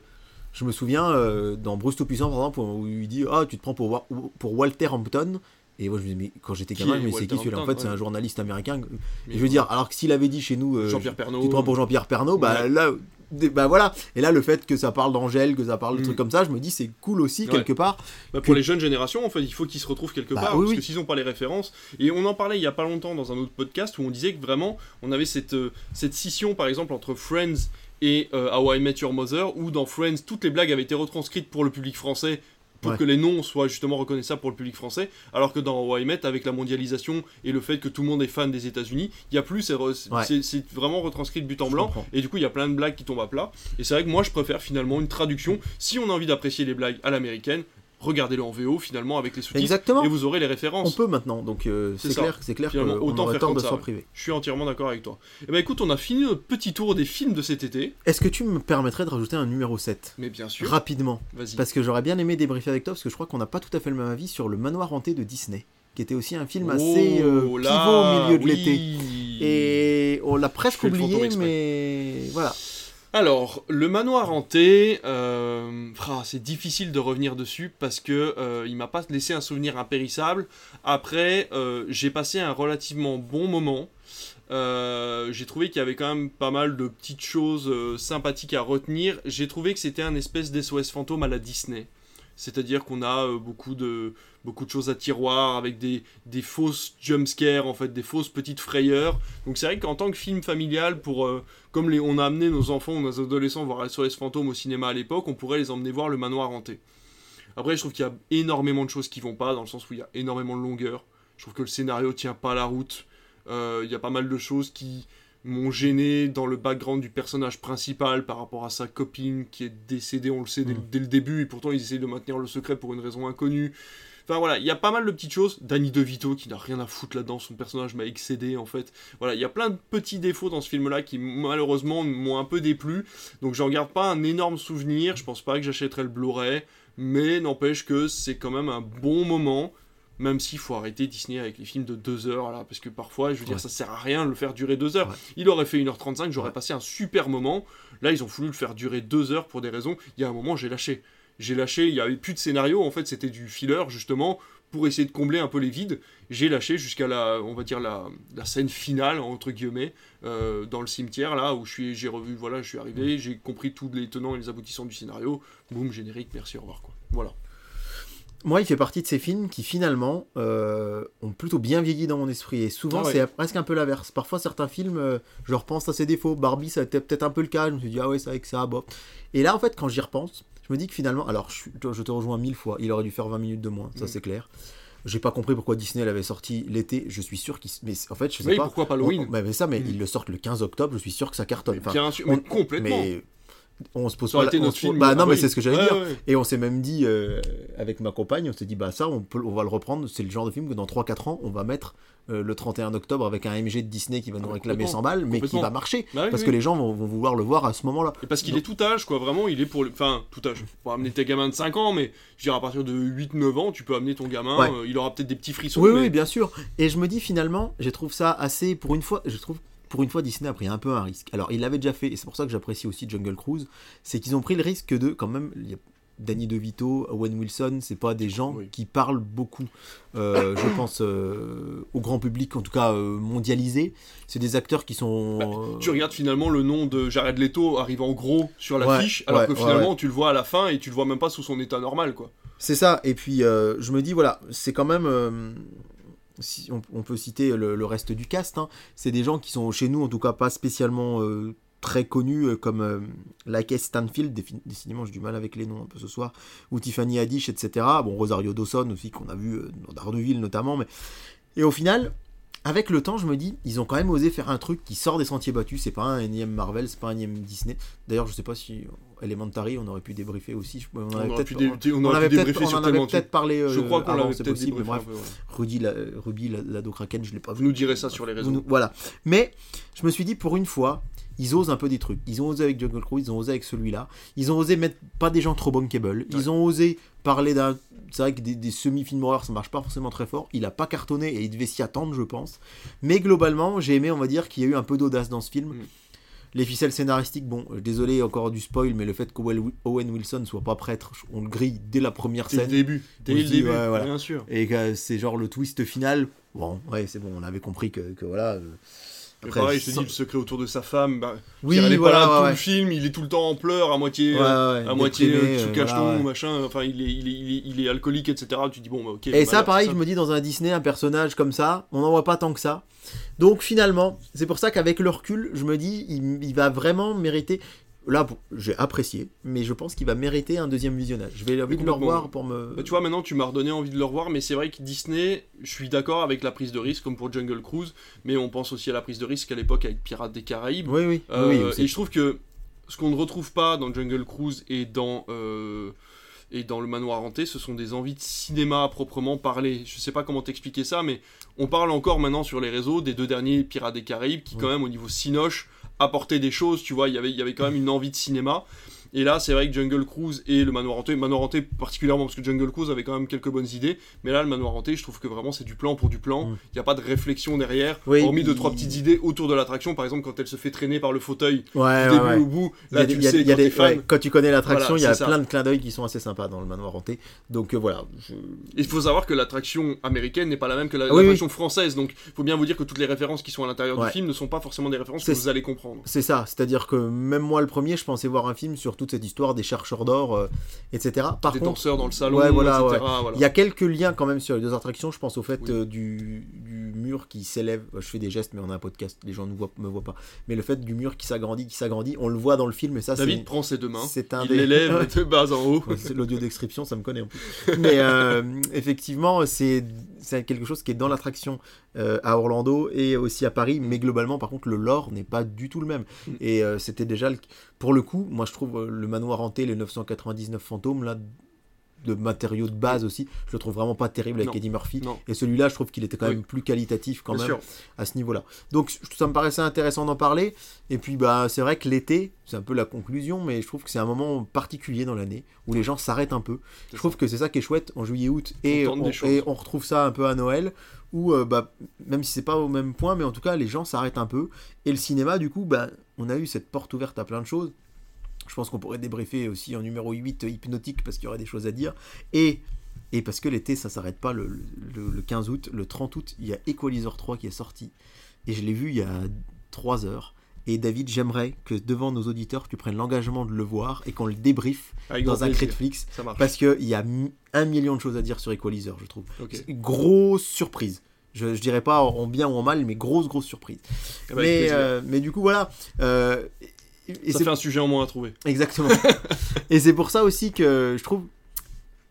je me souviens euh, dans Bruce Tout-Puissant, par exemple, où il dit Ah, tu te prends pour, pour Walter Hampton. Et moi, je me dis, mais quand j'étais gamin, mais c'est qui celui-là En fait, c'est un journaliste américain. je veux dire, alors que s'il avait dit chez nous, euh, Jean-Pierre Pernaud, tu te prends pour Jean-Pierre Pernaud, bah là, bah voilà. Et là, le fait que ça parle d'Angèle, que ça parle de trucs mm. comme ça, je me dis, c'est cool aussi, quelque part. Bah, pour les jeunes générations, en fait, il faut qu'ils se retrouvent quelque bah part, parce que s'ils n'ont pas les références. Et on en parlait il y a pas longtemps dans un autre podcast où on disait que vraiment, on avait cette, euh, cette scission, par exemple, entre Friends et euh, How I Met Your Mother, où dans Friends, toutes les blagues avaient été retranscrites pour le public français pour Ouais. que les noms soient justement reconnaissables pour le public français, alors que dans I Met, avec la mondialisation et le fait que tout le monde est fan des États-Unis, il y a plus, c'est re- Ouais. vraiment retranscrit de but en Je blanc, comprends. et du coup il y a plein de blagues qui tombent à plat. Et c'est vrai que moi je préfère finalement une traduction. Si on a envie d'apprécier les blagues à l'américaine, regardez-le en VO finalement avec les sous-titres, Exactement. et vous aurez les On références. peut maintenant, donc euh, C'est clair, c'est clair qu'on autant faire comme de s'en priver. Je suis entièrement d'accord avec toi. Et ben écoute, on a fini notre petit tour des films de cet été, Est-ce que tu me permettrais de rajouter un numéro 7 mais bien sûr, Rapidement. vas-y. Parce que j'aurais bien aimé débriefer avec toi, parce que je crois qu'on n'a pas tout à fait le même avis sur Le Manoir hanté de Disney, qui était aussi un film assez euh, Oh pivot là, au milieu de oui. l'été. Et on l'a presque oublié, mais voilà. Alors, le manoir hanté, euh, c'est difficile de revenir dessus parce que euh, il m'a pas laissé un souvenir impérissable. Après, euh, j'ai passé un relativement bon moment. J'ai trouvé qu'il y avait quand même pas mal de petites choses sympathiques à retenir. J'ai trouvé que c'était un espèce d'SOS fantôme à la Disney. C'est-à-dire qu'on a euh, beaucoup, de, beaucoup de choses à tiroir avec des, des fausses jumpscares, en fait, des fausses petites frayeurs. Donc c'est vrai qu'en tant que film familial, pour, euh, comme les, on a amené nos enfants, nos adolescents voir SOS Fantôme au cinéma à l'époque, on pourrait les emmener voir le manoir hanté. Après, je trouve qu'il y a énormément de choses qui vont pas, dans le sens où il y a énormément de longueur. Je trouve que le scénario tient pas la route. Euh, Il y a pas mal de choses qui m'ont gêné dans le background du personnage principal par rapport à sa copine qui est décédée, on le sait dès, Mm. dès le début, et pourtant ils essayent de maintenir le secret pour une raison inconnue. Enfin voilà, il y a pas mal de petites choses. Danny DeVito qui n'a rien à foutre là-dedans, son personnage m'a excédé en fait. Voilà, il y a plein de petits défauts dans ce film-là qui malheureusement m'ont un peu déplu. Donc j'en garde pas un énorme souvenir. Je pense pas que j'achèterai le Blu-ray, mais n'empêche que c'est quand même un bon moment. Même s'il faut arrêter Disney avec les films de 2 heures là, parce que parfois, je veux dire, Ouais. ça sert à rien de le faire durer 2 heures. Ouais. Il aurait fait 1h35, j'aurais Ouais. passé un super moment. Là, ils ont voulu le faire durer 2 heures pour des raisons. Il y a un moment, j'ai lâché. J'ai lâché, il y avait plus de scénario, en fait, c'était du filler justement pour essayer de combler un peu les vides. J'ai lâché jusqu'à la, on va dire la, la scène finale entre guillemets euh, dans le cimetière là où je suis, j'ai revu, voilà, je suis arrivé, j'ai compris tous les tenants et les aboutissants du scénario. Boum, générique, merci, au revoir quoi. Voilà. Moi, il fait partie de ces films qui finalement euh, ont plutôt bien vieilli dans mon esprit. Et souvent, Ah ouais. c'est presque un peu l'inverse. Parfois, certains films, euh, je repense à ses défauts. Barbie, ça a été peut-être un peu le cas. Je me suis dit, ah ouais, c'est que ça, bof. Et là, en fait, quand j'y repense, je me dis que finalement, alors je, te rejoins mille fois, il aurait dû faire 20 minutes de moins, ça Mm. c'est clair. J'ai pas compris pourquoi Disney l'avait sorti l'été. Je suis sûr qu'il. Mais en fait, je sais Oui, pas. pourquoi pas Halloween? On- mais, mais ça, mais Mm. ils le sortent le 15 octobre. Je suis sûr que ça cartonne. Enfin, Bien sûr, on- mais complètement. mais on se pose Ça pas. été la- notre film. Bah non, ah mais c'est ce que j'allais Ouais, dire. ouais. Et on s'est même dit, euh, avec ma compagne, on s'est dit, bah ça, on, peut, on va le reprendre. C'est le genre de film que dans 3-4 ans, on va mettre euh, le 31 octobre avec un MG de Disney qui va nous Ah, réclamer complètement. 100 balles, mais qui va marcher. Bah oui, parce oui. que les gens vont, vont vouloir le voir à ce moment-là. Et parce qu'il Donc- est tout âge, quoi, vraiment, il est pour le... Enfin, tout âge. Pour amener tes gamins de 5 ans, mais je dirais à partir de 8-9 ans, tu peux amener ton gamin, Ouais. euh, il aura peut-être des petits frissons. Oui, mais... oui, bien sûr. Et je me dis finalement, je trouve ça assez. Pour une fois, je trouve. Pour une fois, Disney a pris un peu un risque. Alors, il l'avait déjà fait, et c'est pour ça que j'apprécie aussi Jungle Cruise, c'est qu'ils ont pris le risque de, quand même, il y a Danny DeVito, Owen Wilson, c'est pas des gens Oui. qui parlent beaucoup, euh, je pense, euh, au grand public, en tout cas euh, mondialisé. C'est des acteurs qui sont. euh, Tu regardes finalement le nom de Jared Leto arrive en gros sur Ouais, l'affiche, alors ouais, que ouais, finalement tu le vois à la fin et tu le vois même pas sous son état normal, quoi. C'est ça, et puis je me dis, voilà, c'est quand même. On, peut citer le, reste du cast, hein, c'est des gens qui sont chez nous, en tout cas pas spécialement euh, très connus, euh, comme euh, Lakeith Stanfield, décidément j'ai du mal avec les noms un peu ce soir, ou Tiffany Haddish, etc. Bon, Rosario Dawson aussi, qu'on a vu euh, dans Daredevil notamment, mais. Et au final. Avec le temps, je me dis, ils ont quand même osé faire un truc qui sort des sentiers battus. C'est pas un énième Marvel, c'est pas un énième Disney. D'ailleurs, je sais pas si Elementary, on aurait pu débriefer aussi. Je- On, aurait peut-être- pu, dé- on on avait peut-être on avait peut-être parlé. Je euh, crois qu'on l'avait peut-être possible, mais bref. un peu, ouais. Rudy, la, Ruby, la, Lado Kraken, je l'ai pas vu. Vous nous direz ça sur les réseaux. Nous- Voilà. Mais je me suis dit, pour une fois, ils osent un peu des trucs. Ils ont osé avec Jungle Cruise, ils ont osé avec celui-là. Ils ont osé mettre pas des gens trop bankable. Ils Ouais. ont osé parler d'un. C'est vrai que des, des semi-films horreur, ça marche pas forcément très fort. Il a pas cartonné et il devait s'y attendre, je pense. Mais globalement, j'ai aimé, on va dire, qu'il y a eu un peu d'audace dans ce film. Mm. Les ficelles scénaristiques, bon, euh, désolé encore du spoil, mais le fait qu'Owen Owen Wilson soit pas prêtre, on le grille dès la première Dès le scène. début. Dès le début, ouais, voilà. bien sûr. Et que c'est genre le twist final. Bon, ouais, c'est bon, on avait compris que, que voilà. euh, Mais après, pareil, je te sans- dis, le secret autour de sa femme, bah, Oui, elle est voilà, pas là ouais, tout ouais. le film, il est tout le temps en pleurs, à moitié, Ouais, euh, à moitié déprimé, euh, sous euh, cacheton, voilà, machin, enfin il est, il, est, il, est, il est alcoolique, etc. Tu dis bon, bah ok. Et ça, pareil, ça- je me dis dans un Disney, un personnage comme ça, on n'en voit pas tant que ça. Donc finalement, c'est pour ça qu'avec le recul, je me dis, il, il va vraiment mériter. Là, j'ai apprécié, mais je pense qu'il va mériter un deuxième visionnage. Je vais envie de le revoir pour me. Bah, tu vois, maintenant tu m'as redonné envie de le revoir, mais c'est vrai que Disney, je suis d'accord avec la prise de risque, comme pour Jungle Cruise, mais on pense aussi à la prise de risque à l'époque avec Pirates des Caraïbes. Oui, oui. Euh, oui, et je trouve que ce qu'on ne retrouve pas dans Jungle Cruise et dans, euh, et dans Le Manoir Hanté, ce sont des envies de cinéma à proprement parler. Je sais pas comment t'expliquer ça, mais on parle encore maintenant sur les réseaux des deux derniers Pirates des Caraïbes qui, quand même, au niveau cinoche, apportaient des choses, tu vois, il y avait- il y avait quand même une envie de cinéma. Et là, c'est vrai que Jungle Cruise et le Manoir Hanté, Manoir Hanté particulièrement parce que Jungle Cruise avait quand même quelques bonnes idées, mais là, le Manoir Hanté, je trouve que vraiment c'est du plan pour du plan. Il Mm. n'y a pas de réflexion derrière, Oui, hormis deux trois petites idées autour de l'attraction. Par exemple, quand elle se fait traîner par le fauteuil Ouais, du ouais, début ouais. au bout, là tu sais quand des- fan. quand tu connais l'attraction, Voilà, il y a ça. plein de clins d'œil qui sont assez sympas dans le manoir hanté. Donc euh, voilà. je- Il faut savoir que l'attraction américaine n'est pas la même que la- oui, l'attraction française, donc il faut bien vous dire que toutes les références qui sont à l'intérieur du film ne sont pas forcément des références que vous allez comprendre. C'est ça, c'est-à-dire que même moi le premier, je pensais voir un film sur toute cette histoire des chercheurs d'or, euh, etc. Par des contre, danseurs dans le salon, Ouais, voilà, etc. voilà. il y a quelques liens quand même sur les deux attractions. Je pense au fait Oui. euh, du, du mur qui s'élève. Je fais des gestes, mais on a un podcast, les gens ne voient, me voient pas. Mais le fait du mur qui s'agrandit, qui s'agrandit, on le voit dans le film, et ça, David prend ses deux mains, C'est un il des- l'élève de bas en haut. C'est l'audio description, ça me connaît en plus. Mais euh, effectivement, c'est quelque chose qui est dans l'attraction euh, à Orlando et aussi à Paris. Mais globalement, par contre, le lore n'est pas du tout le même. Mm. Et euh, c'était déjà, le- pour le coup, moi je trouve le manoir hanté, les 999 fantômes, là, de matériaux de base aussi, je le trouve vraiment pas terrible avec Non. Eddie Murphy. Non. Et celui-là, je trouve qu'il était quand Oui. même plus qualitatif quand Bien même sûr. à ce niveau-là. Donc ça me paraissait intéressant d'en parler. Et puis bah c'est vrai que l'été, c'est un peu la conclusion, mais je trouve que c'est un moment particulier dans l'année où les gens s'arrêtent un peu. Je trouve que c'est ça qui est chouette en juillet-août et, On et on retrouve ça un peu à Noël où euh, bah, même si c'est pas au même point, mais en tout cas les gens s'arrêtent un peu. Et le cinéma du coup, bah, on a eu cette porte ouverte à plein de choses. Je pense qu'on pourrait débriefer aussi en numéro 8 euh, hypnotique parce qu'il y aurait des choses à dire. Et, et parce que l'été ça s'arrête pas le, le- le 15 août, le 30 août, il y a Equalizer 3 qui est sorti. Et je l'ai vu il y a 3 heures. Et David, j'aimerais que devant nos auditeurs, tu prennes l'engagement de le voir et qu'on le débriefe Avec dans un. Ça marche. Parce qu'il y a un million de choses à dire sur Equalizer, je trouve. Une grosse surprise. Je, je dirais pas en bien ou en mal, mais grosse, grosse surprise. Eh ben, mais, euh, mais du coup, voilà. Euh, et- ça fait un sujet en moins à trouver. Exactement. et c'est pour ça aussi que je trouve,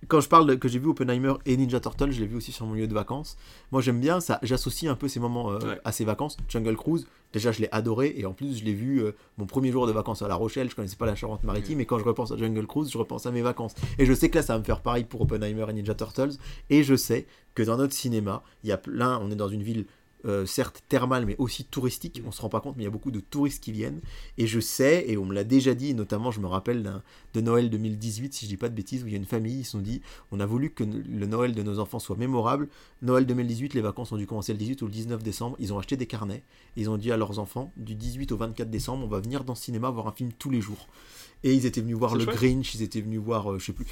quand je parle de- que j'ai vu Oppenheimer et Ninja Turtle, je l'ai vu aussi sur mon lieu de vacances. Moi j'aime bien ça, j'associe un peu ces moments euh, Ouais. à ces vacances. Jungle Cruise, déjà je l'ai adoré et en plus je l'ai vu euh, mon premier jour de vacances à La Rochelle, je connaissais pas la Charente-Maritime et quand je repense à Jungle Cruise, je repense à mes vacances. Et je sais que là ça va me faire pareil pour Oppenheimer et Ninja Turtles et je sais que dans notre cinéma, il y a plein, on est dans une ville euh, certes thermale mais aussi touristique, on se rend pas compte mais il y a beaucoup de touristes qui viennent et je sais, et on me l'a déjà dit, notamment je me rappelle de Noël 2018, si je dis pas de bêtises, où il y a une famille, ils se sont dit, on a voulu que le Noël de nos enfants soit mémorable. Noël 2018, les vacances ont dû commencer le 18 ou le 19 décembre. Ils ont acheté des carnets, et ils ont dit à leurs enfants, du 18 au 24 décembre, on va venir dans le cinéma voir un film tous les jours. Et ils étaient venus voir le chouette. Grinch, ils étaient venus voir, euh, je sais plus.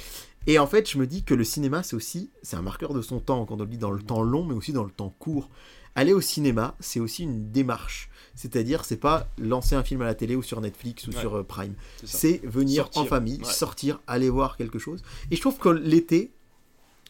Et en fait, je me dis que le cinéma, c'est aussi, c'est un marqueur de son temps, quand on le dit dans le temps long, mais aussi dans le temps court. Aller au cinéma, c'est aussi une démarche. C'est-à-dire, c'est pas lancer un film à la télé ou sur Netflix ou Ouais. sur euh, Prime. C'est venir Sortir, en famille, ouais. sortir, aller voir quelque chose. Et je trouve que l'été,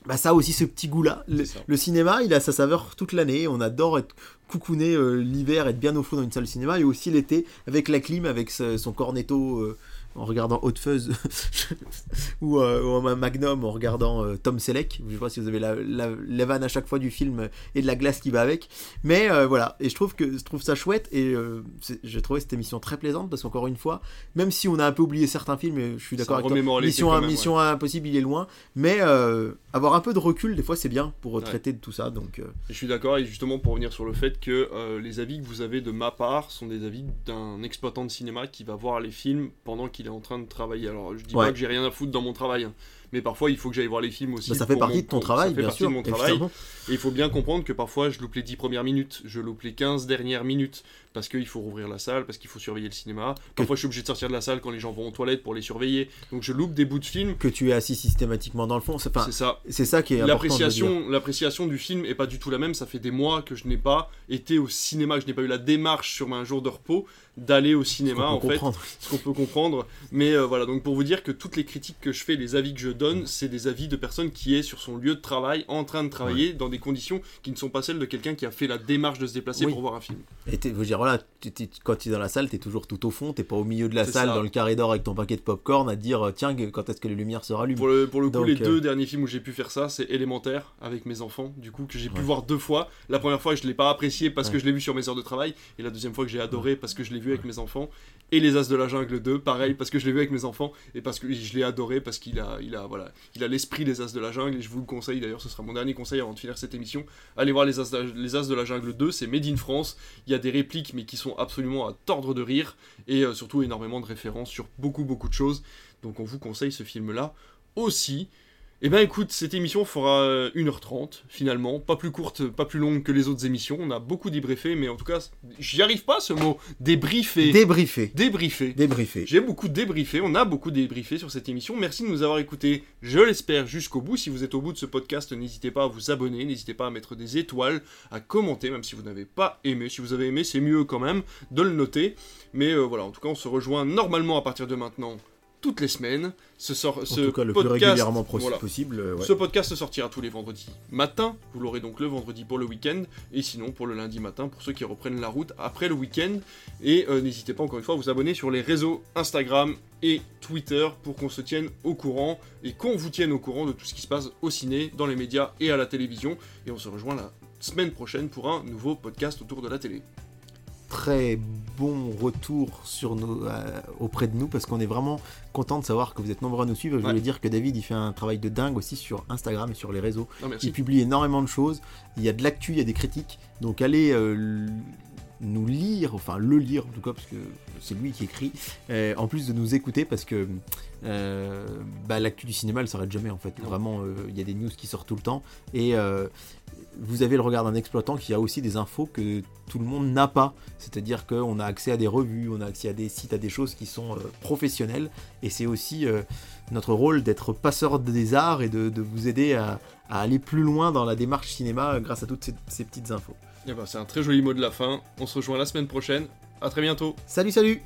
bah, ça a aussi ce petit goût-là. Le, cinéma, il a sa saveur toute l'année. On adore être coucouné euh, l'hiver, être bien au chaud dans une salle de cinéma. Et aussi l'été, avec la clim, avec ce- son cornetto euh, en regardant Hot Fuzz ou, euh, ou un Magnum en regardant euh, Tom Selleck. Je sais pas si vous avez la, la, la vanne à chaque fois du film et de la glace qui va avec. Mais euh, voilà, et je trouve, que, je trouve ça chouette. Et euh, j'ai trouvé cette émission très plaisante parce qu'encore une fois, même si on a un peu oublié certains films, et je suis d'accord avec toi, Mission, même, Mission Impossible, il est loin. Mais avoir un peu de recul, des fois, c'est bien pour Ouais. traiter de tout ça. Donc, je suis d'accord, et justement pour revenir sur le fait que les avis que vous avez de ma part sont des avis d'un exploitant de cinéma qui va voir les films pendant qu'il est en train de travailler. Alors je dis Ouais. pas que j'ai rien à foutre dans mon travail, hein, mais parfois il faut que j'aille voir les films aussi. bah, ça fait partie mon- de ton pour- travail, ça fait bien partie sûr. de mon travail. évidemment. Et il faut bien comprendre que parfois je loupe les 10 premières minutes, je loupe les 15 dernières minutes parce qu'il faut rouvrir la salle, parce qu'il faut surveiller le cinéma. Parfois je suis obligé de sortir de la salle quand les gens vont aux toilettes pour les surveiller. Donc je loupe des bouts de film. Que tu es assis systématiquement dans le fond. C'est ça. c'est ça qui est dire. L'appréciation, l'appréciation du film est pas du tout la même. Ça fait des mois que je n'ai pas été au cinéma, que je n'ai pas eu la démarche sur un jour de repos d'aller au cinéma On en fait, comprendre. ce qu'on peut comprendre. Mais euh, voilà, donc pour vous dire que toutes les critiques que je fais, les avis que je donne c'est des avis de personnes qui est sur son lieu de travail, en train de travailler dans des conditions qui ne sont pas celles de quelqu'un qui a fait la démarche de se déplacer Oui. pour voir un film. Et t'es- je voilà, quand tu es dans la salle, tu es toujours tout au fond, t'es pas au milieu de la salle, ça. dans le carré d'or avec ton paquet de popcorn à te dire, euh, tiens, quand est-ce que les lumières se rallument Pour le, pour le coup, Donc, les euh, deux derniers films où j'ai pu faire ça, c'est élémentaire avec mes enfants, du coup, que j'ai pu Ouais. voir deux fois. La première fois, je l'ai pas apprécié parce que je l'ai vu sur mes heures de travail, et la deuxième fois que j'ai adoré parce que je l'ai vu avec mes enfants. Et Les As de la Jungle 2, pareil, parce que je l'ai vu avec mes enfants, et parce que je l'ai adoré parce qu'il a, il a, voilà, il a l'esprit des As de la Jungle, et je vous le conseille d'ailleurs, ce sera mon dernier conseil avant de finir cette émission. Allez voir Les As de, les As de la Jungle 2, c'est Made in France, il y a des répliques, mais qui sont absolument à tordre de rire, et euh, surtout énormément de références sur beaucoup, beaucoup de choses. Donc on vous conseille ce film-là aussi. Eh ben écoute, cette émission fera euh, 1h30 finalement, pas plus courte, pas plus longue que les autres émissions. On a beaucoup débriefé, mais en tout cas, j'y arrive pas ce mot, débriefé. Débriefé. Débriefé. Débriefé. J'ai beaucoup débriefé, on a beaucoup débriefé sur cette émission. Merci de nous avoir écoutés, je l'espère, jusqu'au bout. Si vous êtes au bout de ce podcast, n'hésitez pas à vous abonner, n'hésitez pas à mettre des étoiles, à commenter, même si vous n'avez pas aimé. Si vous avez aimé, c'est mieux quand même de le noter. Mais euh, voilà, en tout cas, on se rejoint normalement à partir de maintenant toutes les semaines. Ce, sort, En ce tout cas, le plus podcast, régulièrement pro- voilà. possible. euh, ouais. Ce podcast sortira tous les vendredis matin. Vous l'aurez donc le vendredi pour le week-end. Et sinon pour le lundi matin pour ceux qui reprennent la route après le week-end. Et euh, n'hésitez pas encore une fois à vous abonner sur les réseaux Instagram et Twitter pour qu'on se tienne au courant et qu'on vous tienne au courant de tout ce qui se passe au ciné, dans les médias et à la télévision. Et on se rejoint la semaine prochaine pour un nouveau podcast autour de la télé. Très bon retour sur nos, euh, auprès de nous parce qu'on est vraiment content de savoir que vous êtes nombreux à nous suivre. Je Ouais. voulais dire que David il fait un travail de dingue aussi sur Instagram et sur les réseaux. Il publie énormément de choses. Il y a de l'actu, il y a des critiques. Donc allez euh, nous lire, enfin le lire en tout cas, parce que c'est lui qui écrit. euh, en plus de nous écouter, parce que bah, l'actu du cinéma, elle s'arrête jamais en fait. Vraiment, il y a des news qui sortent tout le temps. Et vous avez le regard d'un exploitant qui a aussi des infos que tout le monde n'a pas. C'est-à-dire qu'on a accès à des revues, on a accès à des sites, à des choses qui sont euh, professionnelles. Et c'est aussi euh, notre rôle d'être passeur des arts et de, de vous aider à, à aller plus loin dans la démarche cinéma euh, grâce à toutes ces, ces petites infos. Eh ben, c'est un très joli mot de la fin. On se rejoint la semaine prochaine. À très bientôt. Salut, salut